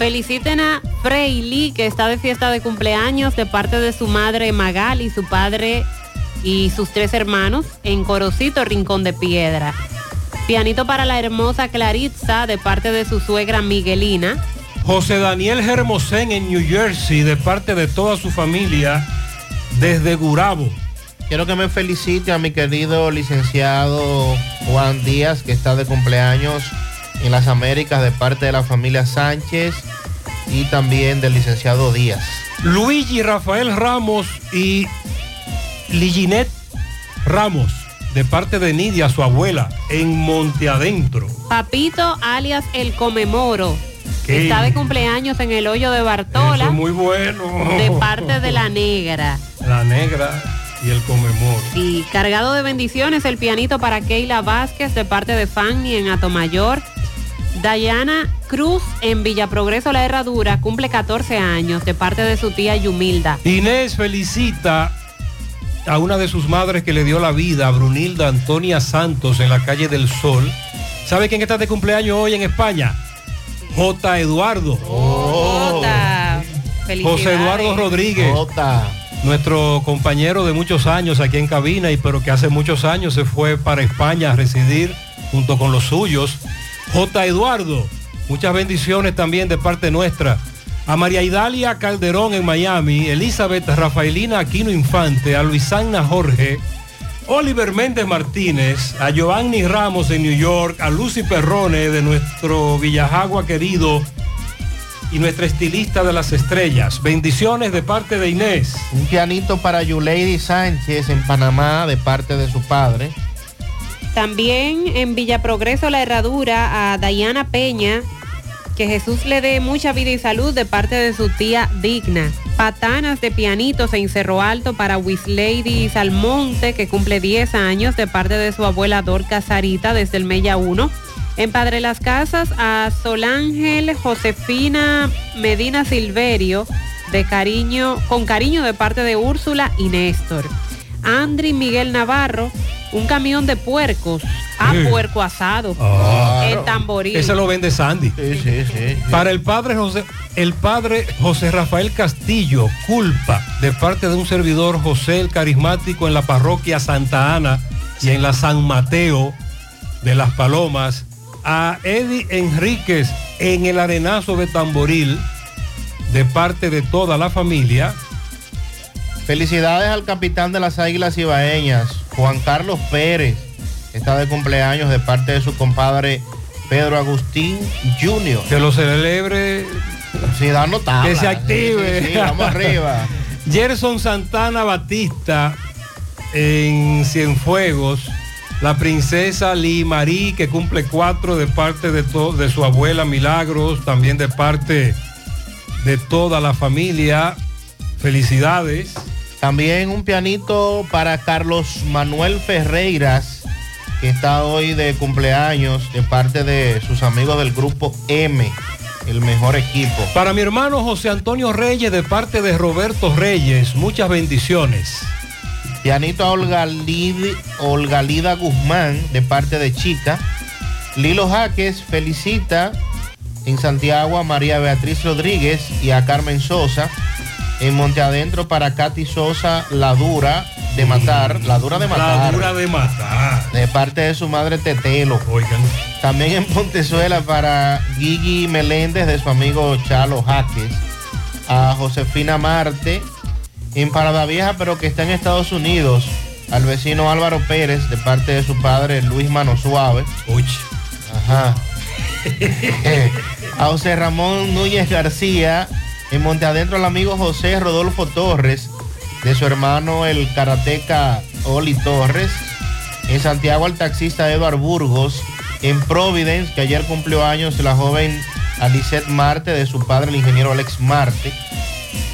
Feliciten a Freily, que está de fiesta de cumpleaños de parte de su madre Magal y su padre y sus tres hermanos en Corocito, Rincón de Piedra. Pianito para la hermosa Claritza de parte de su suegra Miguelina. José Daniel Hermosén en New Jersey de parte de toda su familia desde Gurabo. Quiero que me felicite a mi querido licenciado Juan Díaz, que está de cumpleaños en las Américas de parte de la familia Sánchez y también del licenciado Díaz. Luigi Rafael Ramos y Liginet Ramos de parte de Nidia, su abuela, en Monte Adentro. Papito alias El Comemoro. ¿Qué? Está de cumpleaños en el hoyo de Bartola. Eso es muy bueno. De parte de la negra. La negra y el comemoro. Y cargado de bendiciones, el pianito para Keila Vázquez de parte de Fanny en Atomayor. Dayana Cruz en Villa Progreso La Herradura cumple 14 años de parte de su tía Yumilda. Inés felicita a una de sus madres que le dio la vida, a Brunilda Antonia Santos, en la calle del Sol. ¿Sabe quién está de cumpleaños hoy en España? J. Eduardo. Jota, felicidades. José Eduardo Rodríguez. Nuestro compañero de muchos años aquí en cabina y pero que hace muchos años se fue para España a residir junto con los suyos. J. Eduardo, muchas bendiciones también de parte nuestra. A María Idalia Calderón en Miami, Elizabeth Rafaelina Aquino Infante, a Luisana Jorge, Oliver Méndez Martínez, a Giovanni Ramos en New York, a Lucy Perrone de nuestro Villajagua querido y nuestra estilista de las estrellas. Bendiciones de parte de Inés. Un pianito para Yuleidi Sánchez en Panamá de parte de su padre. También en Villa Progreso La Herradura a Dayana Peña, que Jesús le dé mucha vida y salud de parte de su tía Digna. Patanas de pianitos en Cerro Alto para Wislady Salmonte, que cumple 10 años de parte de su abuela Dorca Sarita desde el Mella 1. En Padre Las Casas a Solángel Josefina Medina Silverio, de cariño, con cariño de parte de Úrsula y Néstor. Andri Miguel Navarro, un camión de puercos, a Sí. puerco asado, en Tamboril. Ese lo vende Sandy. Para el padre José, el padre José Rafael Castillo, culpa de parte de un servidor José el Carismático en la parroquia Santa Ana y en la San Mateo de las Palomas. A Eddie Enríquez en el arenazo de Tamboril de parte de toda la familia. Felicidades al capitán de las Águilas Ibaeñas, Juan Carlos Pérez, está de cumpleaños de parte de su compadre Pedro Agustín Jr. Que lo celebre. Sí, dando tabla. Que se active. Sí, sí, sí, vamos arriba. Gerson Santana Batista en Cienfuegos. La princesa Lee Marie, que cumple cuatro de parte de su abuela Milagros, también de parte de toda la familia. Felicidades. También un pianito para Carlos Manuel Ferreiras, que está hoy de cumpleaños de parte de sus amigos del grupo M, el mejor equipo. Para mi hermano José Antonio Reyes, de parte de Roberto Reyes, muchas bendiciones. Pianito a Olga, Lid- Olga Lida Guzmán, de parte de Chica. Lilo Jaques felicita en Santiago a María Beatriz Rodríguez y a Carmen Sosa. En Monte Adentro para Katy Sosa, la dura de matar. La dura de matar. La dura de matar. De parte de su madre Tetelo. Oigan. También en Pontezuela para Gigi Meléndez de su amigo Chalo Jaques. A Josefina Marte. En Parada Vieja, pero que está en Estados Unidos. Al vecino Álvaro Pérez de parte de su padre Luis Mano Suave. Uy. Ajá. Eh, a José Ramón Núñez García. En Monte Adentro al amigo José Rodolfo Torres. De su hermano el karateca Oli Torres. En Santiago al taxista Eduard Burgos. En Providence, que ayer cumplió años la joven Alicet Marte de su padre el ingeniero Alex Marte.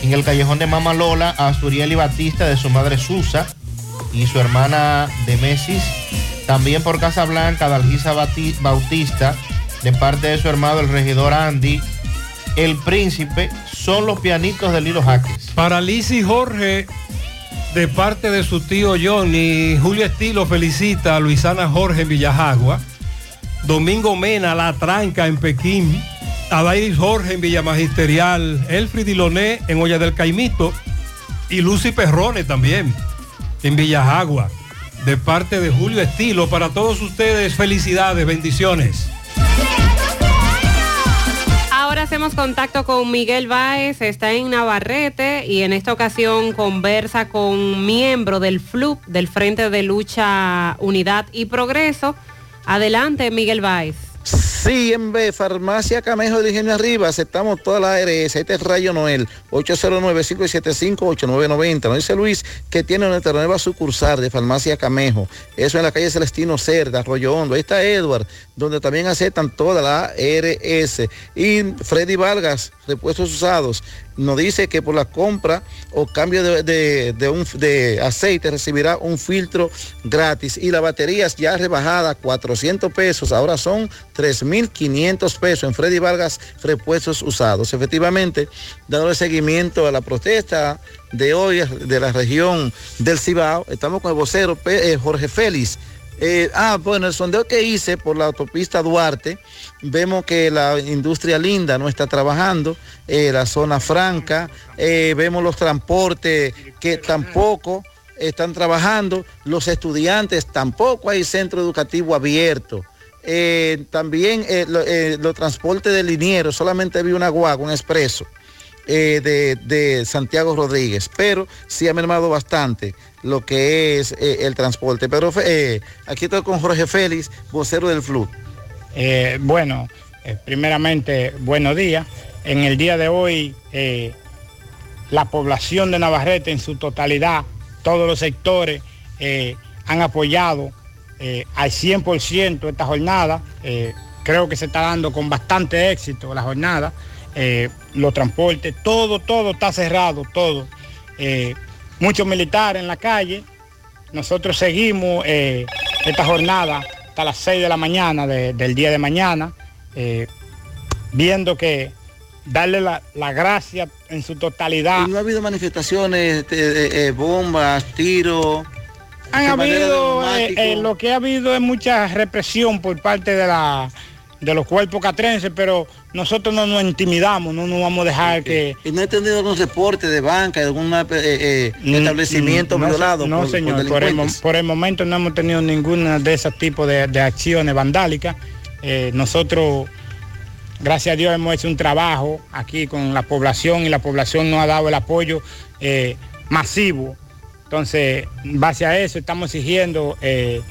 En el callejón de Mama Lola a Suriel y Batista de su madre Susa y su hermana de Mesis. También por Casa Blanca, Dalgisa Bautista, de parte de su hermano el regidor Andy. El príncipe son los pianitos de Lilo Jaques. Para Lizzy Jorge, de parte de su tío Johnny, Julio Estilo felicita a Luisana Jorge en Villajagua, Domingo Mena, La Tranca en Pekín, Adairis Jorge en Villa Magisterial, Elfrid Diloné en Olla del Caimito y Lucy Perrone también en Villajagua, de parte de Julio Estilo. Para todos ustedes, felicidades, bendiciones. Ahora hacemos contacto con Miguel Báez, está en Navarrete y en esta ocasión conversa con miembro del FLUP, del Frente de Lucha, Unidad y Progreso. Adelante, Miguel Báez. Sí, en B, Farmacia Camejo de Ingenio Arriba, aceptamos todas las ARS. Este es Rayo Noel, 809-575-8990. Nos dice Luis que tiene nuestra nueva sucursal de Farmacia Camejo. Eso en la calle Celestino Cerda, Arroyo Hondo. Ahí está Edward, donde también aceptan todas las ARS. Y Freddy Vargas, repuestos usados, nos dice que por la compra o cambio de, de- de aceite recibirá un filtro gratis y las baterías ya rebajadas 400 pesos, ahora son 3.500 pesos en Freddy Vargas repuestos usados. Efectivamente, dándole seguimiento a la protesta de hoy de la región del Cibao, estamos con el vocero eh, Jorge Félix. Eh, ah, bueno, el sondeo que hice por la autopista Duarte, vemos que la industria linda no está trabajando, eh, la zona franca, eh, vemos los transportes que tampoco están trabajando, los estudiantes tampoco hay centro educativo abierto. También lo- los transportes de linieros, solamente vi una guagua, un expreso eh, de, Santiago Rodríguez, pero sí ha mermado bastante lo que es eh, el transporte. Pero eh, aquí estoy con Jorge Félix, vocero del FLU. Bueno, primeramente, buenos días. En el día de hoy, la población de Navarrete en su totalidad, todos los sectores, han apoyado al 100% esta jornada. Creo que se está dando con bastante éxito la jornada. Eh, los transportes, todo, todo está cerrado, todo. Eh, muchos militares en la calle. Nosotros seguimos eh, esta jornada hasta las 6 de la mañana de- del día de mañana, eh, viendo que darle la, la gracia en su totalidad. Y no ha habido manifestaciones, este, eh, bombas, tiros. Han habido, lo que ha habido es mucha represión por parte de la de los cuerpos catrenses, pero nosotros no nos intimidamos, no nos vamos a dejar que... ¿Y no he tenido algún reporte de banca, de algún establecimiento Mm, no, violado No, por, señor, por por, el, por momento no hemos tenido ninguna de esos tipos de, de acciones vandálicas. Eh, nosotros, gracias a Dios, hemos hecho un trabajo aquí con la población y la población nos ha dado el apoyo eh, masivo. Entonces, en base a eso, estamos exigiendo eh,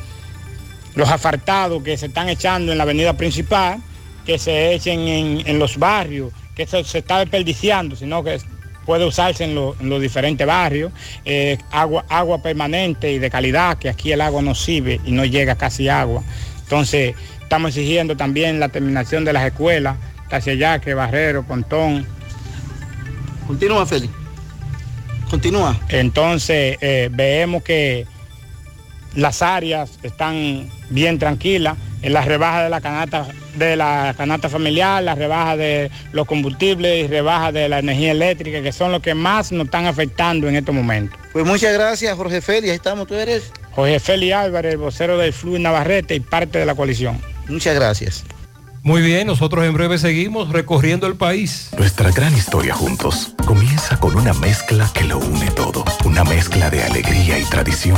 los asfaltados que se están echando en la avenida principal, que se echen en, en los barrios, que eso se está desperdiciando, sino que puede usarse en, lo- en los diferentes barrios, eh, agua, agua permanente y de calidad, que aquí el agua no sirve y no llega casi agua. Entonces, estamos exigiendo también la terminación de las escuelas, Taciayaque, Barrero, Pontón. Continúa, Félix. Continúa. Entonces, eh, vemos que las áreas están bien tranquilas en la rebaja de la canasta de la canasta familiar, la rebaja de los combustibles y rebaja de la energía eléctrica, que son los que más nos están afectando en estos momentos. Pues muchas gracias, Jorge Félix. Ahí estamos, tú eres. Jorge Félix Álvarez, el vocero del Flu Navarrete y parte de la coalición. Muchas gracias. Muy bien, nosotros en breve seguimos recorriendo el país. Nuestra gran historia juntos comienza con una mezcla que lo une todo. Una mezcla de alegría y tradición.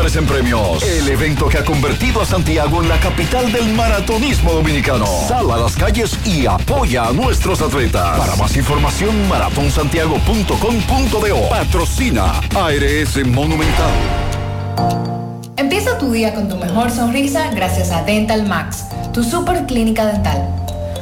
en premios. El evento que ha convertido a Santiago en la capital del maratonismo dominicano. Sal a las calles y apoya a nuestros atletas. Para más información, maratonsantiago.com.do. Patrocina ARS Monumental. Empieza tu día con tu mejor sonrisa gracias a Dental Max, tu super clínica dental.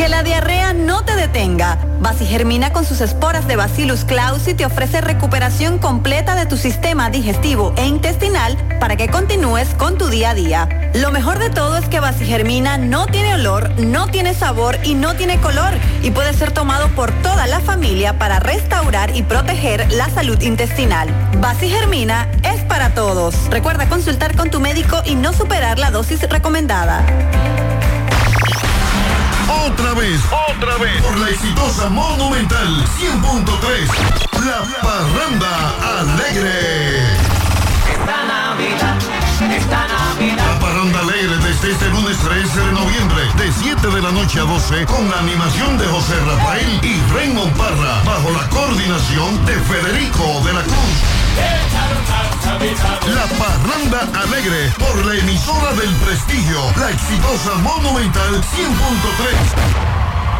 Que la diarrea no te detenga. Germina con sus esporas de Bacillus clausi te ofrece recuperación completa de tu sistema digestivo e intestinal para que continúes con tu día a día. Lo mejor de todo es que Germina no tiene olor, no tiene sabor y no tiene color y puede ser tomado por toda la familia para restaurar y proteger la salud intestinal. Germina es para todos. Recuerda consultar con tu médico y no superar la dosis recomendada. Otra vez, otra vez, por la exitosa Monumental 100.3, La Parranda Alegre. Esta Navidad, esta Navidad. La Parranda Alegre desde este lunes 13 de noviembre, de 7 de la noche a 12, con la animación de José Rafael y Raymond Parra, bajo la coordinación de Federico de la Cruz. La Parranda Alegre por la emisora del prestigio, la exitosa Monumental 100.3.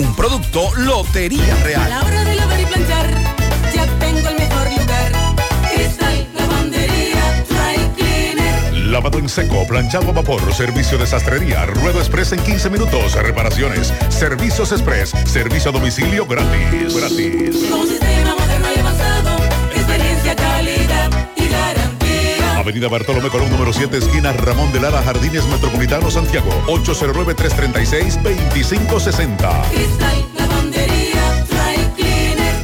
Un producto Lotería A Real. la hora de lavar y planchar, ya tengo el mejor lugar. Cristal, lavandería, dry cleaner. Lavado en seco, planchado a vapor, servicio de sastrería, ruedo express en 15 minutos, reparaciones, servicios express, servicio a domicilio gratis. Gratis. Con un sistema Avenida Bartolomé Colón, número 7, esquina Ramón de Lara, Jardines Metropolitano, Santiago. 809-336-2560. Cristal, lavandería, dry cleaner.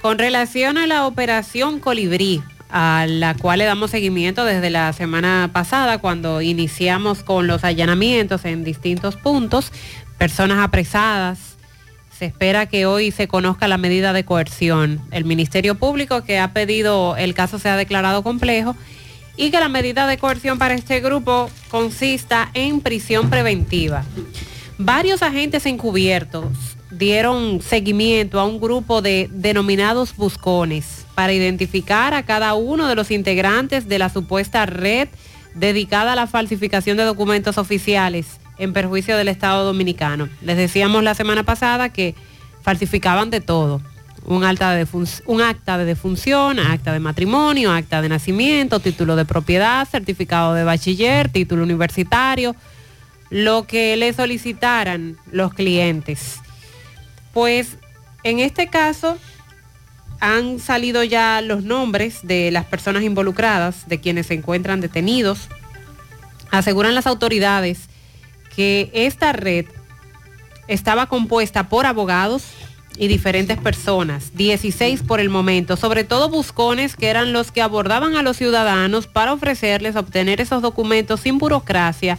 Con relación a la operación Colibrí, a la cual le damos seguimiento desde la semana pasada cuando iniciamos con los allanamientos en distintos puntos, personas apresadas. Se espera que hoy se conozca la medida de coerción. El Ministerio Público que ha pedido el caso sea declarado complejo y que la medida de coerción para este grupo consista en prisión preventiva. Varios agentes encubiertos dieron seguimiento a un grupo de denominados buscones para identificar a cada uno de los integrantes de la supuesta red dedicada a la falsificación de documentos oficiales en perjuicio del Estado Dominicano. Les decíamos la semana pasada que falsificaban de todo. Un, de un acta de defunción, acta de matrimonio, acta de nacimiento, título de propiedad, certificado de bachiller, título universitario, lo que le solicitaran los clientes. Pues en este caso han salido ya los nombres de las personas involucradas, de quienes se encuentran detenidos. Aseguran las autoridades que esta red estaba compuesta por abogados y diferentes personas, 16 por el momento, sobre todo buscones que eran los que abordaban a los ciudadanos para ofrecerles obtener esos documentos sin burocracia,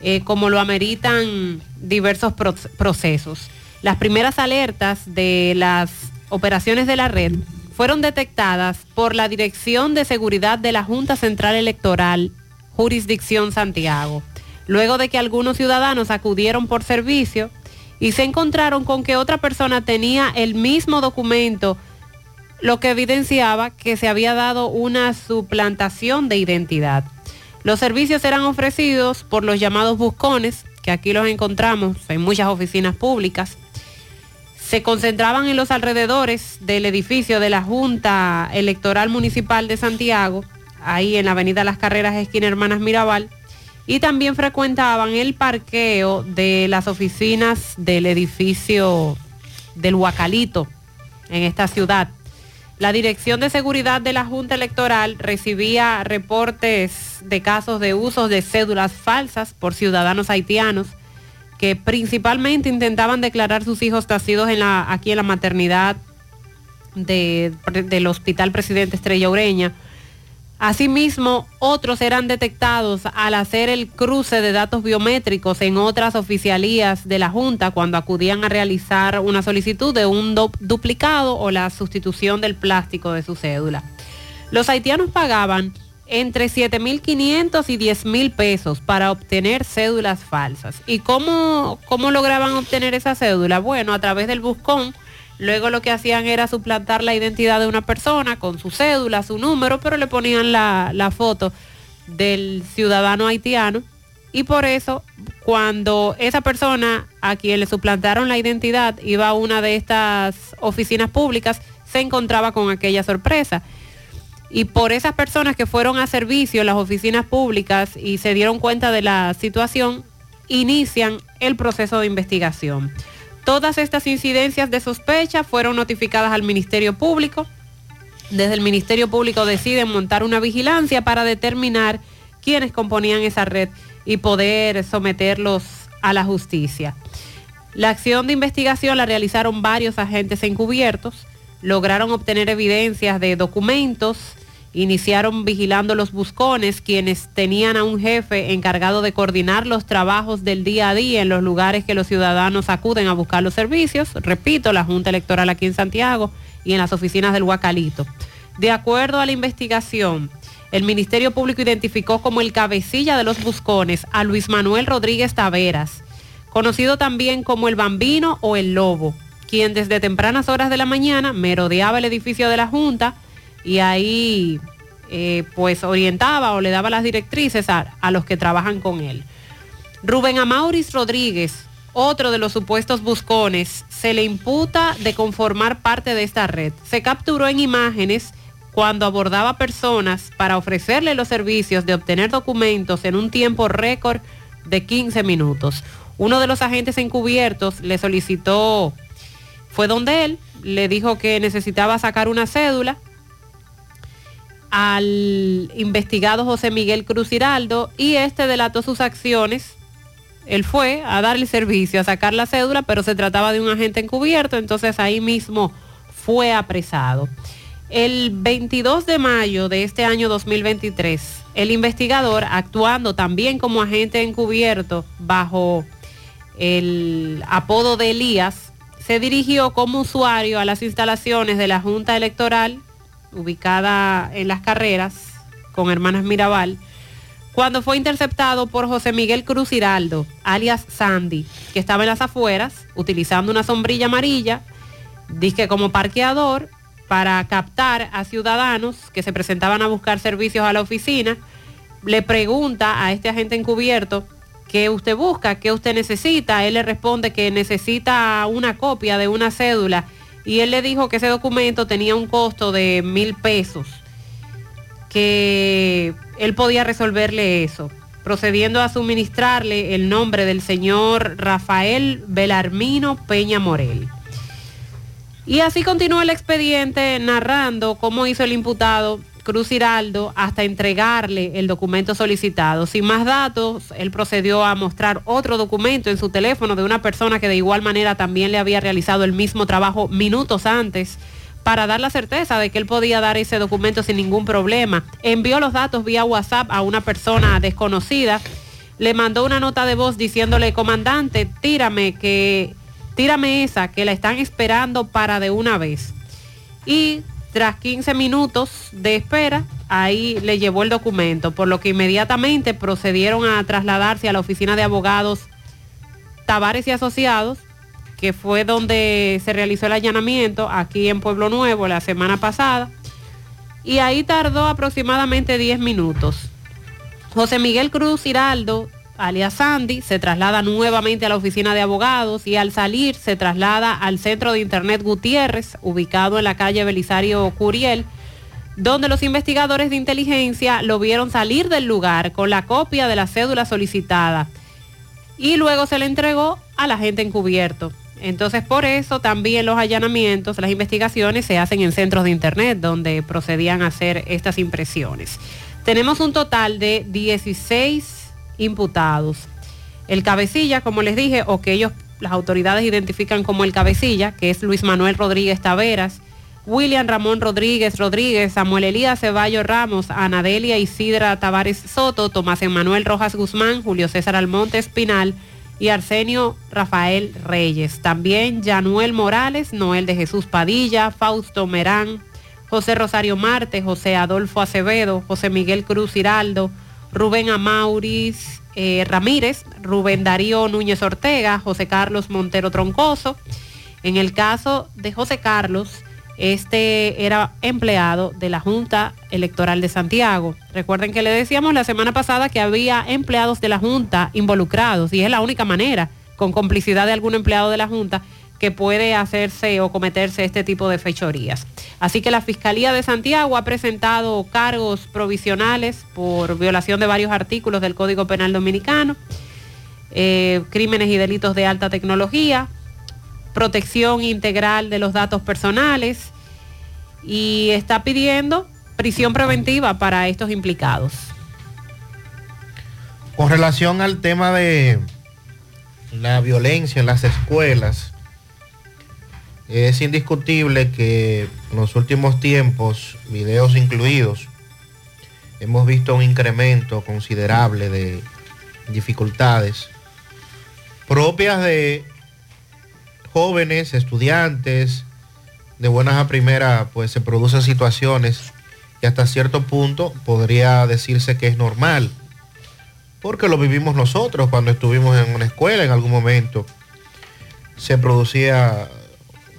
eh, como lo ameritan diversos pro- procesos. Las primeras alertas de las operaciones de la red fueron detectadas por la Dirección de Seguridad de la Junta Central Electoral, Jurisdicción Santiago, luego de que algunos ciudadanos acudieron por servicio y se encontraron con que otra persona tenía el mismo documento, lo que evidenciaba que se había dado una suplantación de identidad. Los servicios eran ofrecidos por los llamados buscones, que aquí los encontramos en muchas oficinas públicas. Se concentraban en los alrededores del edificio de la Junta Electoral Municipal de Santiago, ahí en la Avenida Las Carreras, esquina Hermanas Mirabal, y también frecuentaban el parqueo de las oficinas del edificio del Huacalito en esta ciudad. La Dirección de Seguridad de la Junta Electoral recibía reportes de casos de usos de cédulas falsas por ciudadanos haitianos que principalmente intentaban declarar sus hijos nacidos en la, aquí en la maternidad de- del Hospital Presidente Estrella Ureña. Asimismo, otros eran detectados al hacer el cruce de datos biométricos en otras oficialías de la Junta cuando acudían a realizar una solicitud de un do- duplicado o la sustitución del plástico de su cédula. Los haitianos pagaban entre 7.500 y 10.000 pesos para obtener cédulas falsas. ¿Y cómo, cómo lograban obtener esa cédula? Bueno, a través del buscón. Luego lo que hacían era suplantar la identidad de una persona con su cédula, su número, pero le ponían la, foto del ciudadano haitiano. Y por eso, cuando esa persona a quien le suplantaron la identidad iba a una de estas oficinas públicas, se encontraba con aquella sorpresa. Y por esas personas que fueron a servicio en las oficinas públicas y se dieron cuenta de la situación, inician el proceso de investigación. Todas estas incidencias de sospecha fueron notificadas al Ministerio Público. Desde el Ministerio Público deciden montar una vigilancia para determinar quiénes componían esa red y poder someterlos a la justicia. La acción de investigación la realizaron varios agentes encubiertos, lograron obtener evidencias de documentos, iniciaron vigilando los buscones, quienes tenían a un jefe encargado de coordinar los trabajos del día a día en los lugares que los ciudadanos acuden a buscar los servicios. Repito, la Junta Electoral aquí en Santiago y en las oficinas del Huacalito. De acuerdo a la investigación, el Ministerio Público identificó como el cabecilla de los buscones a Luis Manuel Rodríguez Taveras, conocido también como el Bambino o el Lobo, quien desde tempranas horas de la mañana merodeaba el edificio de la Junta y ahí eh, pues orientaba o le daba las directrices a, a los que trabajan con él. Rubén Amauris Rodríguez, otro de los supuestos buscones, se le imputa de conformar parte de esta red. Se capturó en imágenes cuando abordaba personas para ofrecerle los servicios de obtener documentos en un tiempo récord de 15 minutos. Uno de los agentes encubiertos le solicitó, fue donde él, le dijo que necesitaba sacar una cédula al investigado José Miguel Cruz Hiraldo y este delató sus acciones. Él fue a dar el servicio, a sacar la cédula, pero se trataba de un agente encubierto, entonces ahí mismo fue apresado. El 22 de mayo de este año 2023, el investigador, actuando también como agente encubierto bajo el apodo de Elías, se dirigió como usuario a las instalaciones de la Junta Electoral, ubicada en las carreras con Hermanas Mirabal, cuando fue interceptado por José Miguel Cruz Hiraldo, alias Sandy, que estaba en las afueras, utilizando una sombrilla amarilla, disque como parqueador, para captar a ciudadanos que se presentaban a buscar servicios a la oficina, le pregunta a este agente encubierto qué usted busca, qué usted necesita. Él le responde que necesita una copia de una cédula y él le dijo que ese documento tenía un costo de mil pesos, que él podía resolverle eso, procediendo a suministrarle el nombre del señor Rafael Belarmino Peña Morel. Y así continúa el expediente narrando cómo hizo el imputado Cruz Hiraldo hasta entregarle el documento solicitado. Sin más datos, él procedió a mostrar otro documento en su teléfono de una persona que de igual manera también le había realizado el mismo trabajo minutos antes para dar la certeza de que él podía dar ese documento sin ningún problema. Envió los datos vía WhatsApp a una persona desconocida, le mandó una nota de voz diciéndole, comandante, tírame que tírame esa, que la están esperando para de una vez. Y tras 15 minutos de espera, ahí le llevó el documento, por lo que inmediatamente procedieron a trasladarse a la oficina de abogados Tavares y Asociados, que fue donde se realizó el allanamiento aquí en Pueblo Nuevo la semana pasada. Y ahí tardó aproximadamente 10 minutos. José Miguel Cruz Hiraldo alias Sandy, se traslada nuevamente a la oficina de abogados y al salir se traslada al centro de Internet Gutiérrez, ubicado en la calle Belisario Curiel, donde los investigadores de inteligencia lo vieron salir del lugar con la copia de la cédula solicitada y luego se le entregó a la gente encubierto. Entonces, por eso también los allanamientos, las investigaciones se hacen en centros de Internet donde procedían a hacer estas impresiones. Tenemos un total de 16 imputados. El cabecilla, como les dije, o que ellos, las autoridades identifican como el cabecilla, que es Luis Manuel Rodríguez Taveras, William Ramón Rodríguez Rodríguez, Samuel Elías Ceballos Ramos, Anadelia Isidra Tavares Soto, Tomás Emanuel Rojas Guzmán, Julio César Almonte Espinal y Arsenio Rafael Reyes. También Januel Morales, Noel de Jesús Padilla, Fausto Merán, José Rosario Marte, José Adolfo Acevedo, José Miguel Cruz Hiraldo, Rubén Amauris eh, Ramírez, Rubén Darío Núñez Ortega, José Carlos Montero Troncoso. En el caso de José Carlos, este era empleado de la Junta Electoral de Santiago. Recuerden que le decíamos la semana pasada que había empleados de la Junta involucrados y es la única manera, con complicidad de algún empleado de la Junta, que puede hacerse o cometerse este tipo de fechorías. Así que la Fiscalía de Santiago ha presentado cargos provisionales por violación de varios artículos del Código Penal Dominicano, eh, crímenes y delitos de alta tecnología, protección integral de los datos personales y está pidiendo prisión preventiva para estos implicados. Con relación al tema de la violencia en las escuelas, es indiscutible que en los últimos tiempos, videos incluidos, hemos visto un incremento considerable de dificultades propias de jóvenes, estudiantes, de buenas a primeras, pues se producen situaciones que hasta cierto punto podría decirse que es normal, porque lo vivimos nosotros cuando estuvimos en una escuela en algún momento. Se producía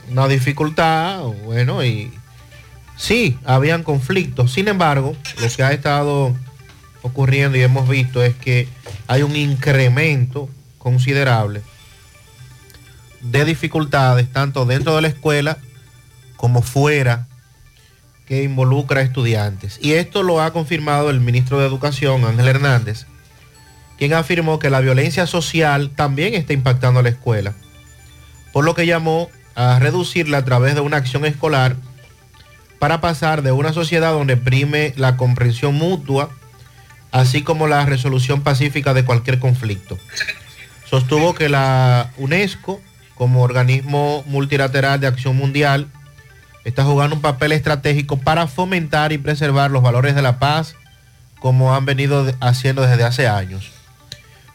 una dificultad, bueno, y sí, habían conflictos. Sin embargo, lo que ha estado ocurriendo y hemos visto es que hay un incremento considerable de dificultades, tanto dentro de la escuela como fuera, que involucra a estudiantes. Y esto lo ha confirmado el ministro de Educación, Ángel Hernández, quien afirmó que la violencia social también está impactando a la escuela, por lo que llamó a reducirla a través de una acción escolar para pasar de una sociedad donde prime la comprensión mutua, así como la resolución pacífica de cualquier conflicto. Sostuvo que la UNESCO como organismo multilateral de acción mundial, está jugando un papel estratégico para fomentar y preservar los valores de la paz, como han venido haciendo desde hace años.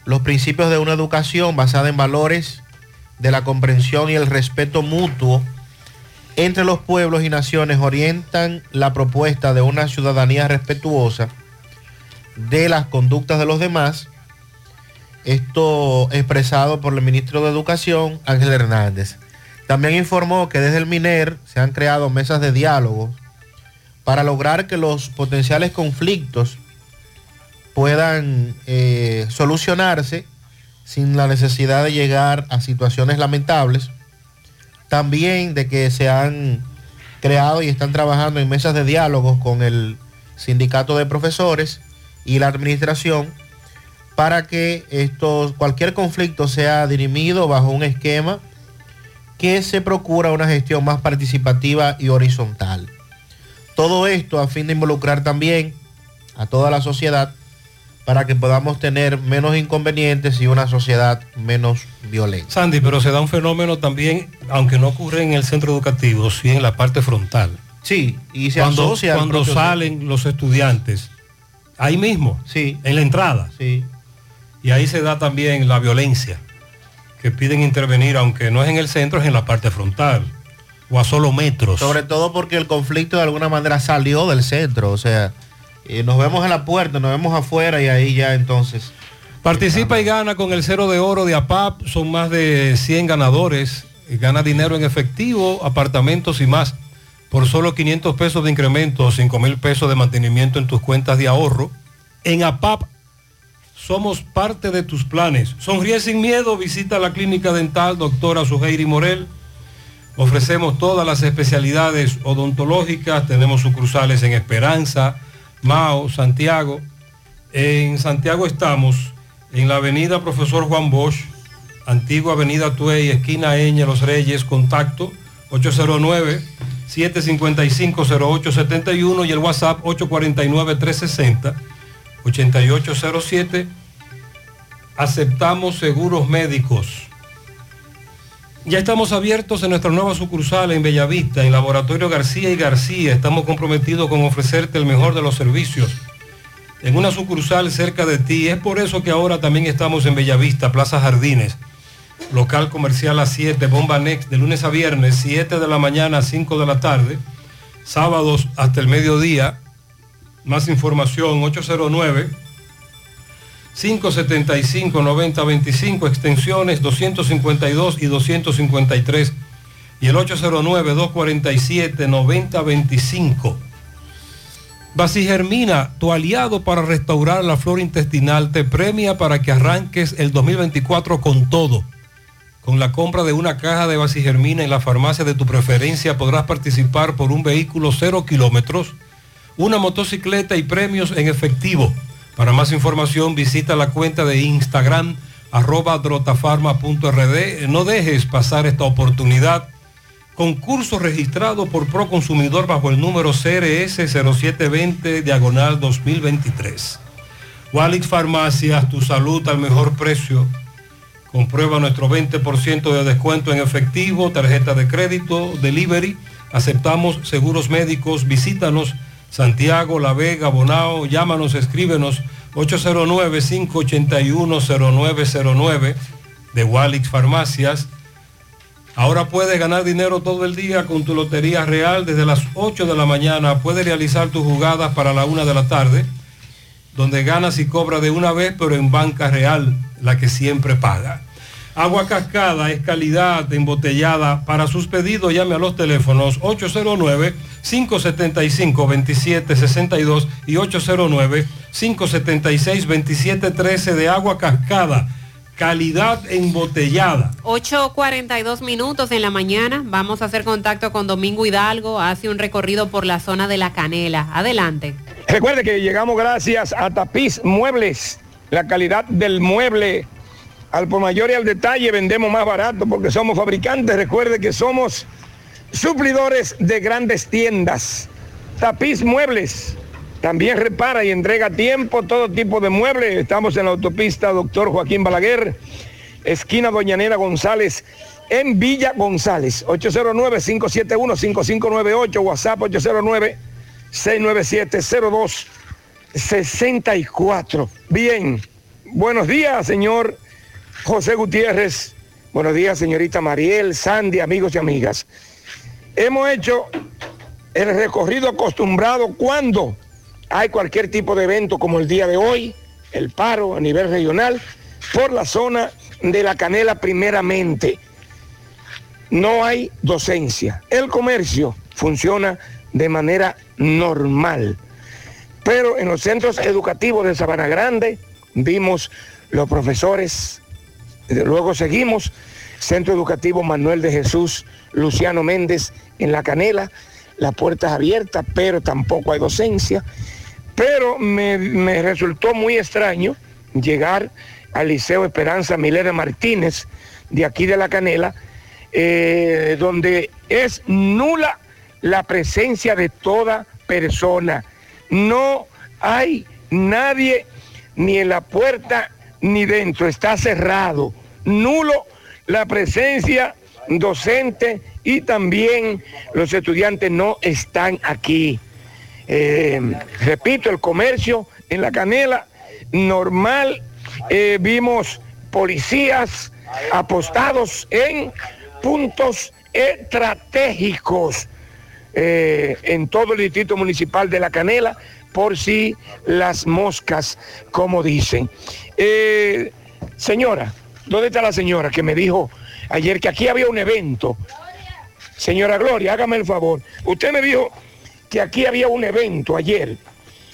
Los principios de una educación basada en valores de la comprensión y el respeto mutuo entre los pueblos y naciones orientan la propuesta de una ciudadanía respetuosa de las conductas de los demás esto expresado por el ministro de Educación, Ángel Hernández. También informó que desde el MINER se han creado mesas de diálogo para lograr que los potenciales conflictos puedan eh, solucionarse sin la necesidad de llegar a situaciones lamentables. También de que se han creado y están trabajando en mesas de diálogo con el sindicato de profesores y la administración para que estos, cualquier conflicto sea dirimido bajo un esquema que se procura una gestión más participativa y horizontal. Todo esto a fin de involucrar también a toda la sociedad para que podamos tener menos inconvenientes y una sociedad menos violenta. Sandy, pero se da un fenómeno también, aunque no ocurre en el centro educativo, sí en la parte frontal. Sí, y se cuando, asocia cuando salen los estudiantes, ahí mismo, sí. en la entrada. Sí. Y ahí se da también la violencia, que piden intervenir, aunque no es en el centro, es en la parte frontal, o a solo metros. Sobre todo porque el conflicto de alguna manera salió del centro, o sea, eh, nos vemos en la puerta, nos vemos afuera y ahí ya entonces... Participa y gana con el cero de oro de APAP, son más de 100 ganadores, y gana dinero en efectivo, apartamentos y más, por solo 500 pesos de incremento, 5 mil pesos de mantenimiento en tus cuentas de ahorro. En APAP somos parte de tus planes. Sonríe sin miedo, visita la clínica dental doctora Suheiri Morel. Ofrecemos todas las especialidades odontológicas, tenemos sucursales en Esperanza, Mao, Santiago. En Santiago estamos en la avenida Profesor Juan Bosch, antigua avenida Tuey, esquina Eña, Los Reyes, contacto 809-755-0871 y el WhatsApp 849-360-8807. Aceptamos seguros médicos. Ya estamos abiertos en nuestra nueva sucursal en Bellavista, en Laboratorio García y García. Estamos comprometidos con ofrecerte el mejor de los servicios. En una sucursal cerca de ti. Es por eso que ahora también estamos en Bellavista, Plaza Jardines. Local comercial a 7, Bomba Next, de lunes a viernes, 7 de la mañana a 5 de la tarde. Sábados hasta el mediodía. Más información, 809. 575-9025, extensiones 252 y 253 y el 809-247-9025. Basigermina, tu aliado para restaurar la flora intestinal, te premia para que arranques el 2024 con todo. Con la compra de una caja de Basigermina en la farmacia de tu preferencia podrás participar por un vehículo cero kilómetros, una motocicleta y premios en efectivo. Para más información visita la cuenta de Instagram arroba drotafarma.rd. No dejes pasar esta oportunidad. Concurso registrado por Proconsumidor bajo el número CRS 0720 diagonal 2023. Walix Farmacias, tu salud al mejor precio. Comprueba nuestro 20% de descuento en efectivo, tarjeta de crédito, delivery. Aceptamos seguros médicos. Visítanos Santiago, La Vega, Bonao, llámanos, escríbenos 809-581-0909 de Walix Farmacias. Ahora puedes ganar dinero todo el día con tu Lotería Real desde las 8 de la mañana. Puedes realizar tus jugadas para la 1 de la tarde, donde ganas y cobras de una vez, pero en banca real, la que siempre paga. Agua Cascada es calidad embotellada. Para sus pedidos llame a los teléfonos 809-575-2762 y 809-576-2713 de Agua Cascada. Calidad embotellada. 8.42 minutos en la mañana. Vamos a hacer contacto con Domingo Hidalgo. Hace un recorrido por la zona de La Canela. Adelante. Recuerde que llegamos gracias a Tapiz Muebles. La calidad del mueble al por mayor y al detalle vendemos más barato porque somos fabricantes. Recuerde que somos suplidores de grandes tiendas. Tapiz Muebles. También repara y entrega a tiempo todo tipo de muebles. Estamos en la autopista Doctor Joaquín Balaguer, esquina Doña Nena González, en Villa González. 809-571-5598, WhatsApp 809-697-0264. Bien, buenos días, señor José Gutiérrez. Buenos días, señorita Mariel, Sandy, amigos y amigas. Hemos hecho el recorrido acostumbrado cuando hay cualquier tipo de evento como el día de hoy, el paro a nivel regional, por la zona de la canela primeramente. No hay docencia. El comercio funciona de manera normal. Pero en los centros educativos de Sabana Grande vimos los profesores Luego seguimos, Centro Educativo Manuel de Jesús, Luciano Méndez en La Canela, las puertas abiertas, pero tampoco hay docencia. Pero me, me resultó muy extraño llegar al Liceo Esperanza Milena Martínez, de aquí de La Canela, eh, donde es nula la presencia de toda persona. No hay nadie ni en la puerta ni dentro, está cerrado, nulo la presencia docente y también los estudiantes no están aquí. Eh, repito, el comercio en la canela normal, eh, vimos policías apostados en puntos estratégicos eh, en todo el distrito municipal de La Canela por si las moscas, como dicen. Señora, ¿dónde está la señora que me dijo ayer que aquí había un evento? Señora Gloria, hágame el favor. Usted me dijo que aquí había un evento ayer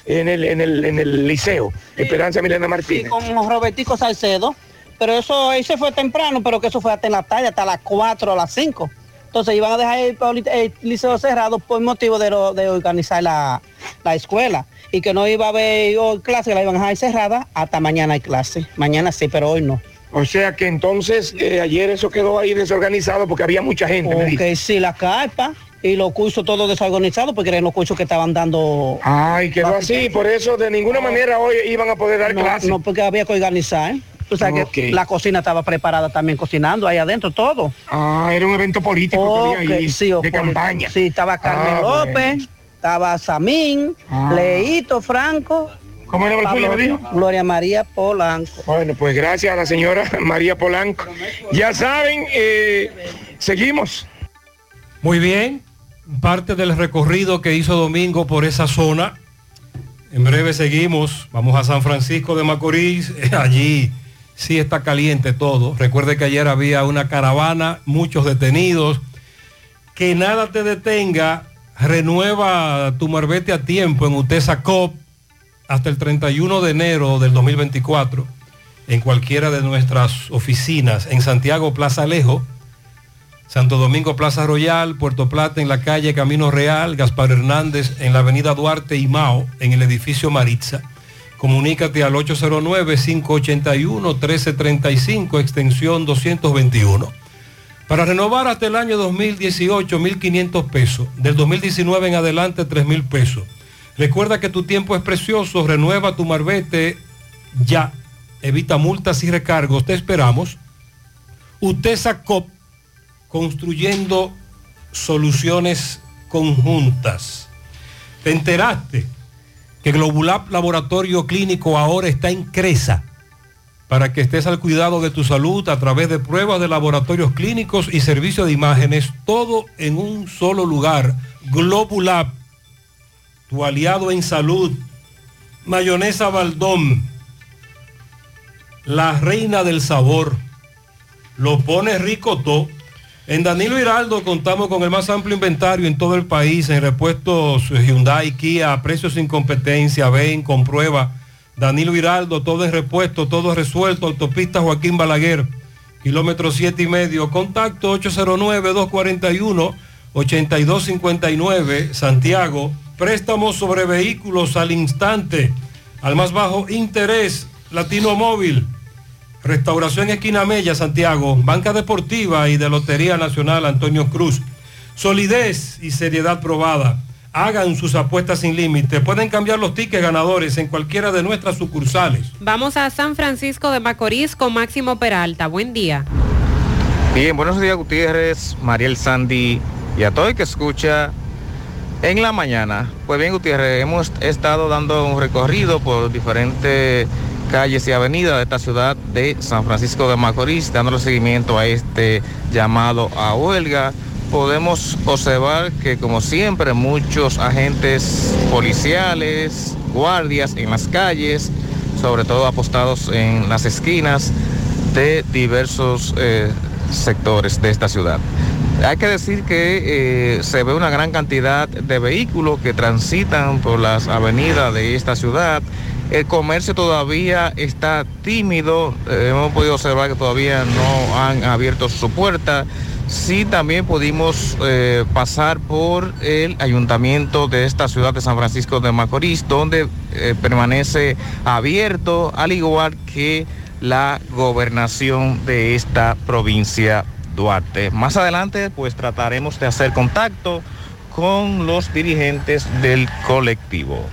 en el, en el, en el liceo, Esperanza Milena Martínez. Sí, con Robertico Salcedo. Pero eso ahí se fue temprano, pero que eso fue hasta en la tarde, hasta las 4 a las 5. Entonces iban a dejar el, liceo cerrado por motivo de, lo- de organizar la, la escuela y que no iba a haber hoy clase, la iban a dejar cerrada hasta mañana hay clase. Mañana sí, pero hoy no. O sea que entonces eh, ayer eso quedó ahí desorganizado porque había mucha gente. Ok, sí, la carpa y los cursos todos desorganizados porque eran los cursos que estaban dando. Ay, quedó así, por eso de ninguna manera hoy iban a poder dar no, clase. No, porque había que organizar. Tú sabes Ok. que la cocina estaba preparada también cocinando ahí adentro, todo. Ah, era un evento político que había ahí, sí, de o campaña. Sí, estaba Carmen Ah, López, bueno. estaba Samín, Ah. Leito Franco. ¿Cómo era el Pablo- suyo, me dijo? Gloria María Polanco. Bueno, pues gracias a la señora María Polanco. Ya saben, eh, seguimos. Muy bien, parte del recorrido que hizo Domingo por esa zona. En breve seguimos, vamos a San Francisco de Macorís, allí sí está caliente todo. Recuerde que ayer había una caravana, muchos detenidos. Que nada te detenga, renueva tu marbete a tiempo en Utesa Cop hasta el 31 de enero del 2024 en cualquiera de nuestras oficinas en Santiago Plaza Alejo Santo Domingo Plaza Royal, Puerto Plata en la calle Camino Real, Gaspar Hernández en la avenida Duarte y Mao en el edificio Maritza. Comunícate al 809-581-1335, extensión 221. Para renovar hasta el año 2018, 1.500 pesos. Del 2019 en adelante, 3.000 pesos. Recuerda que tu tiempo es precioso, renueva tu marbete ya. Evita multas y recargos. Te esperamos. UTESA COP construyendo soluciones conjuntas. ¿Te enteraste que Globulab Laboratorio Clínico ahora está en Cresa? Para que estés al cuidado de tu salud a través de pruebas de laboratorios clínicos y servicio de imágenes, todo en un solo lugar. Globulab, tu aliado en salud. Mayonesa Baldón, la reina del sabor. Lo pone rico todo. En Danilo Hiraldo contamos con el más amplio inventario en todo el país en repuestos Hyundai, Kia, a precios sin competencia, ven, comprueba. Danilo Hiraldo, todo en repuesto, todo resuelto, autopista Joaquín Balaguer, kilómetro siete y medio, contacto 809-241-8259, Santiago, préstamos sobre vehículos al instante, al más bajo interés, Latino Móvil. Restauración Esquina Mella, Santiago, Banca Deportiva y de Lotería Nacional Antonio Cruz. Solidez y seriedad probada. Hagan sus apuestas sin límite. Pueden cambiar los tickets ganadores en cualquiera de nuestras sucursales. Vamos a San Francisco de Macorís con Máximo Peralta. Buen día. Bien, buenos días Gutiérrez, Mariel Sandy y a todo el que escucha en la mañana. Pues bien Gutiérrez, hemos estado dando un recorrido por diferentes calles y avenidas de esta ciudad de San Francisco de Macorís, dándole seguimiento a este llamado a huelga. Podemos observar que como siempre muchos agentes policiales, guardias en las calles, sobre todo apostados en las esquinas de diversos eh, sectores de esta ciudad. Hay que decir que eh, se ve una gran cantidad de vehículos que transitan por las avenidas de esta ciudad. El comercio todavía está tímido, eh, hemos podido observar que todavía no han abierto su puerta. Sí, también pudimos eh, pasar por el ayuntamiento de esta ciudad de San Francisco de Macorís, donde permanece abierto, al igual que la gobernación de esta provincia Duarte. Más adelante, pues trataremos de hacer contacto con los dirigentes del colectivo.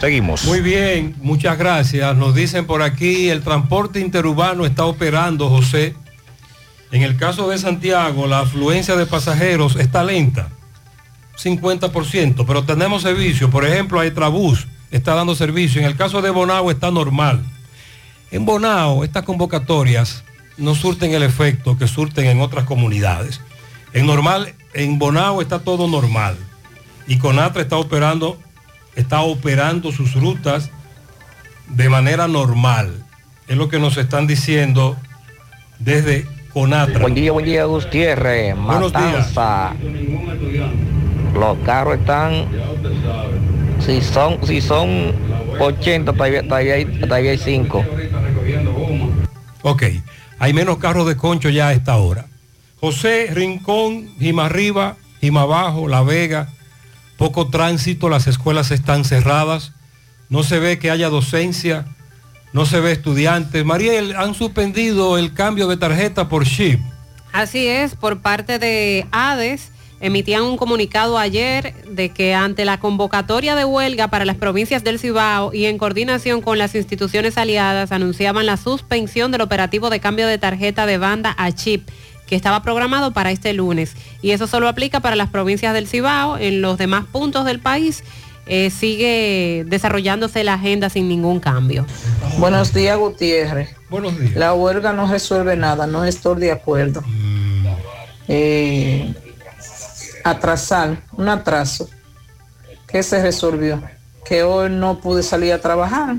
Seguimos. Muy bien, muchas gracias. Nos dicen por aquí, el transporte interurbano está operando, José. En el caso de Santiago, la afluencia de pasajeros está lenta, 50%, pero tenemos servicio. Por ejemplo, Aitrabús está dando servicio. En el caso de Bonao está normal. En Bonao, estas convocatorias no surten el efecto que surten en otras comunidades. En normal, en Bonao está todo normal. Y Conatra está operando, está operando sus rutas de manera normal. Es lo que nos están diciendo desde Conatra. Buen día, buen día, Gutiérrez. Buenos días. Matanza. Los carros están. Si son, si son 80, todavía, todavía, hay, todavía hay 5. Ok, hay menos carros de concho ya a esta hora. José, Rincón, Jima Arriba, Jima Abajo, La Vega, poco tránsito, las escuelas están cerradas, no se ve que haya docencia, no se ve estudiantes. Mariel, han suspendido el cambio de tarjeta por chip. Así es, por parte de ADES emitían un comunicado ayer de que ante la convocatoria de huelga para las provincias del Cibao y en coordinación con las instituciones aliadas anunciaban la suspensión del operativo de cambio de tarjeta de banda a chip que estaba programado para este lunes. Y eso solo aplica para las provincias del Cibao. En los demás puntos del país eh, sigue desarrollándose la agenda sin ningún cambio. Buenos días, Gutiérrez. Buenos días. La huelga no resuelve nada, no estoy de acuerdo. Eh, atrasar, un atraso. ¿Qué se resolvió? Que hoy no pude salir a trabajar.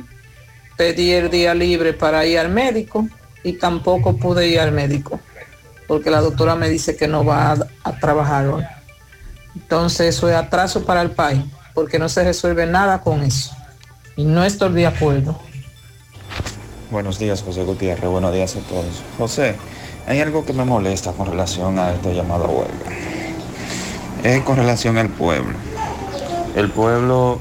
Pedí el día libre para ir al médico y tampoco pude ir al médico porque la doctora me dice que no va a, trabajar hoy. Entonces eso es atraso para el país porque no se resuelve nada con eso. Y no estoy de acuerdo. Buenos días, José Gutiérrez. Buenos días a todos. José, hay algo que me molesta con relación a este llamado a huelga. Es con relación al pueblo. El pueblo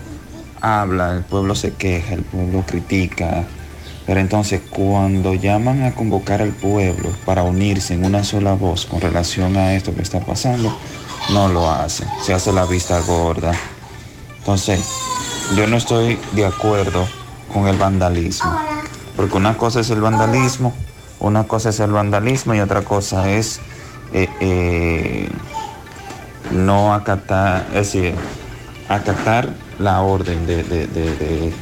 habla, el pueblo se queja, el pueblo critica. Pero entonces cuando llaman a convocar al pueblo para unirse en una sola voz con relación a esto que está pasando, no lo hacen. Se hace la vista gorda. Entonces, yo no estoy de acuerdo con el vandalismo. Porque una cosa es el vandalismo, una cosa es el vandalismo y otra cosa es eh, eh, no acatar, es decir, acatar la orden de, de- de-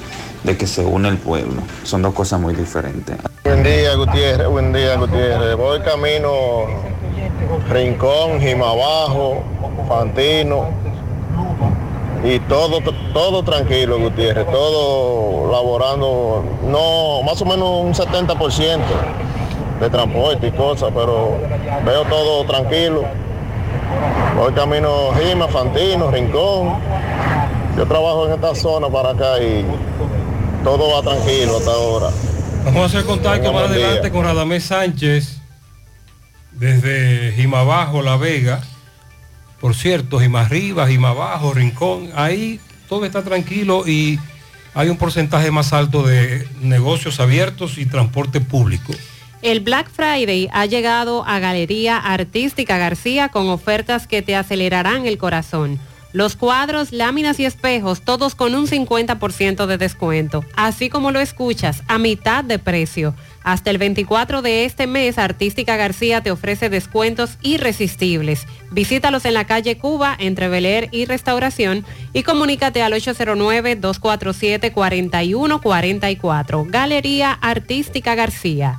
que se une el pueblo. Son dos cosas muy diferentes. Buen día, Gutiérrez. Buen día, Gutiérrez. Voy camino Rincón, Jimabajo, Fantino. Y todo, todo tranquilo, Gutiérrez. Todo laborando, no, más o menos un 70% de transporte y cosas, pero veo todo tranquilo. Voy camino Jima, Fantino, Rincón. Yo trabajo en esta zona para acá y todo va tranquilo hasta ahora. Vamos a hacer contacto más día. adelante con Radamés Sánchez desde Jimabajo, La Vega. Por cierto, Jima Arriba, Jima Abajo, Rincón, ahí todo está tranquilo y hay un porcentaje más alto de negocios abiertos y transporte público. El Black Friday ha llegado a Galería Artística García con ofertas que te acelerarán el corazón. Los cuadros, láminas y espejos, todos con un 50% de descuento. Así como lo escuchas, a mitad de precio. Hasta el 24 de este mes, Artística García te ofrece descuentos irresistibles. Visítalos en la calle Cuba, entre Beler y Restauración, y comunícate al 809-247-4144. Galería Artística García.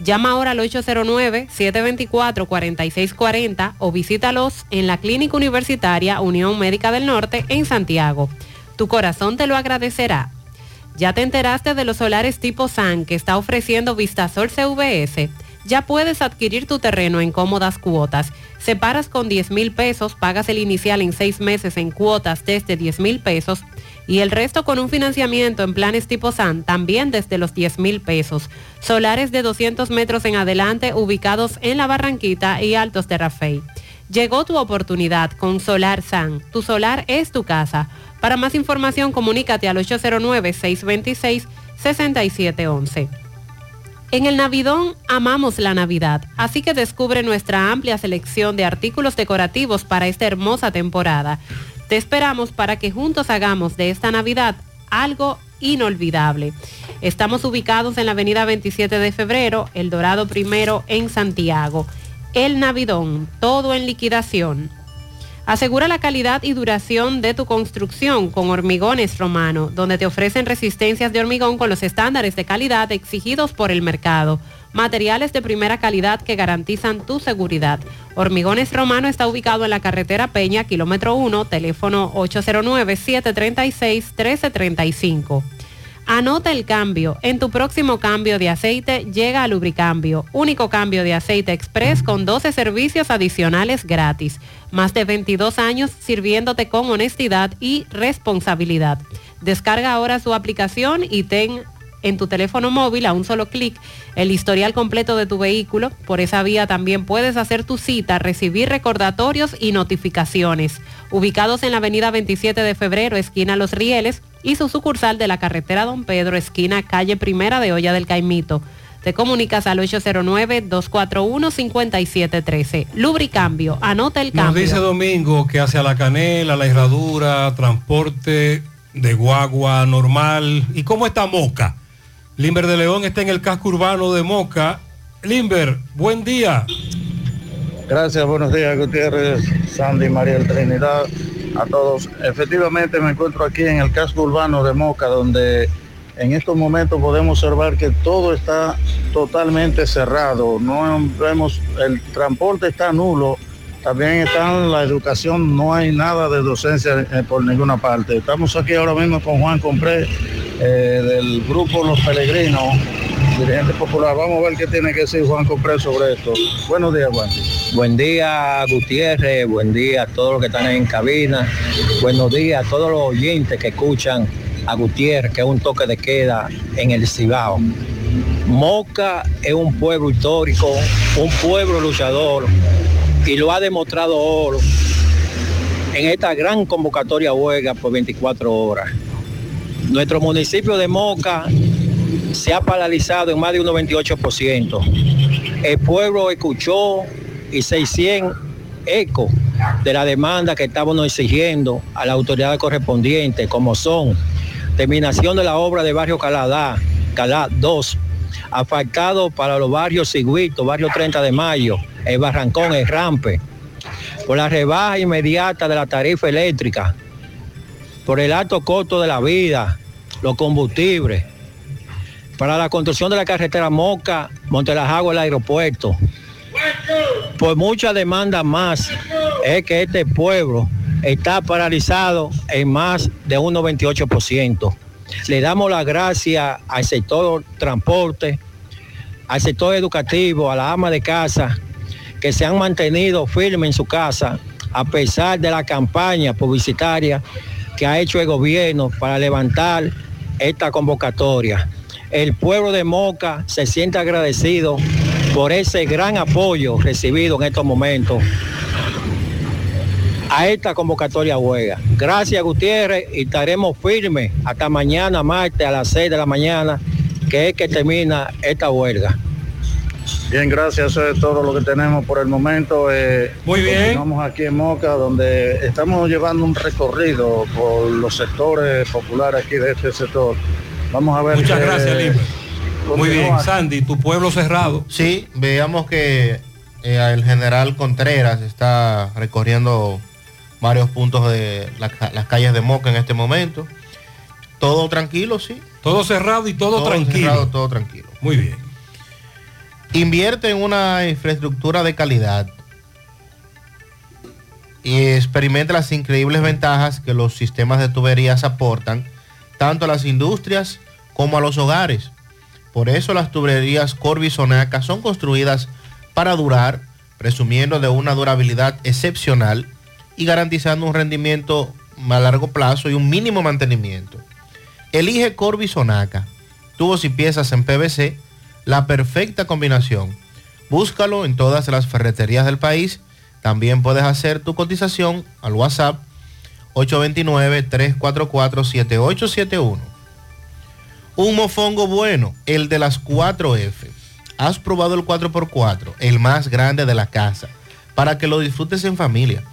Llama ahora al 809-724-4640 o visítalos en la Clínica Universitaria Unión Médica del Norte en Santiago. Tu corazón te lo agradecerá. ¿Ya te enteraste de los solares tipo SAN que está ofreciendo Vistasol CVS? Ya puedes adquirir tu terreno en cómodas cuotas. Separas con 10 mil pesos, pagas el inicial en seis meses en cuotas desde 10 mil pesos y el resto con un financiamiento en planes tipo SAN también desde los 10 mil pesos. Solares de 200 metros en adelante ubicados en la Barranquita y Altos de Rafey. Llegó tu oportunidad con Solar SAN. Tu solar es tu casa. Para más información comunícate al 809-626-6711. En el Navidón amamos la Navidad, así que descubre nuestra amplia selección de artículos decorativos para esta hermosa temporada. Te esperamos para que juntos hagamos de esta Navidad algo inolvidable. Estamos ubicados en la avenida 27 de febrero, El Dorado Primero en Santiago. El Navidón, todo en liquidación. Asegura la calidad y duración de tu construcción con Hormigones Romano, donde te ofrecen resistencias de hormigón con los estándares de calidad exigidos por el mercado. Materiales de primera calidad que garantizan tu seguridad. Hormigones Romano está ubicado en la carretera Peña, kilómetro 1, teléfono 809-736-1335. Anota el cambio. En tu próximo cambio de aceite llega a Lubricambio, único cambio de aceite express con 12 servicios adicionales gratis. Más de 22 años sirviéndote con honestidad y responsabilidad. Descarga ahora su aplicación y ten en tu teléfono móvil a un solo clic el historial completo de tu vehículo. Por esa vía también puedes hacer tu cita, recibir recordatorios y notificaciones. Ubicados en la avenida 27 de febrero, esquina Los Rieles, y su sucursal de la carretera Don Pedro, esquina calle Primera de Olla del Caimito. Te comunicas al 809-241-5713. Lubricambio, anota el Nos cambio. dice Domingo que hacia la canela, la herradura, transporte de guagua normal. ¿Y cómo está Moca? Limber de León está en el casco urbano de Moca. Limber, buen día. Gracias, buenos días Gutiérrez, Sandy, María Trinidad, a todos. Efectivamente me encuentro aquí en el casco urbano de Moca, donde en estos momentos podemos observar que todo está totalmente cerrado. No vemos, el transporte está nulo, también está la educación, no hay nada de docencia eh, por ninguna parte. Estamos aquí ahora mismo con Juan Compré eh, del grupo Los Peregrinos, dirigente popular. Vamos a ver qué tiene que decir Juan Compré sobre esto. Buenos días, Juan. Buen día, Gutiérrez. Buen día a todos los que están en cabina. Buenos días a todos los oyentes que escuchan a Gutiérrez, que es un toque de queda en el Cibao. Moca es un pueblo histórico, un pueblo luchador y lo ha demostrado oro en esta gran convocatoria huelga por 24 horas. Nuestro municipio de Moca se ha paralizado en más de un 98%. El pueblo escuchó y se hicieron eco de la demanda que estábamos exigiendo a la autoridad correspondiente, como son terminación de la obra de barrio Caladá, Calá 2, afectado para los barrios Ciguito, barrio 30 de Mayo, el Barrancón, el Rampe, por la rebaja inmediata de la tarifa eléctrica, por el alto costo de la vida, los combustibles, para la construcción de la carretera Moca, Montelajagua, el aeropuerto. Por muchas demandas más, es que este pueblo está paralizado en más de un 98%. Le damos las gracias al sector transporte, al sector educativo, a la ama de casa, que se han mantenido firmes en su casa a pesar de la campaña publicitaria que ha hecho el gobierno para levantar esta convocatoria. El pueblo de Moca se siente agradecido por ese gran apoyo recibido en estos momentos a esta convocatoria huelga. Gracias Gutiérrez y estaremos firmes hasta mañana martes a las 6 de la mañana, que es que termina esta huelga. Bien, gracias, eso es todo lo que tenemos por el momento. Eh, Muy bien. Estamos aquí en Moca, donde estamos llevando un recorrido por los sectores populares aquí de este sector. Vamos a ver. Muchas qué- gracias, Limber. Muy bien. Sandy, tu pueblo cerrado. Sí, veamos que eh, el general Contreras está recorriendo varios puntos de la las calles de Moca en este momento. Todo tranquilo, sí. Todo cerrado y todo, tranquilo. cerrado, todo tranquilo. Muy bien. Invierte en una infraestructura de calidad y experimenta las increíbles ventajas que los sistemas de tuberías aportan tanto a las industrias como a los hogares. Por eso las tuberías Corby Sonaca son construidas para durar, presumiendo de una durabilidad excepcional y garantizando un rendimiento a largo plazo y un mínimo mantenimiento. Elige Corby Sonaca, tubos y piezas en PVC, la perfecta combinación. Búscalo en todas las ferreterías del país. También puedes hacer tu cotización al WhatsApp 829-344-7871. Un mofongo bueno, el de las 4F. Has probado el 4x4, el más grande de la casa, para que lo disfrutes en familia.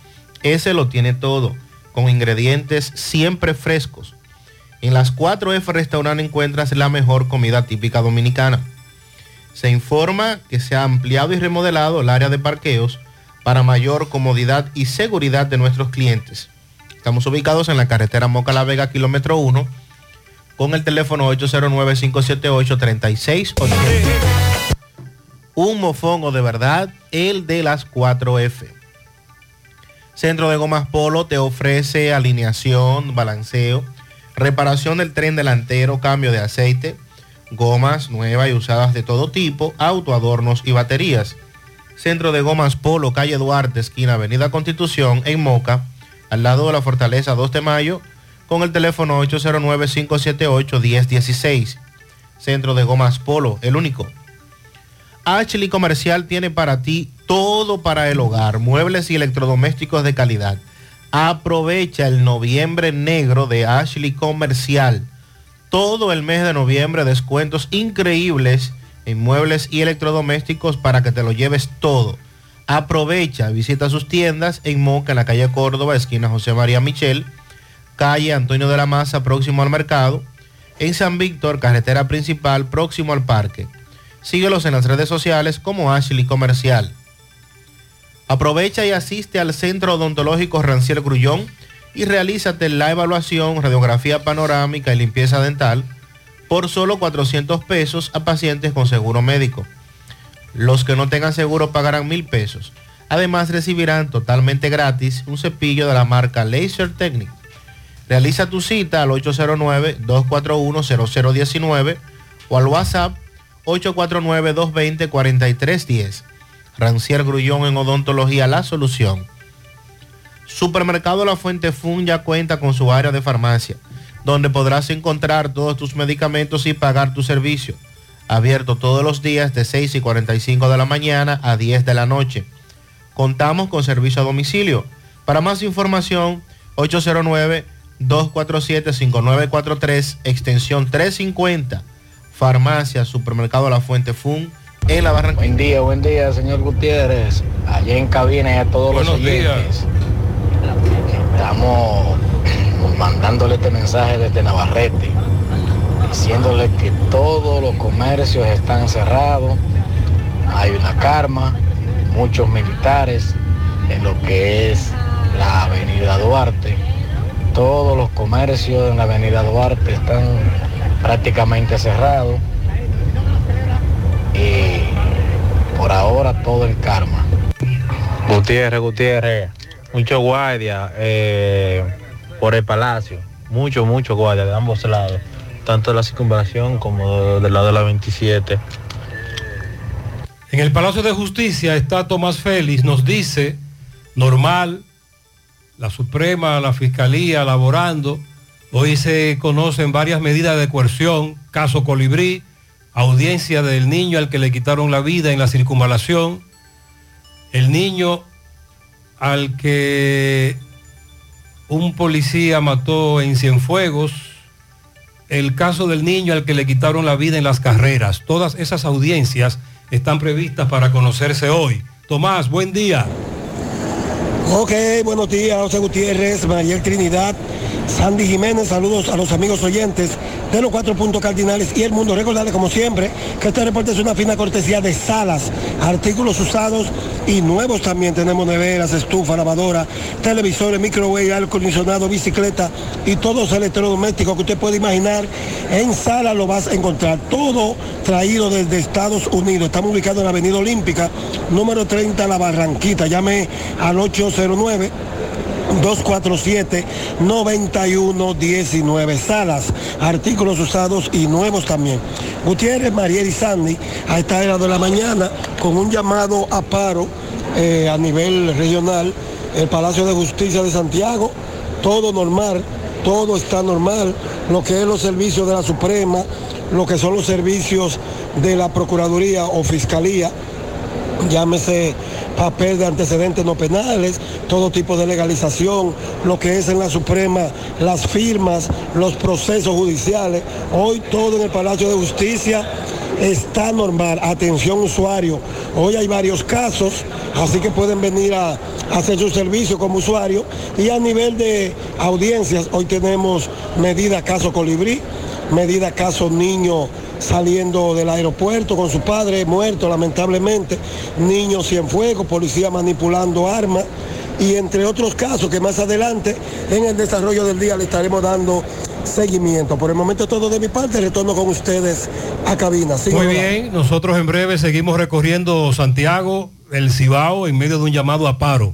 Ese lo tiene todo, con ingredientes siempre frescos. En las 4F Restaurant encuentras la mejor comida típica dominicana. Se informa que se ha ampliado y remodelado el área de parqueos para mayor comodidad y seguridad de nuestros clientes. Estamos ubicados en la carretera Moca La Vega, kilómetro 1, con el teléfono 809-578-3680. Un mofongo de verdad, el de las 4F. Centro de Gomas Polo te ofrece alineación, balanceo, reparación del tren delantero, cambio de aceite, gomas nuevas y usadas de todo tipo, autoadornos y baterías. Centro de Gomas Polo, calle Duarte, esquina Avenida Constitución, en Moca, al lado de la Fortaleza 2 de Mayo, con el teléfono 809-578-1016. Centro de Gomas Polo, el único. Ashley Comercial tiene para ti todo para el hogar, muebles y electrodomésticos de calidad. Aprovecha el noviembre negro de Ashley Comercial. Todo el mes de noviembre descuentos increíbles en muebles y electrodomésticos para que te lo lleves todo. Aprovecha, visita sus tiendas en Moca, en la calle Córdoba, esquina José María Michel, calle Antonio de la Maza, próximo al mercado, en San Víctor, carretera principal, próximo al parque. Síguelos en las redes sociales como Ashley Comercial. Aprovecha y asiste al Centro Odontológico Ranciel Grullón y realízate la evaluación, radiografía panorámica y limpieza dental por solo 400 pesos a pacientes con seguro médico. Los que no tengan seguro pagarán mil pesos. Además recibirán totalmente gratis un cepillo de la marca Laser Technic. Realiza tu cita al 809-241-0019 o al WhatsApp 849-220-4310. Rancier Grullón en Odontología La Solución. Supermercado La Fuente Fun ya cuenta con su área de farmacia, donde podrás encontrar todos tus medicamentos y pagar tu servicio. Abierto todos los días de 6 y 45 de la mañana a 10 de la noche. Contamos con servicio a domicilio. Para más información, 809-247-5943, extensión 350. Farmacia, Supermercado La Fuente Fun, en la Barranquilla. Buen día, buen día, señor Gutiérrez. Allá en cabina y a todos los oyentes. Estamos mandándole este mensaje desde Navarrete, diciéndole que todos los comercios están cerrados, hay una karma, muchos militares en lo que es la avenida Duarte. Todos los comercios en la avenida Duarte están prácticamente cerrados y por ahora todo el karma. Gutiérrez, Gutiérrez, mucho guardia eh, por el palacio, mucho, mucho guardia de ambos lados, tanto de la circunvalación como del lado de la 27. En el Palacio de Justicia está Tomás Félix, nos dice, normal, la Suprema, la Fiscalía laborando, hoy se conocen varias medidas de coerción, caso Colibrí, audiencia del niño al que le quitaron la vida en la circunvalación, el niño al que un policía mató en Cienfuegos, el caso del niño al que le quitaron la vida en las carreras. Todas esas audiencias están previstas para conocerse hoy. Tomás, buen día. Ok, buenos días, José Gutiérrez, Mariel Trinidad, Sandy Jiménez, saludos a los amigos oyentes de los cuatro puntos cardinales y el mundo. Recordarles como siempre que este reporte es una fina cortesía de salas, artículos usados y nuevos también. Tenemos neveras, estufa, lavadora, televisores, microwave, aire acondicionado, bicicleta y todos los electrodomésticos que usted puede imaginar. En sala lo vas a encontrar. Todo traído desde Estados Unidos. Estamos ubicados en la Avenida Olímpica, número 30, La Barranquita. Llame al 809. 247-9119 salas, artículos usados y nuevos también. Gutiérrez, Mariel y Sandy a esta hora de la mañana con un llamado a paro eh, a nivel regional, el Palacio de Justicia de Santiago, todo normal, todo está normal, lo que es los servicios de la Suprema, lo que son los servicios de la Procuraduría o Fiscalía, llámese papel de antecedentes no penales, todo tipo de legalización, lo que es en la Suprema, las firmas, los procesos judiciales. Hoy todo en el Palacio de Justicia está normal. Atención usuario. Hoy hay varios casos, así que pueden venir a, hacer su servicio como usuario. Y a nivel de audiencias, hoy tenemos medida caso colibrí, medida caso niño saliendo del aeropuerto con su padre muerto lamentablemente, niños cienfuegos, policía manipulando armas y entre otros casos que más adelante en el desarrollo del día le estaremos dando seguimiento. Por el momento todo de mi parte, retorno con ustedes a cabina. Muy bien, nosotros en breve seguimos recorriendo Santiago, el Cibao, en medio de un llamado a paro.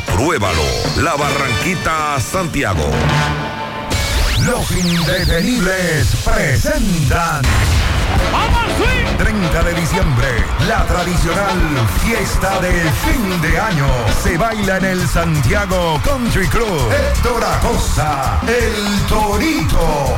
Compruébalo. La Barranquita Santiago. Los indetenibles presentan. 30 de diciembre, la tradicional fiesta de fin de año se baila en el Santiago Country Club. Héctor Acosta, el Torito.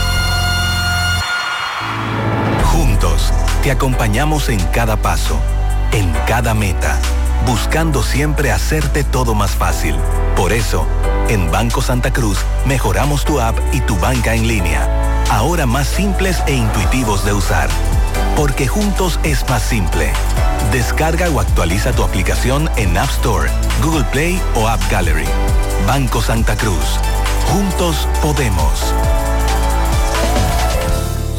Te acompañamos en cada paso, en cada meta, buscando siempre hacerte todo más fácil. Por eso, en Banco Santa Cruz mejoramos tu app y tu banca en línea, ahora más simples e intuitivos de usar. Porque juntos es más simple. Descarga o actualiza tu aplicación en App Store, Google Play o App Gallery. Banco Santa Cruz. Juntos podemos.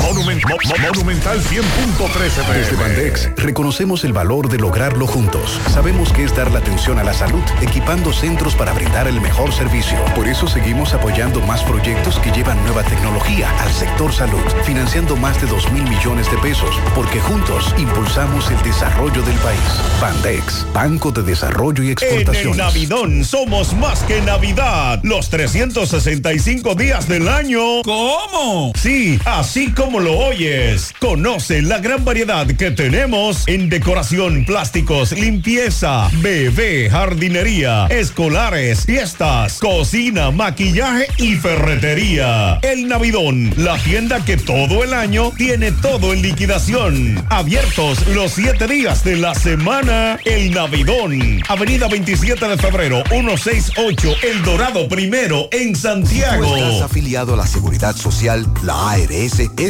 Monument- Mo- Mo- Monumental 100.13 Desde Bandex reconocemos el valor de lograrlo juntos. Sabemos que es dar la atención a la salud, equipando centros para brindar el mejor servicio. Por eso seguimos apoyando más proyectos que llevan nueva tecnología al sector salud, financiando más de 2 mil millones de pesos, porque juntos impulsamos el desarrollo del país. Bandex, Banco de Desarrollo y En el Exportaciones. Navidón somos más que Navidad. Los 365 días del año. ¿Cómo? Sí, así como lo oyes. Conoce la gran variedad que tenemos en decoración, plásticos, limpieza, bebé, jardinería, escolares, fiestas, cocina, maquillaje y ferretería. El Navidón, la tienda que todo el año tiene todo en liquidación. Abiertos los siete días de la semana. El Navidón. Avenida 27 de febrero, 168, El Dorado Primero, en Santiago. Estás afiliado a la Seguridad Social, la ARS es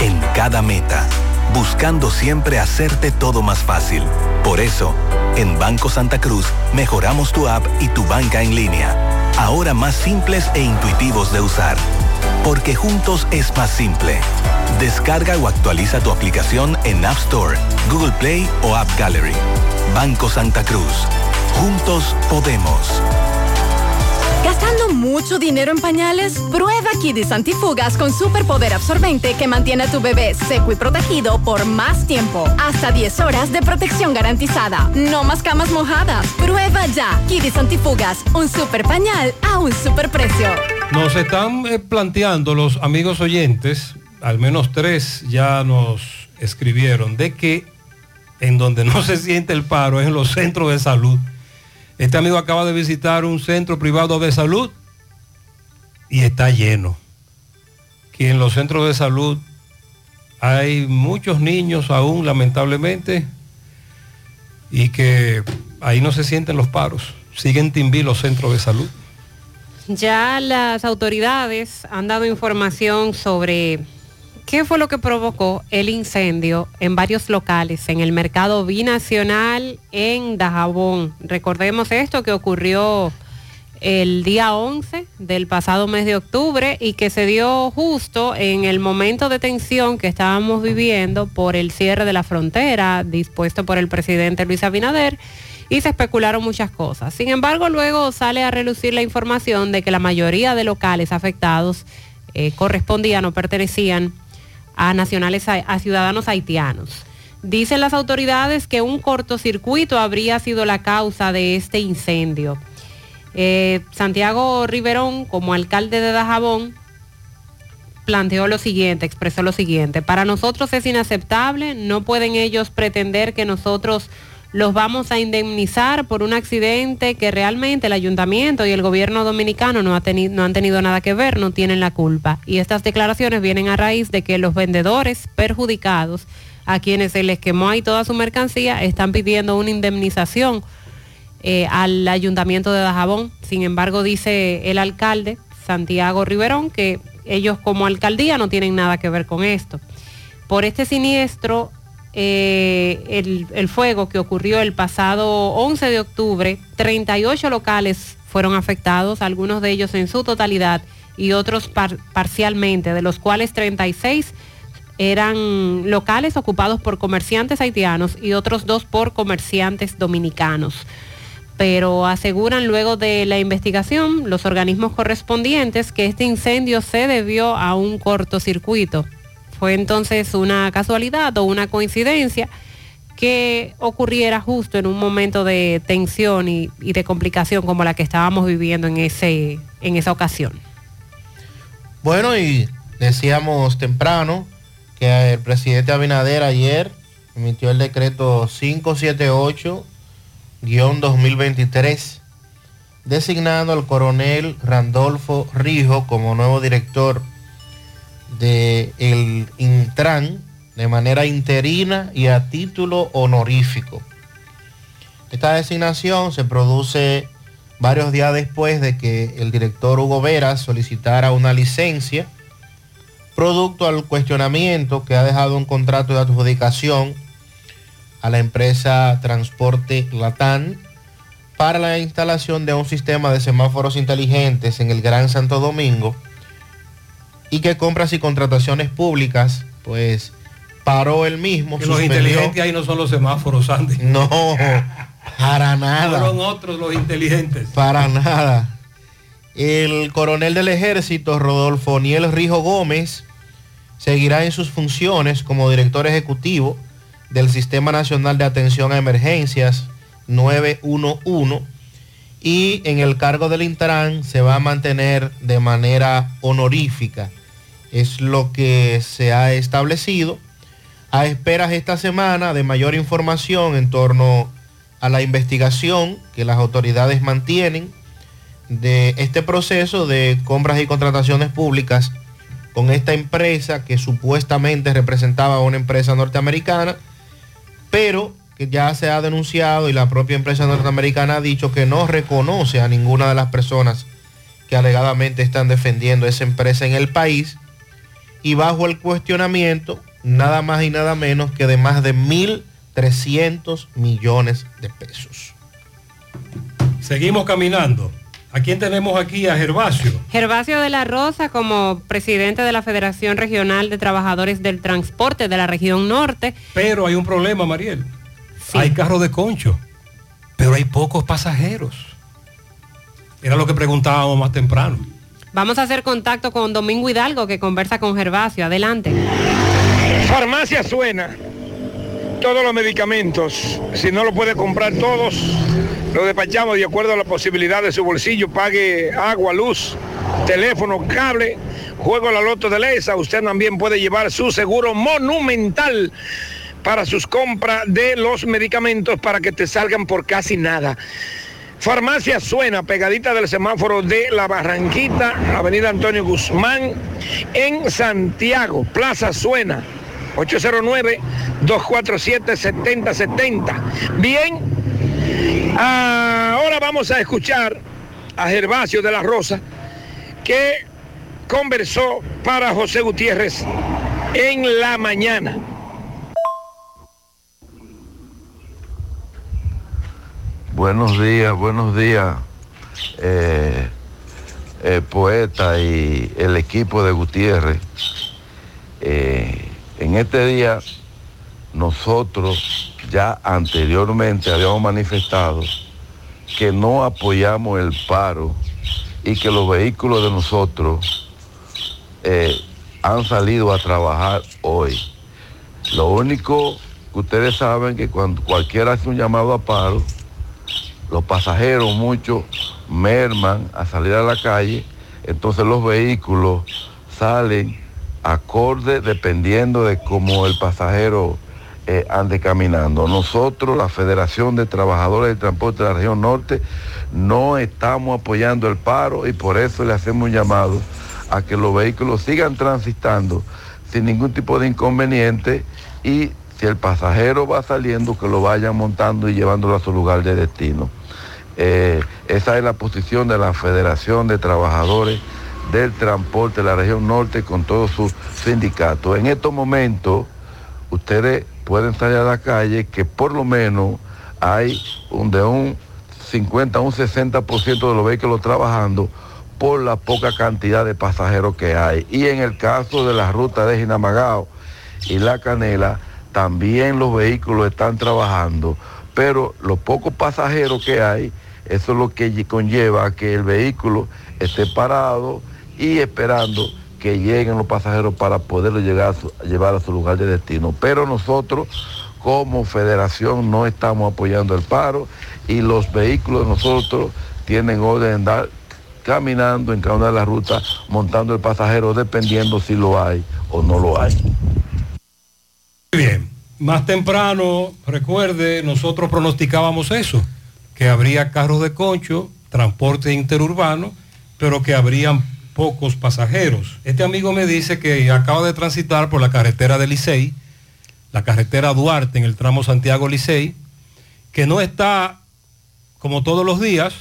en cada meta, buscando siempre hacerte todo más fácil. Por eso, en Banco Santa Cruz, mejoramos tu app y tu banca en línea, ahora más simples e intuitivos de usar. Porque juntos es más simple. Descarga o actualiza tu aplicación en App Store, Google Play o App Gallery. Banco Santa Cruz. Juntos podemos. ¿Gastando mucho dinero en pañales? Prueba Kidis Antifugas con superpoder absorbente que mantiene a tu bebé seco y protegido por más tiempo. Hasta 10 horas de protección garantizada. No más camas mojadas. Prueba ya. Kidis Antifugas, un super pañal a un super precio. Nos están eh, planteando los amigos oyentes, al menos tres ya nos escribieron, de que en donde no se siente el paro es en los centros de salud. Este amigo acaba de visitar un centro privado de salud y está lleno. Que en los centros de salud hay muchos niños aún, lamentablemente, y que ahí no se sienten los paros. Siguen timbí los centros de salud. Ya las autoridades han dado información sobre qué fue lo que provocó el incendio en varios locales en el mercado binacional en Dajabón. Recordemos esto que ocurrió el día 11 del pasado mes de octubre y que se dio justo en el momento de tensión que estábamos viviendo por el cierre de la frontera dispuesto por el presidente Luis Abinader y se especularon muchas cosas. Sin embargo, luego sale a relucir la información de que la mayoría de locales afectados eh, correspondían o pertenecían a nacionales, a ciudadanos haitianos. Dicen las autoridades que un cortocircuito habría sido la causa de este incendio. Eh, Santiago Riverón, como alcalde de Dajabón, planteó lo siguiente, expresó lo siguiente, para nosotros es inaceptable, no pueden ellos pretender que nosotros los vamos a indemnizar por un accidente que realmente el ayuntamiento y el gobierno dominicano no, ha no han tenido nada que ver, no tienen la culpa. Y estas declaraciones vienen a raíz de que los vendedores perjudicados, a quienes se les quemó ahí toda su mercancía, están pidiendo una indemnización eh, al ayuntamiento de Dajabón. Sin embargo, dice el alcalde, Santiago Riverón, que ellos como alcaldía no tienen nada que ver con esto. Por este siniestro, eh, el, fuego que ocurrió el pasado 11 de octubre, 38 locales fueron afectados, algunos de ellos en su totalidad y otros par parcialmente, de los cuales 36 eran locales ocupados por comerciantes haitianos y otros dos por comerciantes dominicanos. Pero aseguran luego de la investigación los organismos correspondientes que este incendio se debió a un cortocircuito fue entonces una casualidad o una coincidencia que ocurriera justo en un momento de tensión y, de complicación como la que estábamos viviendo en, ese, en esa ocasión. Bueno, y decíamos temprano que el presidente Abinader ayer emitió el decreto 578-2023, designando al coronel Randolfo Rijo como nuevo director del el Intran de manera interina y a título honorífico. Esta designación se produce varios días después de que el director Hugo Vera solicitara una licencia producto al cuestionamiento que ha dejado un contrato de adjudicación a la empresa Transporte Latán para la instalación de un sistema de semáforos inteligentes en el Gran Santo Domingo y que compras y contrataciones públicas, pues paró el mismo. Que los inteligentes ahí no son los semáforos, Andy. No, para nada. Fueron otros los inteligentes. Para nada. El coronel del ejército, Rodolfo Niel Rijo Gómez, seguirá en sus funciones como director ejecutivo del Sistema Nacional de Atención a Emergencias 911 y en el cargo del Intran se va a mantener de manera honorífica Es lo que se ha establecido. A esperas esta semana de mayor información en torno a la investigación que las autoridades mantienen de este proceso de compras y contrataciones públicas con esta empresa que supuestamente representaba a una empresa norteamericana, pero que ya se ha denunciado y la propia empresa norteamericana ha dicho que no reconoce a ninguna de las personas que alegadamente están defendiendo esa empresa en el país y bajo el cuestionamiento nada más y nada menos que de más de 1.300 millones de pesos. Seguimos caminando. ¿A quién tenemos aquí? A Gervasio. Gervasio de la Rosa como presidente de la Federación Regional de Trabajadores del Transporte de la región norte. Pero hay un problema, Mariel. Hay carro de concho, pero hay pocos pasajeros. Era lo que preguntábamos más temprano. Vamos a hacer contacto con Domingo Hidalgo que conversa con Gervasio. Adelante. Farmacia suena. Todos los medicamentos, si no lo puede comprar todos, lo despachamos de acuerdo a la posibilidad de su bolsillo. Pague agua, luz, teléfono, cable, juego la loto de Lesa. Usted también puede llevar su seguro monumental para sus compras de los medicamentos para que te salgan por casi nada. Farmacia Suena, pegadita del semáforo de La Barranquita, Avenida Antonio Guzmán, en Santiago, Plaza Suena, 809-247-7070. Bien, ahora vamos a escuchar a Gervasio de la Rosa, que conversó para José Gutiérrez en la mañana. Buenos días, buenos días, eh, eh, poeta y el equipo de Gutiérrez. Eh, en este día nosotros ya anteriormente habíamos manifestado que no apoyamos el paro y que los vehículos de nosotros han salido a trabajar hoy. Lo único que ustedes saben que cuando cualquiera hace un llamado a paro, los pasajeros muchos merman a salir a la calle, entonces los vehículos salen acorde dependiendo de cómo el pasajero eh, ande caminando. Nosotros, la Federación de Trabajadores del Transporte de la Región Norte, no estamos apoyando el paro y por eso le hacemos un llamado a que los vehículos sigan transitando sin ningún tipo de inconveniente y si el pasajero va saliendo, que lo vayan montando y llevándolo a su lugar de destino. Eh, esa es la posición de la Federación de Trabajadores del Transporte de la región norte con todos sus sindicatos. En estos momentos, ustedes pueden salir a la calle que por lo menos hay un, de un 50 a un 60% de los vehículos trabajando por la poca cantidad de pasajeros que hay. Y en el caso de la ruta de Jinamagao y La Canela, también los vehículos están trabajando, pero los pocos pasajeros que hay, eso es lo que conlleva que el vehículo esté parado y esperando que lleguen los pasajeros para poderlo llevar a su lugar de destino. Pero nosotros como federación no estamos apoyando el paro y los vehículos de nosotros tienen orden de andar caminando en cada una de las rutas, montando el pasajero dependiendo si lo hay o no lo hay. Bien, más temprano, recuerde, nosotros pronosticábamos eso, que habría carros de concho, transporte interurbano, pero que habrían pocos pasajeros. Este amigo me dice que acaba de transitar por la carretera de Licey, la carretera Duarte en el tramo Santiago-Licey, que no está como todos los días,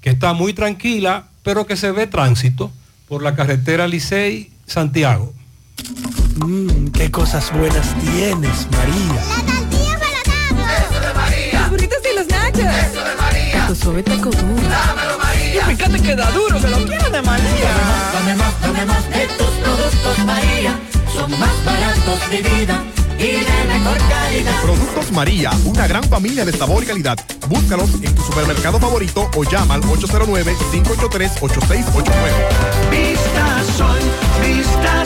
que está muy tranquila, pero que se ve tránsito por la carretera Licey-Santiago. Mmm, qué cosas buenas tienes, María. La tortilla para Eso de María. Los burritos y los nachos. Eso de María. Tu suave taco duro. Dámelo, María. Y fíjate que da duro, que lo quiero de María. Dame más, dame más de tus productos, María. Son más baratos de vida. Y de mejor calidad. Productos María, una gran familia de sabor y calidad. Búscalos en tu supermercado favorito o llama al 809-583-8689. Vista Sol, Vista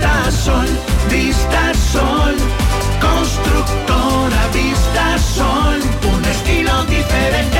Vista Sol, Vista Sol. Constructora Vista Sol. Un estilo diferente.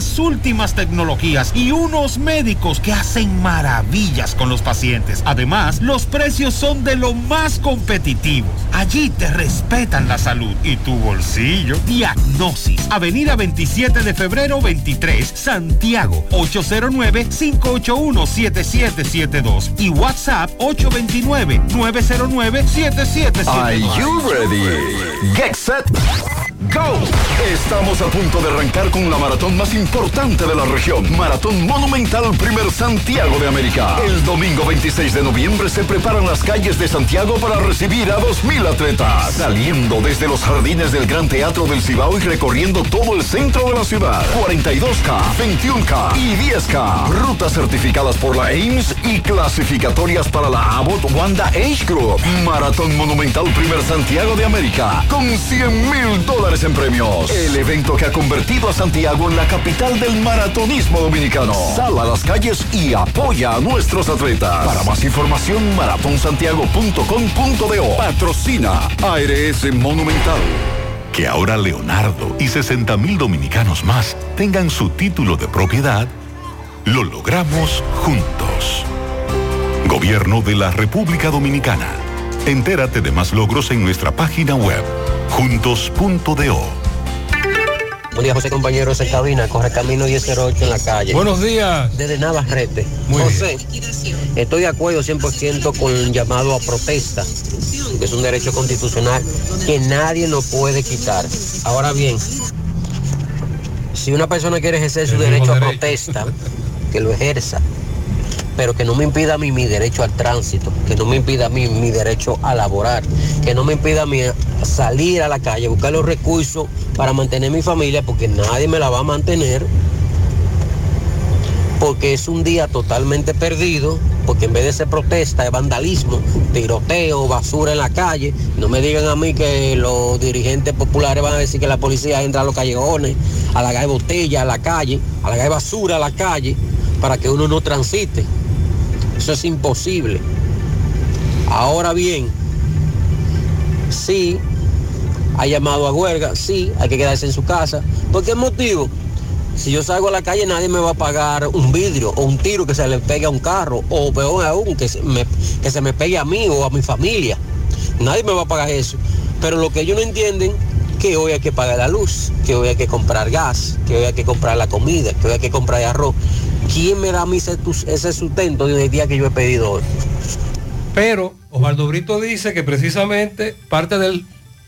últimas tecnologías y unos médicos que hacen maravillas con los pacientes. Además, los precios son de lo más competitivos. Allí te respetan la salud y tu bolsillo. Diagnosis, Avenida 27 de febrero 23, Santiago, 809-581-7772 y WhatsApp 829-909-7772. Are you ready? Get set. Go. Estamos a punto de arrancar con la maratón más importante de la región. Maratón Monumental Primer Santiago de América. El domingo 26 de noviembre se preparan las calles de Santiago para recibir a 2.000 atletas. Saliendo desde los jardines del Gran Teatro del Cibao y recorriendo todo el centro de la ciudad. 42K, 21K y 10K. Rutas certificadas por la AIMS y clasificatorias para la Abbott Wanda Age Group. Maratón Monumental Primer Santiago de América. Con 100 mil dólares en premios. El evento que ha convertido a Santiago en la capital del maratonismo dominicano. Sal a las calles y apoya a nuestros atletas. Para más información, maratonsantiago.com.do. Patrocina ARS Monumental. Que ahora Leonardo y 60 mil dominicanos más tengan su título de propiedad, lo logramos juntos. Gobierno de la República Dominicana. Entérate de más logros en nuestra página web, juntos.do. Buen día, José, compañeros en cabina. Corre camino 1008 en la calle. Buenos días. Desde Navarrete. Muy José, estoy de acuerdo 100% con el llamado a protesta, que es un derecho constitucional que nadie nos puede quitar. Ahora bien, si una persona quiere ejercer su derecho a protesta, que lo ejerza, pero que no me impida a mí mi derecho al tránsito, que no me impida a mí mi derecho a laborar, que no me impida a mí salir a la calle, buscar los recursos para mantener mi familia, porque nadie me la va a mantener, porque es un día totalmente perdido, porque en vez de ser protesta es vandalismo, tiroteo, basura en la calle. No me digan a mí que los dirigentes populares van a decir que la policía entra a los callejones, a la calle botella, a la calle, a la calle basura, a la calle, para que uno no transite. Eso es imposible. Ahora bien, sí, ha llamado a huelga, sí, hay que quedarse en su casa. ¿Por qué motivo? Si yo salgo a la calle nadie me va a pagar un vidrio o un tiro que se le pegue a un carro o peor aún que se me, pegue a mí o a mi familia. Nadie me va a pagar eso. Pero lo que ellos no entienden que hoy hay que pagar la luz, que hoy hay que comprar gas, que hoy hay que comprar la comida, que hoy hay que comprar arroz. ¿Quién me da a mí ese, ese sustento de día que yo he pedido hoy? Pero Osvaldo Brito dice que precisamente parte del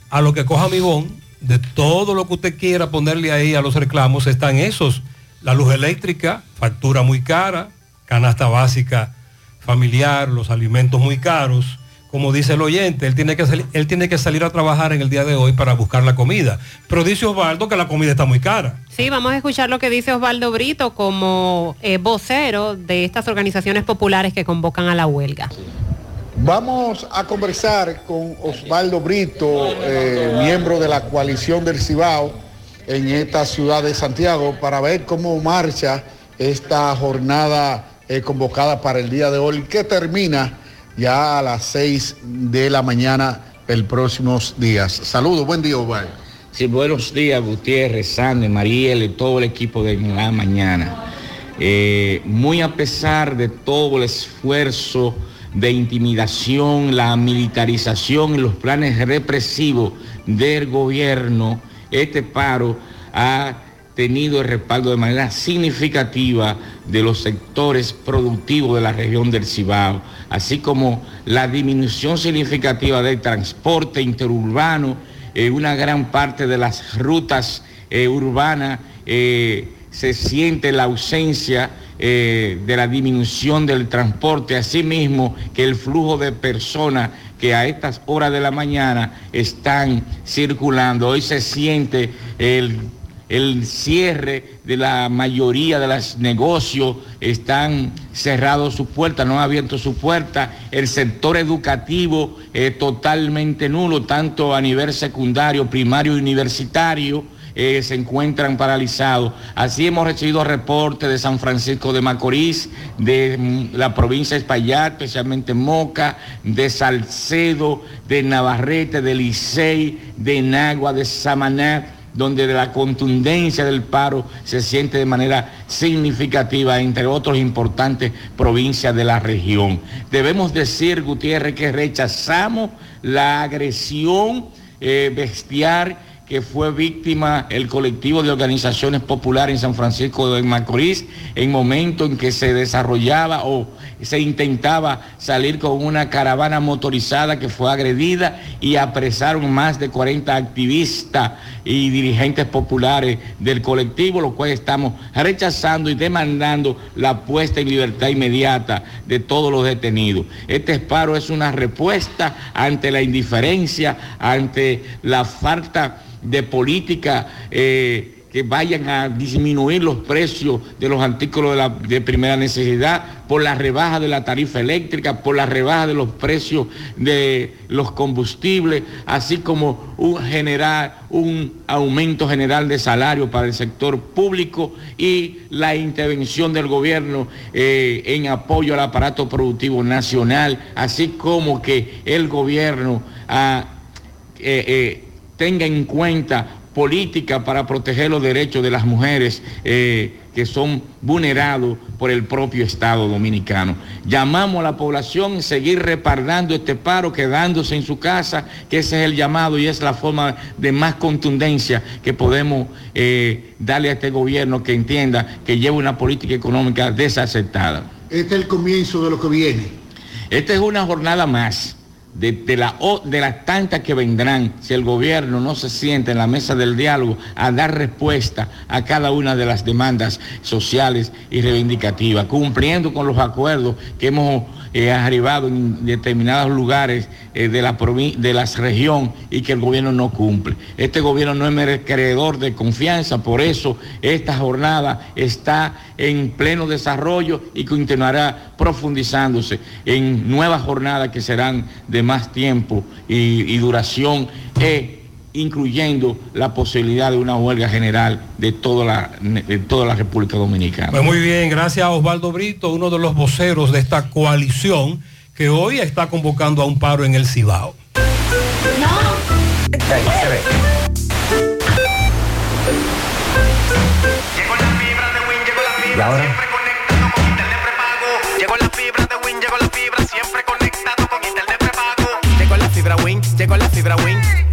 a lo que coja mi bon, de todo lo que usted quiera ponerle ahí a los reclamos, están esos. La luz eléctrica, factura muy cara, canasta básica familiar, los alimentos muy caros. Como dice el oyente, él tiene, que salir, él tiene que salir a trabajar en el día de hoy para buscar la comida. Pero dice Osvaldo que la comida está muy cara. Sí, vamos a escuchar lo que dice Osvaldo Brito como eh, vocero de estas organizaciones populares que convocan a la huelga. Vamos a conversar con Osvaldo Brito, eh, miembro de la coalición del Cibao en esta ciudad de Santiago, para ver cómo marcha esta jornada eh, convocada para el día de hoy, que termina ya a las 6 de la mañana el próximos días. Saludos, buen día, Osvaldo. Sí, buenos días, Gutiérrez, Sande, Mariel y todo el equipo de la mañana. Eh, muy a pesar de todo el esfuerzo de intimidación, la militarización y los planes represivos del gobierno, este paro ha tenido el respaldo de manera significativa de los sectores productivos de la región del Cibao, así como la disminución significativa del transporte interurbano, eh, una gran parte de las rutas eh, urbanas eh, se siente la ausencia eh, de la disminución del transporte, asimismo que el flujo de personas que a estas horas de la mañana están circulando. Hoy se siente el, el cierre de la mayoría de los negocios, están cerrados sus puertas, no han abierto sus puertas. El sector educativo es totalmente nulo, tanto a nivel secundario, primario y universitario. eh, se encuentran paralizados. Así hemos recibido reportes de San Francisco de Macorís, de mm, la provincia de Espaillat, especialmente Moca, de Salcedo, de Navarrete, de Licey, de Nagua, de Samaná donde la contundencia del paro se siente de manera significativa, entre otras importantes provincias de la región. Debemos decir, Gutiérrez, que rechazamos la agresión eh, bestial que fue víctima el colectivo de organizaciones populares en San Francisco de Macorís en momento en que se desarrollaba o se intentaba salir con una caravana motorizada que fue agredida y apresaron más de 40 activistas y dirigentes populares del colectivo, lo cual estamos rechazando y demandando la puesta en libertad inmediata de todos los detenidos. Este paro es una respuesta ante la indiferencia, ante la falta de política eh, que vayan a disminuir los precios de los artículos de, primera necesidad, por la rebaja de la tarifa eléctrica, por la rebaja de los precios de los combustibles, así como un, generar un aumento general de salario para el sector público y la intervención del gobierno eh, en apoyo al aparato productivo nacional, así como que el gobierno ah, tenga en cuenta política para proteger los derechos de las mujeres eh, que son vulnerados por el propio Estado dominicano. Llamamos a la población a seguir repardando este paro, quedándose en su casa, que ese es el llamado y es la forma de más contundencia que podemos eh, darle a este gobierno que entienda que lleva una política económica desacertada. Este es el comienzo de lo que viene. Esta es una jornada más de, de, la, de las tantas que vendrán si el gobierno no se siente en la mesa del diálogo a dar respuesta a cada una de las demandas sociales y reivindicativas, cumpliendo con los acuerdos que hemos eh, arribado en determinados lugares eh, de, la de la región y que el gobierno no cumple. Este gobierno no es merecedor de confianza, por eso esta jornada está en pleno desarrollo y continuará profundizándose en nuevas jornadas que serán de más tiempo y, duración, e incluyendo la posibilidad de una huelga general de toda la, de toda la República Dominicana. Pues muy bien, gracias a Osvaldo Brito, uno de los voceros de esta coalición que hoy está convocando a un paro en el Cibao. ¿Y ahora? Llegó la fibra de Win, llegó la fibra, siempre conectado con internet prepago. Llegó la fibra Win, llegó la fibra Win.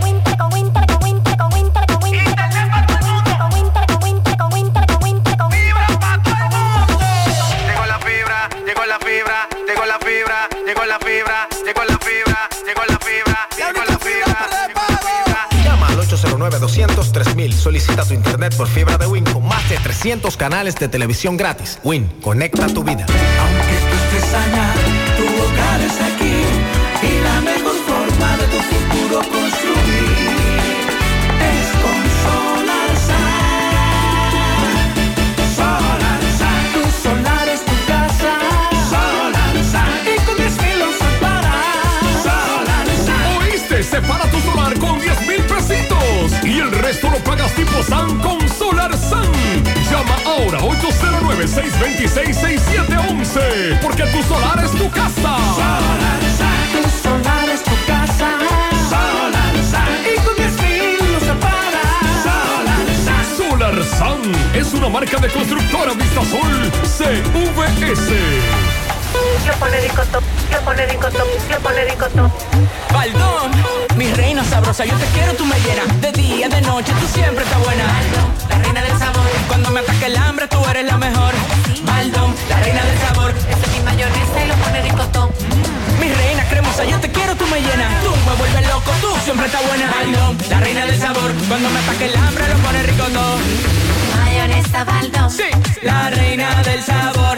809-200-3000. Solicita tu internet por fibra de Win con más de 300 canales de televisión gratis. Win, conecta tu vida. Aunque tú estés allá, tu hogar es aquí y la mejor forma de tu futuro ahora 809-626-6711 porque tu solar es tu casa. Tu solar es tu casa. Solarsa, y con 10 mil lo separas. Solarsa. Solar SAN es una marca de constructora Vistasol CVS. Yo pone ricotón, yo pone ricotón, yo pone ricotón. Baldón, mi reina sabrosa, yo te quiero, tú me llenas. De día, de noche, tú siempre estás buena. Baldón, la reina del sabor. Cuando me ataque el hambre, tú eres la mejor. Baldón, la reina del sabor. Esa es mi mayonesa y lo pone ricotón. Mi reina cremosa, yo te quiero, tú me llenas. Tú me vuelves loco, tú siempre estás buena. Baldón, la reina del sabor. Cuando me ataque el hambre, lo pone ricotón. Mayonesa Baldón. Sí, la reina del sabor.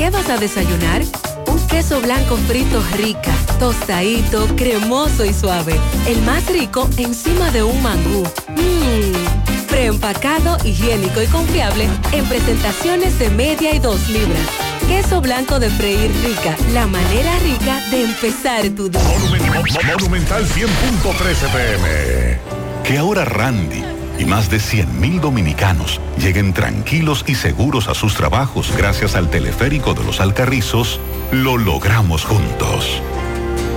¿Qué vas a desayunar? Un queso blanco frito rica, tostadito, cremoso y suave. El más rico encima de un mangú. Mmm. Preempacado, higiénico y confiable en presentaciones de media y dos libras. Queso blanco de freír rica, la manera rica de empezar tu día. Monumental 100.13 pm. Que ahora Randy y más de 100.000 dominicanos lleguen tranquilos y seguros a sus trabajos gracias al teleférico de los Alcarrizos, lo logramos juntos.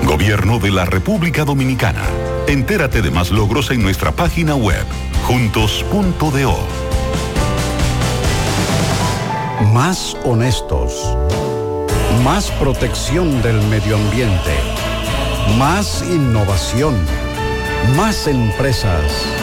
Gobierno de la República Dominicana. Entérate de más logros en nuestra página web, juntos.do. Más honestos. Más protección del medio ambiente. Más innovación. Más empresas.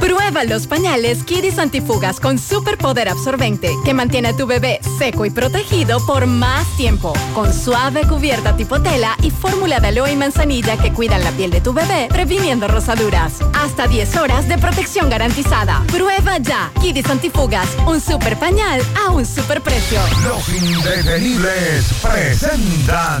Prueba los pañales Kidis Antifugas con superpoder absorbente que mantiene a tu bebé seco y protegido por más tiempo. Con suave cubierta tipo tela y fórmula de aloe y manzanilla que cuidan la piel de tu bebé, previniendo rosaduras. Hasta 10 horas de protección garantizada. Prueba ya. Kidis Antifugas, un super pañal a un super precio. Los indetenibles presentan.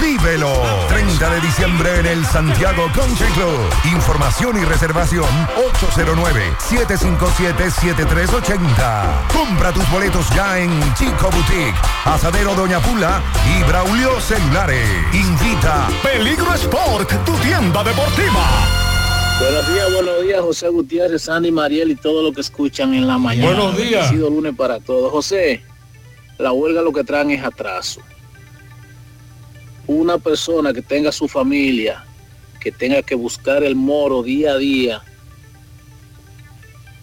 Vívelo. 30 de diciembre en el Santiago Country Club. Información y reservación 809-757-7380. Compra tus boletos ya en Chico Boutique, Asadero Doña Pula y Braulio Celulares. Invita Peligro Sport, tu tienda deportiva. Buenos días, buenos días, José Gutiérrez, Sandy Mariel y todo lo que escuchan en la mañana. Buenos días. Ha sido lunes para todos. José, la huelga lo que traen es atraso. Una persona que tenga su familia, que tenga que buscar el moro día a día,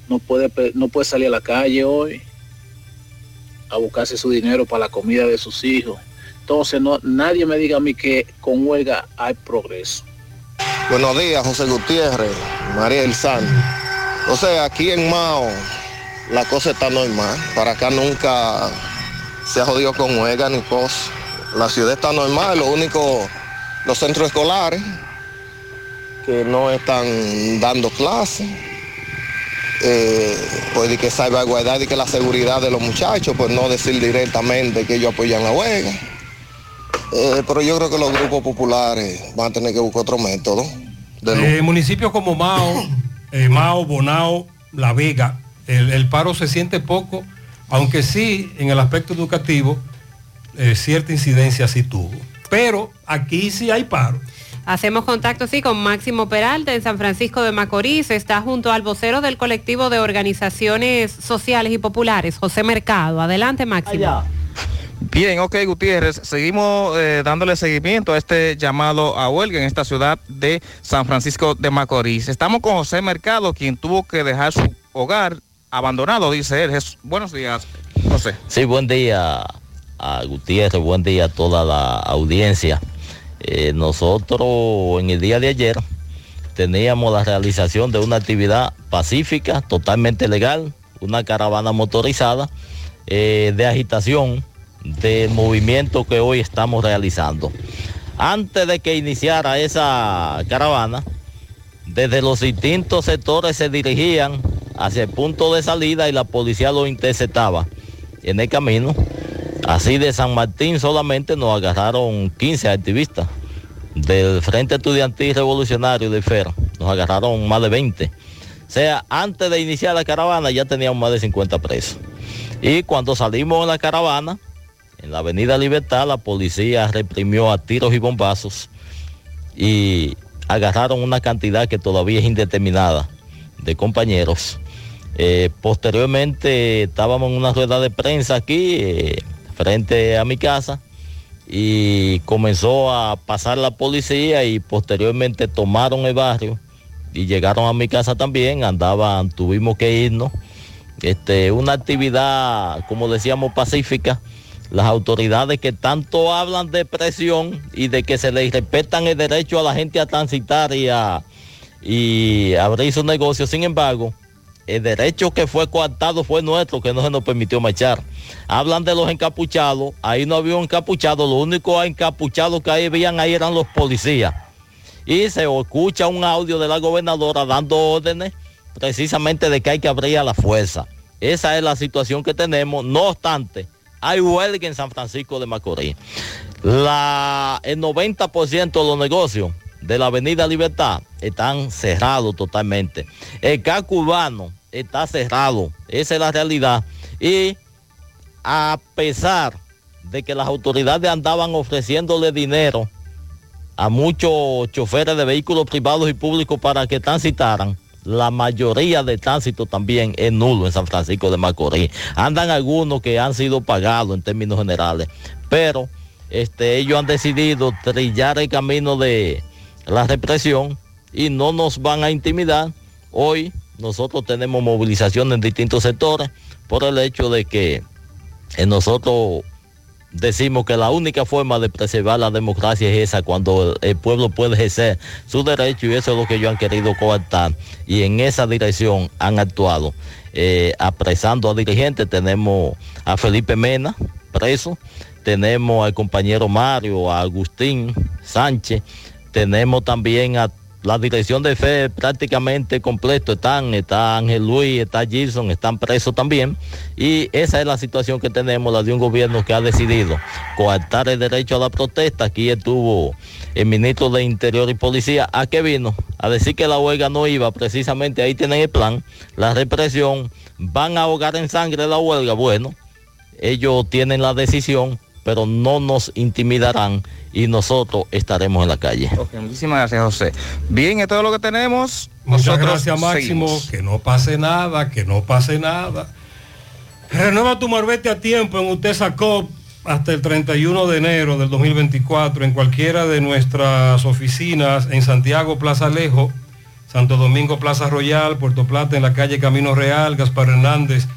no puede, no puede salir a la calle hoy a buscarse su dinero para la comida de sus hijos. Entonces, no, nadie me diga a mí que con huelga hay progreso. Buenos días, José Gutiérrez, María del Santo. O sea, aquí en Mao la cosa está normal. Para acá nunca se ha jodido con huelga ni cosa. La ciudad está normal, lo único, los centros escolares que no están dando clases. Eh, pues de que salvaguardar y que la seguridad de los muchachos, pues no decir directamente que ellos apoyan la huelga. Eh, pero yo creo que los grupos populares van a tener que buscar otro método. Eh, municipios como Mao, eh, Mao, Bonao, La Vega, el paro se siente poco, aunque sí en el aspecto educativo eh, cierta incidencia sí tuvo. Pero aquí sí hay paro. Hacemos contacto, sí, con Máximo Peralta en San Francisco de Macorís. Está junto al vocero del colectivo de organizaciones sociales y populares, José Mercado. Adelante, Máximo. Bien, ok, Gutiérrez, seguimos eh, dándole seguimiento a este llamado a huelga en esta ciudad de San Francisco de Macorís. Estamos con José Mercado, quien tuvo que dejar su hogar abandonado, dice él. Buenos días, José. Sí, buen día a Gutiérrez, buen día a toda la audiencia. Eh, nosotros en el día de ayer teníamos la realización de una actividad pacífica, totalmente legal, una caravana motorizada eh, de agitación del movimiento que hoy estamos realizando. Antes de que iniciara esa caravana, desde los distintos sectores se dirigían hacia el punto de salida y la policía lo interceptaba en el camino. Así de San Martín solamente nos agarraron 15 activistas del Frente Estudiantil Revolucionario de FER. Nos agarraron más de 20. O sea, antes de iniciar la caravana ya teníamos más de 50 presos. Y cuando salimos en la caravana, en la Avenida Libertad, la policía reprimió a tiros y bombazos y agarraron una cantidad que todavía es indeterminada de compañeros. Eh, posteriormente estábamos en una rueda de prensa aquí, eh, frente a mi casa, y comenzó a pasar la policía y posteriormente tomaron el barrio y llegaron a mi casa también, andaban, tuvimos que irnos. Este, una actividad, como decíamos, pacífica. Las autoridades que tanto hablan de presión y de que se les respetan el derecho a la gente a transitar y a y abrir su negocio, sin embargo, el derecho que fue coartado fue nuestro, que no se nos permitió marchar. Hablan de los encapuchados, ahí no había un encapuchado, lo único encapuchado que ahí habían ahí eran los policías. Y se escucha un audio de la gobernadora dando órdenes precisamente de que hay que abrir a la fuerza. Esa es la situación que tenemos. No obstante, hay huelga en San Francisco de Macorís. La, el 90% de los negocios de la Avenida Libertad están cerrados totalmente. El casco urbano está cerrado. Esa es la realidad. Y a pesar de que las autoridades andaban ofreciéndole dinero a muchos choferes de vehículos privados y públicos para que transitaran, la mayoría de tránsito también es nulo en San Francisco de Macorís. Andan algunos que han sido pagados en términos generales, pero este, ellos han decidido trillar el camino de la represión y no nos van a intimidar. Hoy nosotros tenemos movilización en distintos sectores por el hecho de que eh, nosotros decimos que la única forma de preservar la democracia es esa, cuando el pueblo puede ejercer su derecho y eso es lo que ellos han querido coartar y en esa dirección han actuado. Eh, apresando a dirigentes, tenemos a Felipe Mena preso, tenemos al compañero Mario, a Agustín Sánchez, tenemos también a la dirección de fe prácticamente completo están, está Ángel Luis, está Gilson, están presos también. Y esa es la situación que tenemos, la de un gobierno que ha decidido coartar el derecho a la protesta. Aquí estuvo el ministro de Interior y Policía. ¿A qué vino? A decir que la huelga no iba, precisamente ahí tienen el plan, la represión, van a ahogar en sangre la huelga. Bueno, ellos tienen la decisión, pero no nos intimidarán y nosotros estaremos en la calle. Ok, muchísimas gracias, José. Bien, esto es lo que tenemos. Muchas Nosotros gracias, Máximo. seguimos. Que no pase nada, que no pase nada. Renueva tu marbete a tiempo en usted sacó hasta el 31 de enero del 2024 en cualquiera de nuestras oficinas en Santiago, Plaza Alejo, Santo Domingo, Plaza Royal, Puerto Plata en la calle Camino Real, Gaspar Hernández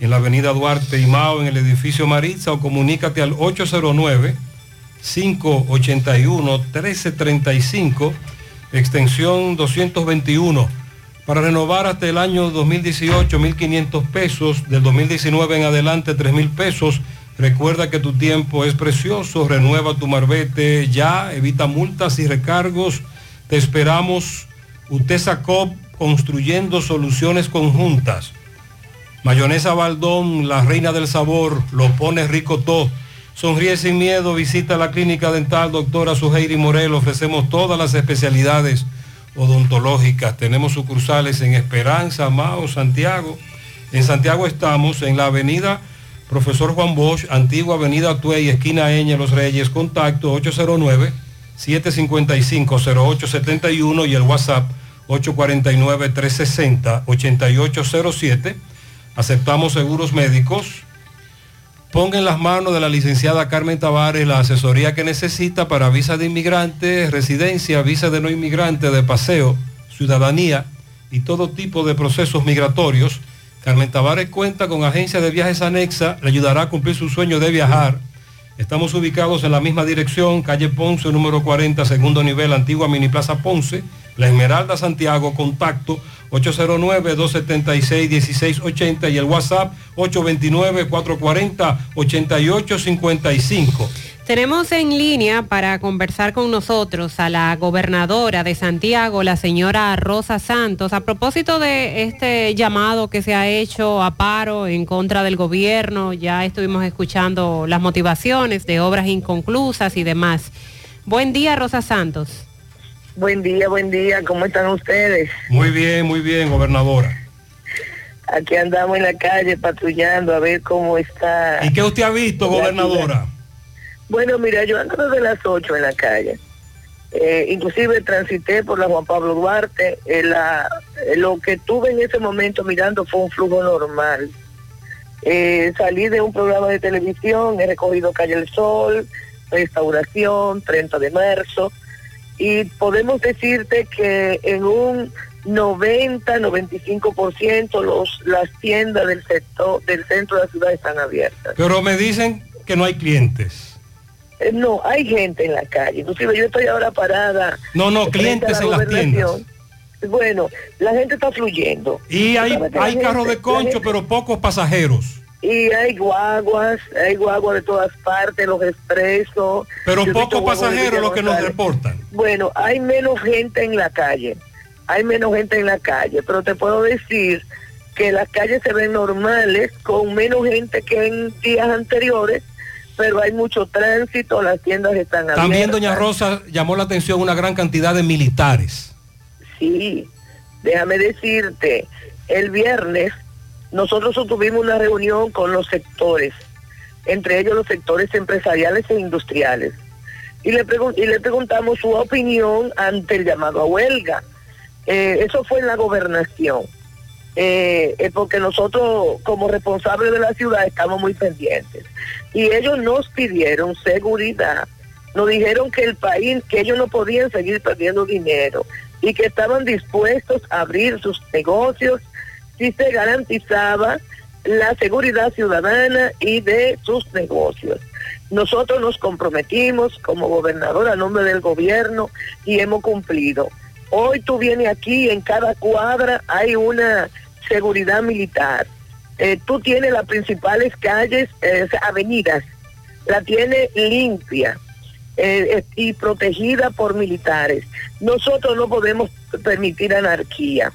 en la avenida Duarte y Mao en el edificio Maritza o comunícate al 809 581-1335, extensión 221. Para renovar hasta el año 2018, 1.500 pesos. Del 2019 en adelante, 3.000 pesos. Recuerda que tu tiempo es precioso. Renueva tu marbete ya. Evita multas y recargos. Te esperamos. Usted sacó construyendo soluciones conjuntas. Mayonesa Baldón, la reina del sabor, lo pone rico todo. Sonríe sin miedo, visita la clínica dental doctora Suheiri Morel. Ofrecemos todas las especialidades odontológicas. Tenemos sucursales en Esperanza, Mao, Santiago. En Santiago estamos en la avenida Profesor Juan Bosch, antigua avenida Tuey, esquina Eña, Los Reyes. Contacto 809-755-0871 y el WhatsApp 849-360-8807. Aceptamos seguros médicos. Ponga en las manos de la licenciada Carmen Tavares la asesoría que necesita para visa de inmigrante, residencia, visa de no inmigrante, de paseo, ciudadanía y todo tipo de procesos migratorios. Carmen Tavares cuenta con agencia de viajes anexa, le ayudará a cumplir su sueño de viajar. Estamos ubicados en la misma dirección, calle Ponce, número 40, segundo nivel, antigua Mini Plaza Ponce, La Esmeralda Santiago, contacto 809-276-1680 y el WhatsApp 829-440-8855. Tenemos en línea para conversar con nosotros a la gobernadora de Santiago, la señora Rosa Santos, a propósito de este llamado que se ha hecho a paro en contra del gobierno. Ya estuvimos escuchando las motivaciones de obras inconclusas y demás. Buen día, Rosa Santos. Buen día, buen día. ¿Cómo están ustedes? Muy bien, muy bien, gobernadora. Aquí andamos en la calle patrullando a ver cómo está. ¿Y qué usted ha visto, gobernadora? Bueno, mira, yo ando desde las 8 en la calle. Eh, inclusive transité por la Juan Pablo Duarte. Eh, la- eh, lo que tuve en ese momento mirando fue un flujo normal. Eh, salí de un programa de televisión, he recogido Calle El Sol, Restauración, 30 de marzo, y podemos decirte que en un 90-95% los las tiendas del sector del centro de la ciudad están abiertas. Pero me dicen que no hay clientes. Eh, No, hay gente en la calle. Inclusive yo estoy ahora parada. No, no, clientes la en las tiendas. Bueno, la gente está fluyendo. Y hay, hay carros de concho, gente- pero pocos pasajeros. Y hay guaguas, hay guaguas de todas partes, los expresos. Pero pocos pasajeros los que nos reportan. Bueno, hay menos gente en la calle. Hay menos gente en la calle, pero te puedo decir que las calles se ven normales, con menos gente que en días anteriores, pero hay mucho tránsito, las tiendas están abiertas. También, doña Rosa, llamó la atención una gran cantidad de militares. Sí, déjame decirte, el viernes nosotros tuvimos una reunión con los sectores, entre ellos los sectores empresariales e industriales, y le, y le preguntamos su opinión ante el llamado a huelga. Eh, eso fue en la gobernación, eh, eh, porque nosotros como responsables de la ciudad estamos muy pendientes. Y ellos nos pidieron seguridad, nos dijeron que el país, que ellos no podían seguir perdiendo dinero y que estaban dispuestos a abrir sus negocios si se garantizaba la seguridad ciudadana y de sus negocios. Nosotros nos comprometimos como gobernador a nombre del gobierno y hemos cumplido. Hoy tú vienes aquí, en cada cuadra hay una seguridad militar. Eh, tú tienes las principales calles, eh, avenidas, la tiene limpia eh, eh, y protegida por militares. Nosotros no podemos permitir anarquía.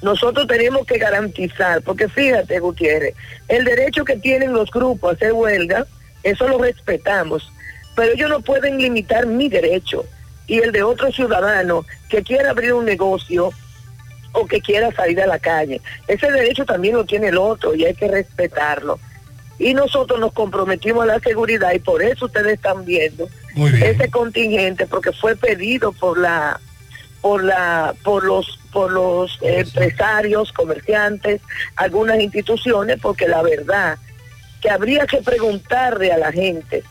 Nosotros tenemos que garantizar, porque fíjate, Gutiérrez, el derecho que tienen los grupos a hacer huelga, eso lo respetamos, pero ellos no pueden limitar mi derecho y el de otro ciudadano que quiera abrir un negocio o que quiera salir a la calle. Ese derecho también lo tiene el otro y hay que respetarlo. Y nosotros nos comprometimos a la seguridad y por eso ustedes están viendo ese contingente porque fue pedido por la por la por los por los empresarios, comerciantes, algunas instituciones porque la verdad que habría que preguntarle a la gente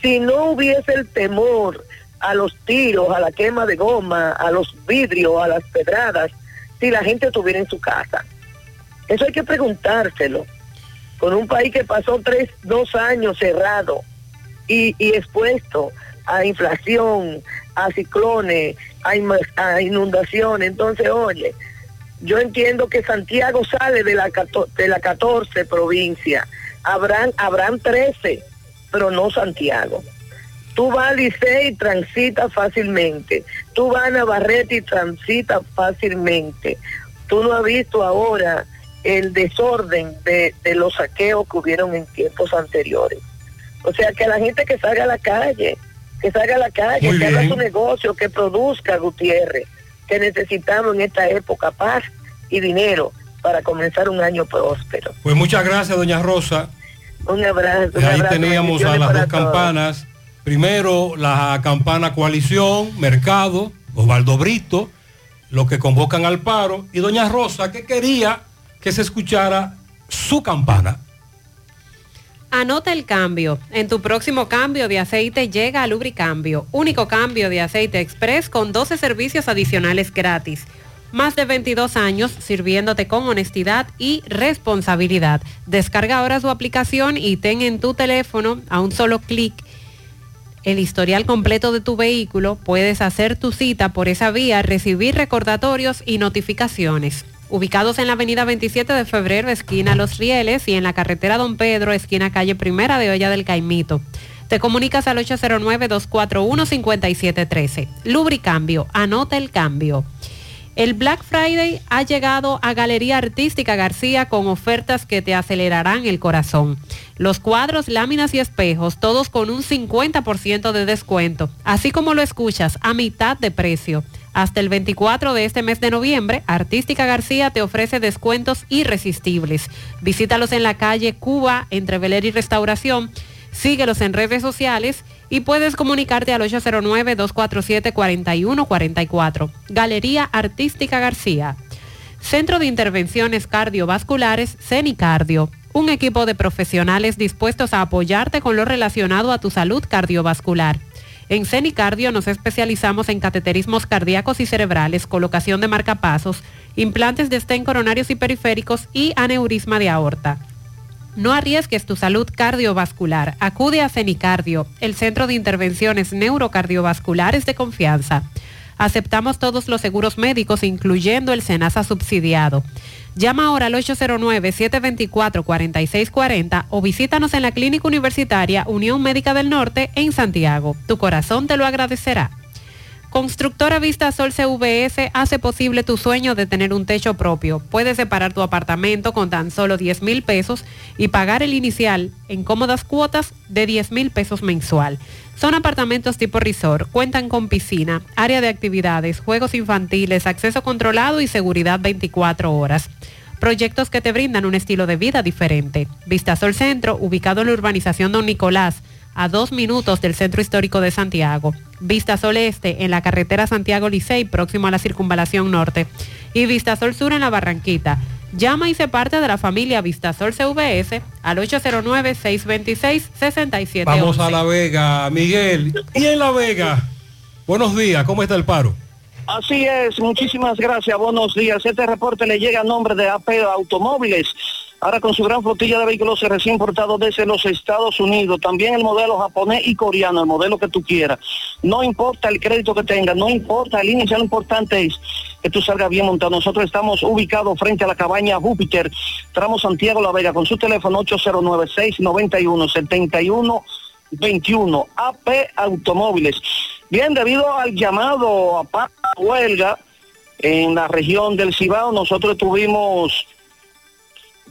si no hubiese el temor a los tiros, a la quema de goma, a los vidrios, a las pedradas, si la gente estuviera en su casa. Eso hay que preguntárselo. Con un país que pasó tres, dos años cerrado y, y expuesto a inflación, a ciclones, a, inundaciones. Entonces, oye, yo entiendo que Santiago sale de la, de la 14 provincia. Habrán, habrán 13, pero no Santiago. Tú vas a Licey y transita fácilmente. Tú vas a Navarrete y transita fácilmente. Tú no has visto ahora el desorden de, de los saqueos que hubieron en tiempos anteriores. O sea, que la gente que salga a la calle, que salga a la calle, Muy que haga su negocio, que produzca Gutiérrez, que necesitamos en esta época paz y dinero para comenzar un año próspero. Pues muchas gracias, doña Rosa. Un abrazo. un Ahí abrazo, teníamos a las dos todos. campanas. Primero la campana coalición, mercado, Osvaldo Brito, los que convocan al paro, y doña Rosa que quería que se escuchara su campana. Anota el cambio. En tu próximo cambio de aceite llega a Lubricambio, único cambio de aceite express con 12 servicios adicionales gratis. Más de 22 años sirviéndote con honestidad y responsabilidad. Descarga ahora su aplicación y ten en tu teléfono a un solo clic el historial completo de tu vehículo, puedes hacer tu cita por esa vía, recibir recordatorios y notificaciones. Ubicados en la avenida 27 de febrero, esquina Los Rieles, y en la carretera Don Pedro, esquina calle Primera de Olla del Caimito. Te comunicas al 809-241-5713. Lubricambio, anota el cambio. El Black Friday ha llegado a Galería Artística García con ofertas que te acelerarán el corazón. Los cuadros, láminas y espejos, todos con un 50% de descuento, así como lo escuchas, a mitad de precio. Hasta el 24 de este mes de noviembre, Artística García te ofrece descuentos irresistibles. Visítalos en la calle Cuba, entre Veler y Restauración. Síguelos en redes sociales y puedes comunicarte al 809-247-4144. Galería Artística García. Centro de Intervenciones Cardiovasculares, CENICardio. Un equipo de profesionales dispuestos a apoyarte con lo relacionado a tu salud cardiovascular. En CENICardio nos especializamos en cateterismos cardíacos y cerebrales, colocación de marcapasos, implantes de estén coronarios y periféricos y aneurisma de aorta. No arriesgues tu salud cardiovascular. Acude a CENICardio, el centro de intervenciones neurocardiovasculares de confianza. Aceptamos todos los seguros médicos, incluyendo el SENASA subsidiado. Llama ahora al 809-724-4640 o visítanos en la Clínica Universitaria Unión Médica del Norte en Santiago. Tu corazón te lo agradecerá. Constructora Vista Sol CVS hace posible tu sueño de tener un techo propio. Puedes separar tu apartamento con tan solo 10 mil pesos y pagar el inicial en cómodas cuotas de 10 mil pesos mensual. Son apartamentos tipo resort, cuentan con piscina, área de actividades, juegos infantiles, acceso controlado y seguridad 24 horas. Proyectos que te brindan un estilo de vida diferente. Vistasol Centro, ubicado en la urbanización Don Nicolás, a dos minutos del centro histórico de Santiago. Vistasol Este en la carretera Santiago Licey, próximo a la circunvalación norte. Y Vistasol Sur en la Barranquita. Llama y se parte de la familia Vistasol CVS al 809-626-6711. Vamos a La Vega, Miguel. Y en La Vega, buenos días, ¿cómo está el paro? Así es, muchísimas gracias, buenos días. Este reporte le llega a nombre de AP Automóviles. Ahora con su gran flotilla de vehículos recién importados desde los Estados Unidos, también el modelo japonés y coreano, el modelo que tú quieras. No importa el crédito que tengas, no importa el inicio, lo importante es que tú salgas bien montado. Nosotros estamos ubicados frente a la cabaña Júpiter, tramo Santiago La Vega, con su teléfono 809-691-7121, AP Automóviles. Bien, debido al llamado a huelga en la región del Cibao, nosotros tuvimos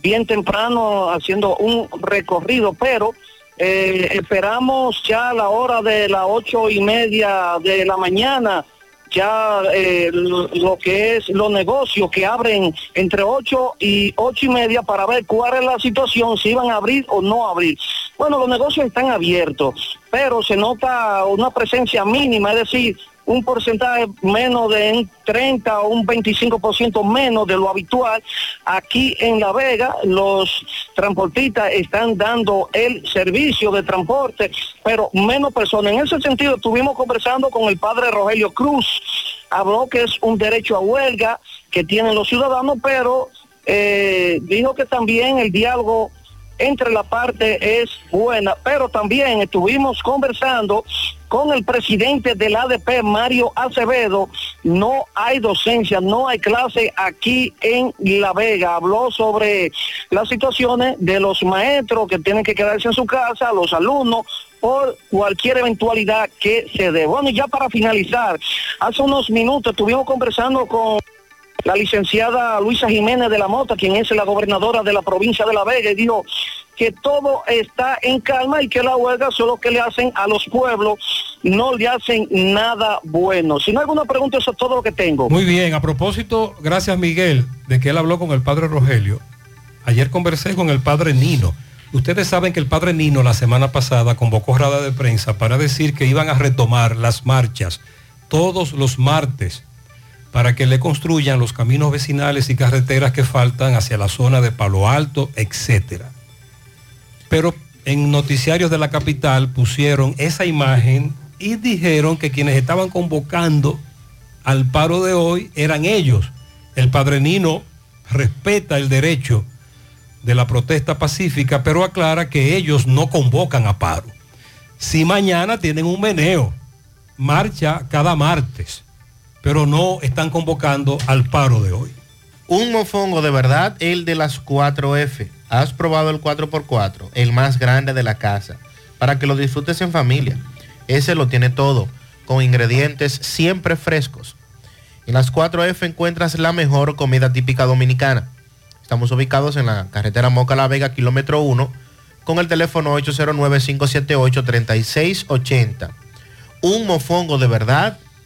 bien temprano haciendo un recorrido, pero eh, esperamos ya a la hora de las ocho y media de la mañana ya eh, lo, que es los negocios que abren entre ocho y ocho y media para ver cuál es la situación, si iban a abrir o no abrir. Bueno, los negocios están abiertos, pero se nota una presencia mínima, es decir, un porcentaje menos de un 30 o un 25% menos de lo habitual. Aquí en La Vega los transportistas están dando el servicio de transporte, pero menos personas. En ese sentido estuvimos conversando con el padre Rogelio Cruz. Habló que es un derecho a huelga que tienen los ciudadanos, pero eh, dijo que también el diálogo entre la parte es buena, pero también estuvimos conversando con el presidente del ADP, Mario Acevedo, no hay docencia, no hay clase aquí en La Vega. Habló sobre las situaciones de los maestros que tienen que quedarse en su casa, los alumnos, por cualquier eventualidad que se dé. Bueno, y ya para finalizar, hace unos minutos estuvimos conversando con la licenciada Luisa Jiménez de la Mota, quien es la gobernadora de la provincia de La Vega, y dijo que todo está en calma y que la huelga solo que le hacen a los pueblos, no le hacen nada bueno. Si no hay alguna pregunta, eso es todo lo que tengo. Muy bien, a propósito, gracias Miguel, de que él habló con el padre Rogelio. Ayer conversé con el padre Nino. Ustedes saben que el padre Nino la semana pasada convocó rada de prensa para decir que iban a retomar las marchas todos los martes para que le construyan los caminos vecinales y carreteras que faltan hacia la zona de Palo Alto, etcétera. Pero en noticiarios de la capital pusieron esa imagen y dijeron que quienes estaban convocando al paro de hoy eran ellos. El padre Nino respeta el derecho de la protesta pacífica, pero aclara que ellos no convocan a paro. si mañana tienen un meneo, marcha cada martes, pero no están convocando al paro de hoy. Un mofongo de verdad, el de las 4F. Has probado el 4x4, el más grande de la casa, para que lo disfrutes en familia. Ese lo tiene todo, con ingredientes siempre frescos. En las 4F encuentras la mejor comida típica dominicana. Estamos ubicados en la carretera Moca La Vega, kilómetro 1, con el teléfono 809-578-3680. Un mofongo de verdad,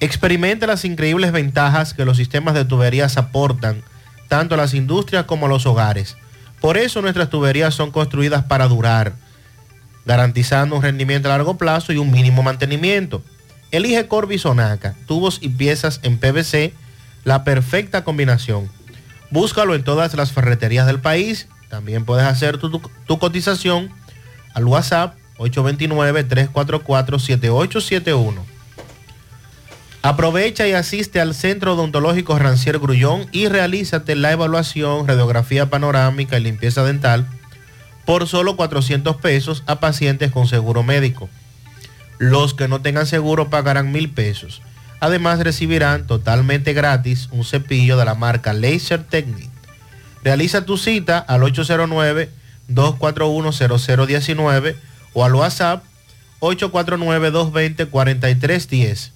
Experimenta las increíbles ventajas que los sistemas de tuberías aportan, tanto a las industrias como a los hogares. Por eso nuestras tuberías son construidas para durar, garantizando un rendimiento a largo plazo y un mínimo mantenimiento. Elige Corby Sonaca, tubos y piezas en PVC, la perfecta combinación. Búscalo en todas las ferreterías del país. También puedes hacer tu, tu- tu cotización al WhatsApp 829-344-7871. Aprovecha y asiste al Centro Odontológico Rancier Grullón y realízate la evaluación, radiografía panorámica y limpieza dental por solo 400 pesos a pacientes con seguro médico. Los que no tengan seguro pagarán mil pesos. Además recibirán totalmente gratis un cepillo de la marca Laser Technique. Realiza tu cita al 809-241-0019 o al WhatsApp 849-220-4310.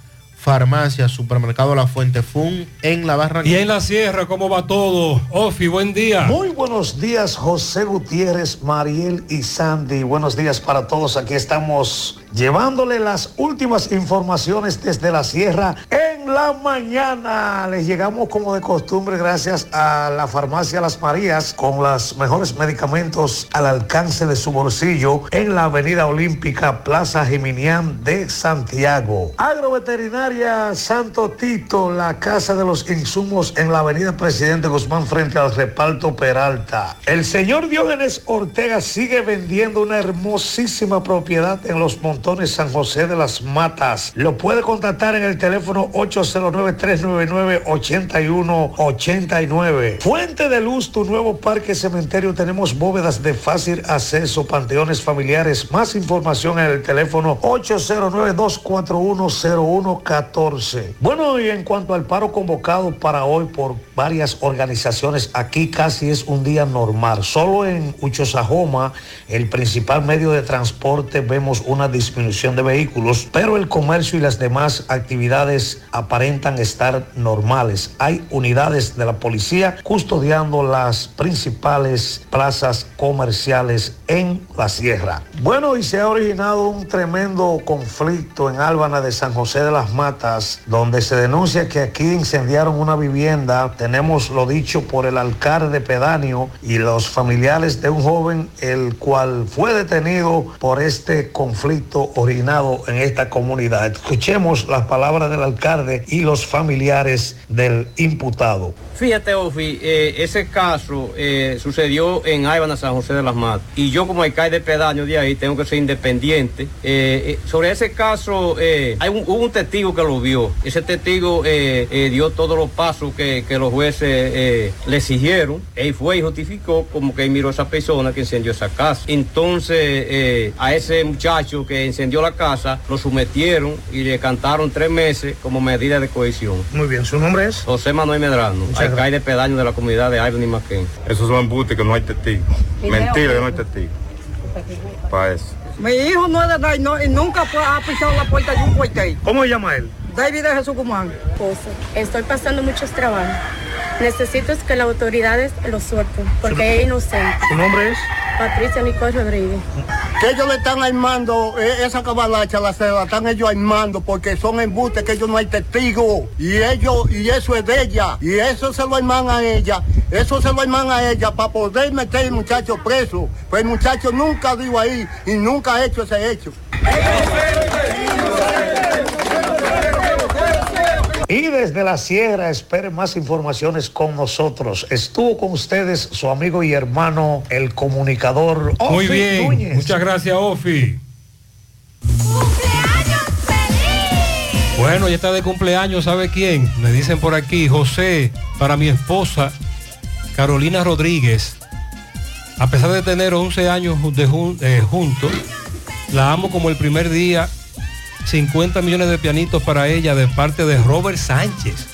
Farmacia, Supermercado La Fuente Fun en La Barranquilla. Y en la sierra, ¿cómo va todo? Ofi, buen día. Muy buenos días, José Gutiérrez, Mariel y Sandy. Buenos días para todos. Aquí estamos llevándole las últimas informaciones desde la sierra en la mañana. Les llegamos como de costumbre gracias a la farmacia Las Marías con los mejores medicamentos al alcance de su bolsillo en la avenida Olímpica, Plaza Jiminián de Santiago. Santo Tito, la casa de los insumos en la avenida Presidente Guzmán frente al reparto Peralta. El señor Diógenes Ortega sigue vendiendo una hermosísima propiedad en los montones San José de las Matas. Lo puede contactar en el teléfono 809-399-8189. Fuente de Luz, tu nuevo parque cementerio. Tenemos bóvedas de fácil acceso, panteones familiares. Más información en el teléfono 809-241-0114. Bueno, y en cuanto al paro convocado para hoy por varias organizaciones, aquí casi es un día normal. Solo en Uchosajoma, el principal medio de transporte, vemos una disminución de vehículos, pero el comercio y las demás actividades aparentan estar normales. Hay unidades de la policía custodiando las principales plazas comerciales en la sierra. Bueno, y se ha originado un tremendo conflicto en Álvana de San José de las Matas, donde se denuncia que aquí incendiaron una vivienda. Tenemos lo dicho por el alcalde pedáneo y los familiares de un joven, el cual fue detenido por este conflicto originado en esta comunidad. Escuchemos las palabras del alcalde y los familiares del imputado. Fíjate, Ofi, eh, ese caso eh, sucedió en Aibana, San José de las Matas. Y yo como alcalde pedaño de ahí tengo que ser independiente. Eh, sobre ese caso, hay un, un testigo que lo vio. Ese testigo eh, eh, dio todos los pasos que, que los jueces eh, le exigieron. Él fue y justificó como que él miró a esa persona que incendió esa casa. Entonces, eh, a ese muchacho que incendió la casa, lo sometieron y le cantaron tres meses como medida de cohesión. Muy bien, ¿su nombre es? José Manuel Medrano, alcalde pedaño de la comunidad de Ivan y Maquén. Esos son embustes que no hay testigos. Video. Mentira que no hay testigos. Para eso. Mi hijo no es de edad y, no- y nunca ha pisado la puerta de un cuartel. ¿Cómo se llama él? David de Jesús Guzmán. esposo. Estoy pasando muchos trabajos. Necesito es que las autoridades lo suelten, porque es inocente. ¿Su nombre es? Patricia Nicole Rodríguez. que ellos le están armando eh, esa cabalacha, la se la están ellos armando porque son embustes que ellos no hay testigos y ellos y eso es de ella y eso se lo arman a ella, eso se lo arman a ella para poder meter al muchacho preso, pues el muchacho nunca dio ahí y nunca ha hecho ese hecho. Y desde la sierra esperen más informaciones con nosotros. Estuvo con ustedes su amigo y hermano, el comunicador Muy Ofi bien, Núñez. muchas gracias, Ofi. Bueno, ya está de cumpleaños, ¿sabe quién? Me dicen por aquí, José, para mi esposa, Carolina Rodríguez. A pesar de tener 11 años de jun- eh, juntos, la amo como el primer día. 50 millones de pianitos para ella de parte de Robert Sánchez,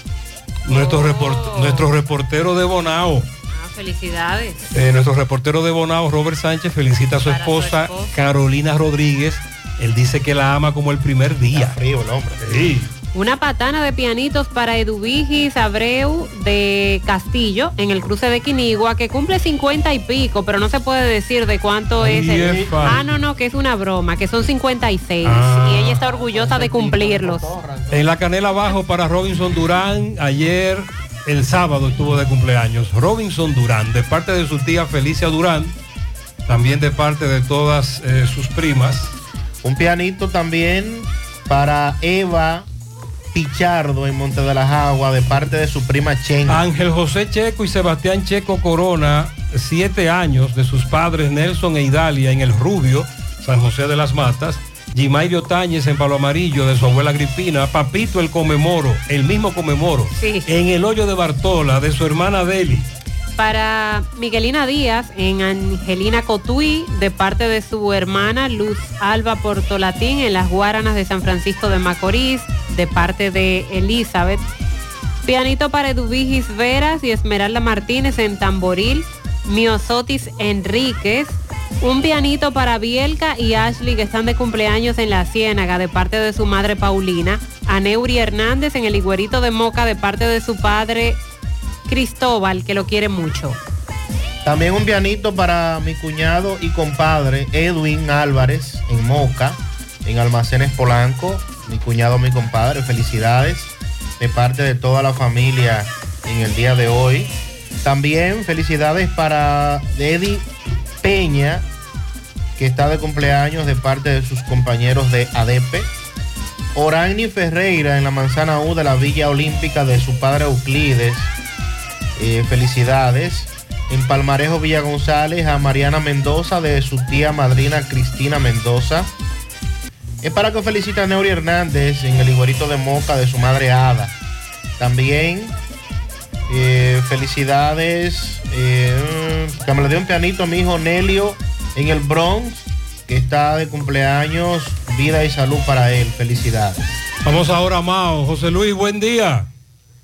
nuestro, report- nuestro reportero de Bonao. Ah, felicidades. Eh, nuestro reportero de Bonao, Robert Sánchez, felicita a su esposa. Carolina Rodríguez. Él dice que la ama como el primer día. frío el hombre. Sí. Una patana de pianitos para Eduvigis Abreu de Castillo en el cruce de Quinigua que cumple 50 y pico, pero no se puede decir de cuánto Ay, es el... Ah, no, no, que es una broma, que son 56 Ah. y ella está orgullosa de cumplirlos. En la canela abajo para Robinson Durán, ayer, el sábado estuvo de cumpleaños. Robinson Durán, de parte de su tía Felicia Durán, también de parte de todas eh, sus primas. Un pianito también para Eva Pichardo en Monte de las Aguas de parte de su prima Chen. Ángel José Checo y Sebastián Checo Corona, siete años de sus padres Nelson e Idalia en el Rubio, San José de las Matas. Gimairio Táñez en Palo Amarillo de su abuela Agripina. Papito el Comemoro, el mismo Comemoro. Sí. En el hoyo de Bartola de su hermana Deli. Para Miguelina Díaz en Angelina Cotuí de parte de su hermana Luz Alba Portolatín en las Guaranas de San Francisco de Macorís de parte de Elizabeth. Pianito para Eduvigis Veras y Esmeralda Martínez en Tamboril. Miosotis Enríquez. Un pianito para Bielka y Ashley que están de cumpleaños en la Ciénaga de parte de su madre Paulina. A Neuri Hernández en el Higuerito de Moca de parte de su padre Cristóbal, que lo quiere mucho. También un pianito para mi cuñado y compadre Edwin Álvarez en Moca, en Almacenes Polanco. Mi cuñado, mi compadre, felicidades de parte de toda la familia en el día de hoy. También felicidades para Eddie Peña, que está de cumpleaños de parte de sus compañeros de ADEPE. Orani Ferreira en la manzana U de la Villa Olímpica de su padre Euclides. Eh, felicidades. En Palmarejo Villa González a Mariana Mendoza de su tía madrina Cristina Mendoza. Es para que felicite a Neuri Hernández en el iguerito de Moca de su madre Ada. También eh, felicidades. eh, que un pianito a mi hijo Nelio en el Bronx, que está de cumpleaños. Vida y salud para él. Felicidades. Vamos ahora Mao. José Luis, buen día.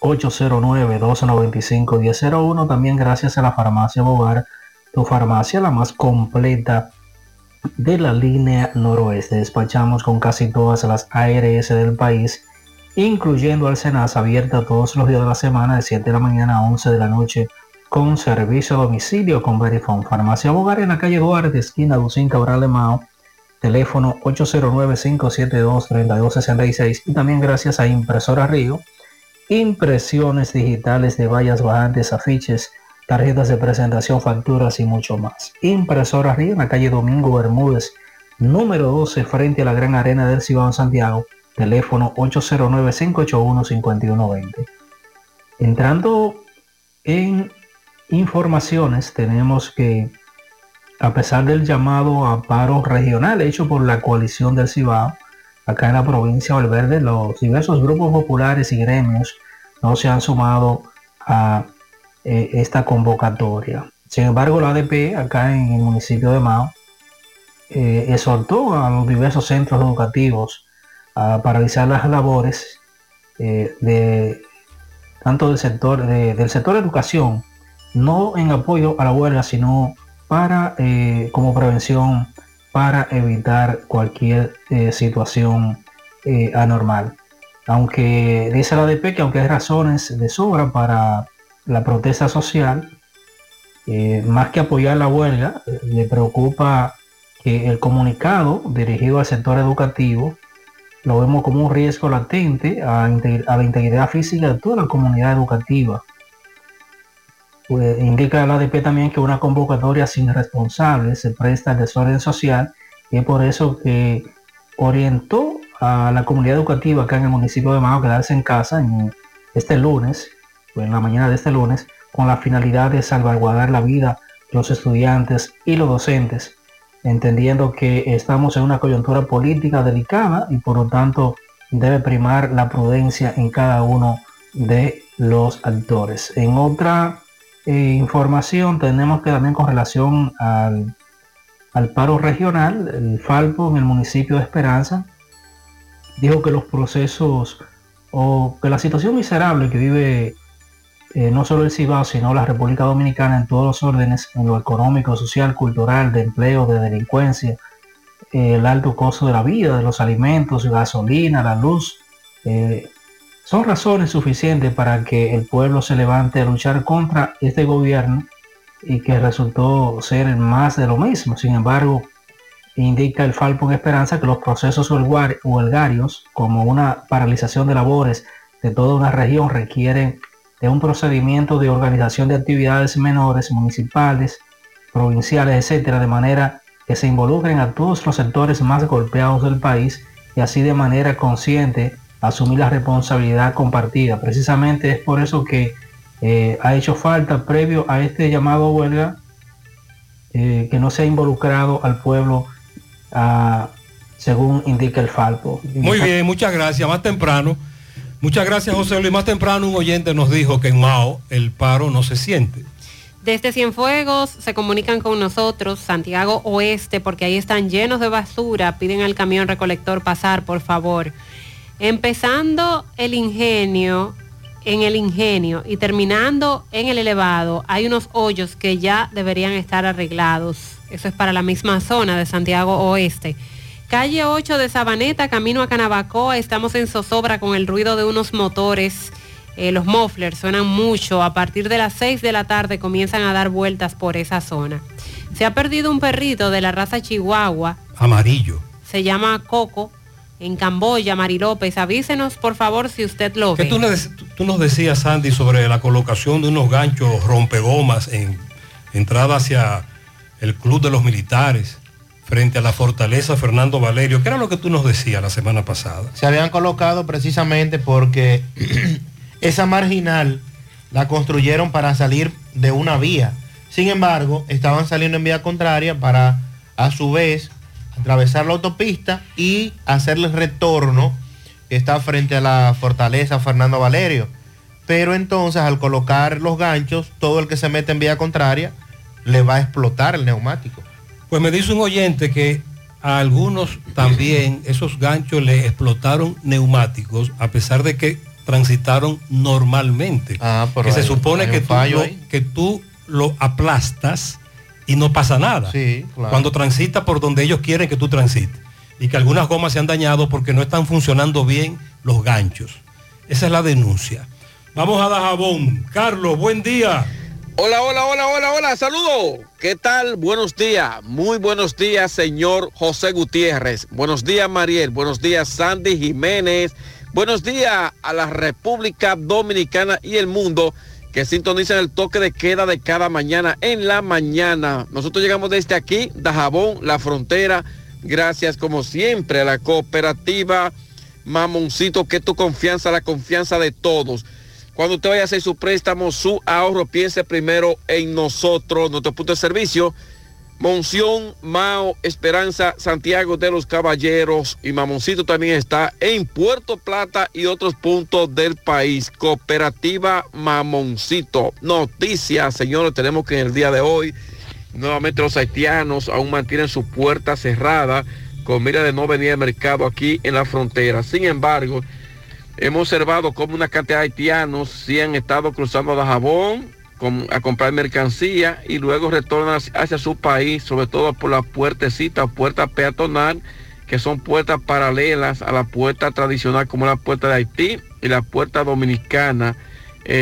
809-295-1001. También gracias a la farmacia Bogar, tu farmacia la más completa de la línea noroeste. Despachamos con casi todas las ARS del país, incluyendo al Senas abierta todos los días de la semana de 7 de la mañana a 11 de la noche con servicio a domicilio con Verifone. Farmacia Bogar en la calle Duarte, esquina Lucín Cabral de Mao. Teléfono 809-572-3266 y también gracias a Impresora Río impresiones digitales de vallas bajantes, afiches, tarjetas de presentación, facturas y mucho más. Impresora Río en la calle Domingo Bermúdez, número 12, frente a la Gran Arena del Cibao Santiago, teléfono 809-581-5120. Entrando en informaciones, tenemos que, a pesar del llamado a paro regional hecho por la coalición del Cibao, acá en la provincia de Valverde, los diversos grupos populares y gremios no se han sumado a eh, esta convocatoria. Sin embargo, la ADP acá en el municipio de Mao eh, exhortó a los diversos centros educativos a paralizar las labores eh, de tanto del sector del sector de educación, no en apoyo a la huelga, sino para como prevención para evitar cualquier situación anormal. Aunque dice la ADP que aunque hay razones de sobra para la protesta social, eh, más que apoyar la huelga, le preocupa que el comunicado dirigido al sector educativo lo vemos como un riesgo latente a, la integridad física de toda la comunidad educativa. Pues, indica la ADP también que una convocatoria sin responsables se presta al desorden social y es por eso que orientó a la comunidad educativa acá en el municipio de Mao a quedarse en casa en este lunes en la mañana de este lunes con la finalidad de salvaguardar la vida de los estudiantes y los docentes, entendiendo que estamos en una coyuntura política delicada y por lo tanto debe primar la prudencia en cada uno de los actores. En otra eh, información tenemos que también con relación al, al paro regional, el Falpo en el municipio de Esperanza dijo que los procesos o que la situación miserable que vive eh, no solo el Cibao, sino la República Dominicana en todos los órdenes, en lo económico, social, cultural, de empleo, de delincuencia, eh, el alto costo de la vida, de los alimentos, gasolina, la luz, son razones suficientes para que el pueblo se levante a luchar contra este gobierno y que resultó ser más de lo mismo. Sin embargo, indica el Falpo en Esperanza que los procesos huelgarios, como una paralización de labores de toda una región, requieren de un procedimiento de organización de actividades menores, municipales, provinciales, etcétera, de manera que se involucren a todos los sectores más golpeados del país y así de manera consciente asumir la responsabilidad compartida. Precisamente es por eso que eh, ha hecho falta previo a este llamado huelga eh, que no se ha involucrado al pueblo según indica el Falpo. Muy bien, muchas gracias. Más temprano Muchas gracias, José Luis. Más temprano un oyente nos dijo que en Mao el paro no se siente. Desde Cienfuegos se comunican con nosotros, Santiago Oeste, porque ahí están llenos de basura. Piden al camión recolector pasar, por favor. Empezando el ingenio, en el ingenio y terminando en el elevado, hay unos hoyos que ya deberían estar arreglados. Eso es para la misma zona de Santiago Oeste. Calle 8 de Sabaneta, camino a Canabacoa, estamos en zozobra con el ruido de unos motores. Eh, los mufflers suenan mucho. A partir de las 6 de la tarde comienzan a dar vueltas por esa zona. Se ha perdido un perrito de la raza Chihuahua. Amarillo. Se llama Coco. En Camboya, Mari López, avísenos por favor si usted lo ve. Tú, tú, nos decías, Sandy, sobre la colocación de unos ganchos rompegomas en entrada hacia el Club de los Militares frente a la fortaleza Fernando Valerio. ¿Qué era lo que tú nos decías la semana pasada? Se habían colocado precisamente porque esa marginal la construyeron para salir de una vía. Sin embargo, estaban saliendo en vía contraria para a su vez atravesar la autopista y hacerle el retorno que está frente a la fortaleza Fernando Valerio. Pero entonces al colocar los ganchos, todo el que se mete en vía contraria le va a explotar el neumático. Pues me dice un oyente que a algunos también esos ganchos le explotaron neumáticos, a pesar de que transitaron normalmente. Ah, que se supone que tú, lo, que tú lo aplastas y no pasa nada. Cuando transita por donde ellos quieren que tú transites. Y que algunas gomas se han dañado porque no están funcionando bien los ganchos. Esa es la denuncia. Vamos a Dajabón. Carlos, buen día. Hola, hola, hola, hola, hola, saludo. ¿Qué tal? Buenos días, muy buenos días, señor José Gutiérrez. Buenos días, Mariel. Buenos días, Sandy Jiménez. Buenos días a la República Dominicana y el mundo que sintonizan el toque de queda de cada mañana en la mañana. Nosotros llegamos desde aquí, Dajabón, la frontera. Gracias como siempre a la cooperativa Mamoncito, que tu confianza, la confianza de todos. Cuando usted vaya a hacer su préstamo, su ahorro, piense primero en nosotros, nuestro punto de servicio. Monción, Mao, Esperanza, Santiago de los Caballeros y Mamoncito también está en Puerto Plata y otros puntos del país. Cooperativa Mamoncito. Noticias, señores, tenemos que en el día de hoy nuevamente los haitianos aún mantienen su puerta cerrada con mira de no venir al mercado aquí en la frontera. Sin embargo, hemos observado como una cantidad de haitianos sí han estado cruzando a Jabón a comprar mercancía y luego retornan hacia su país, sobre todo por la puertecita puerta peatonal, que son puertas paralelas a la puerta tradicional como la puerta de Haití y la puerta dominicana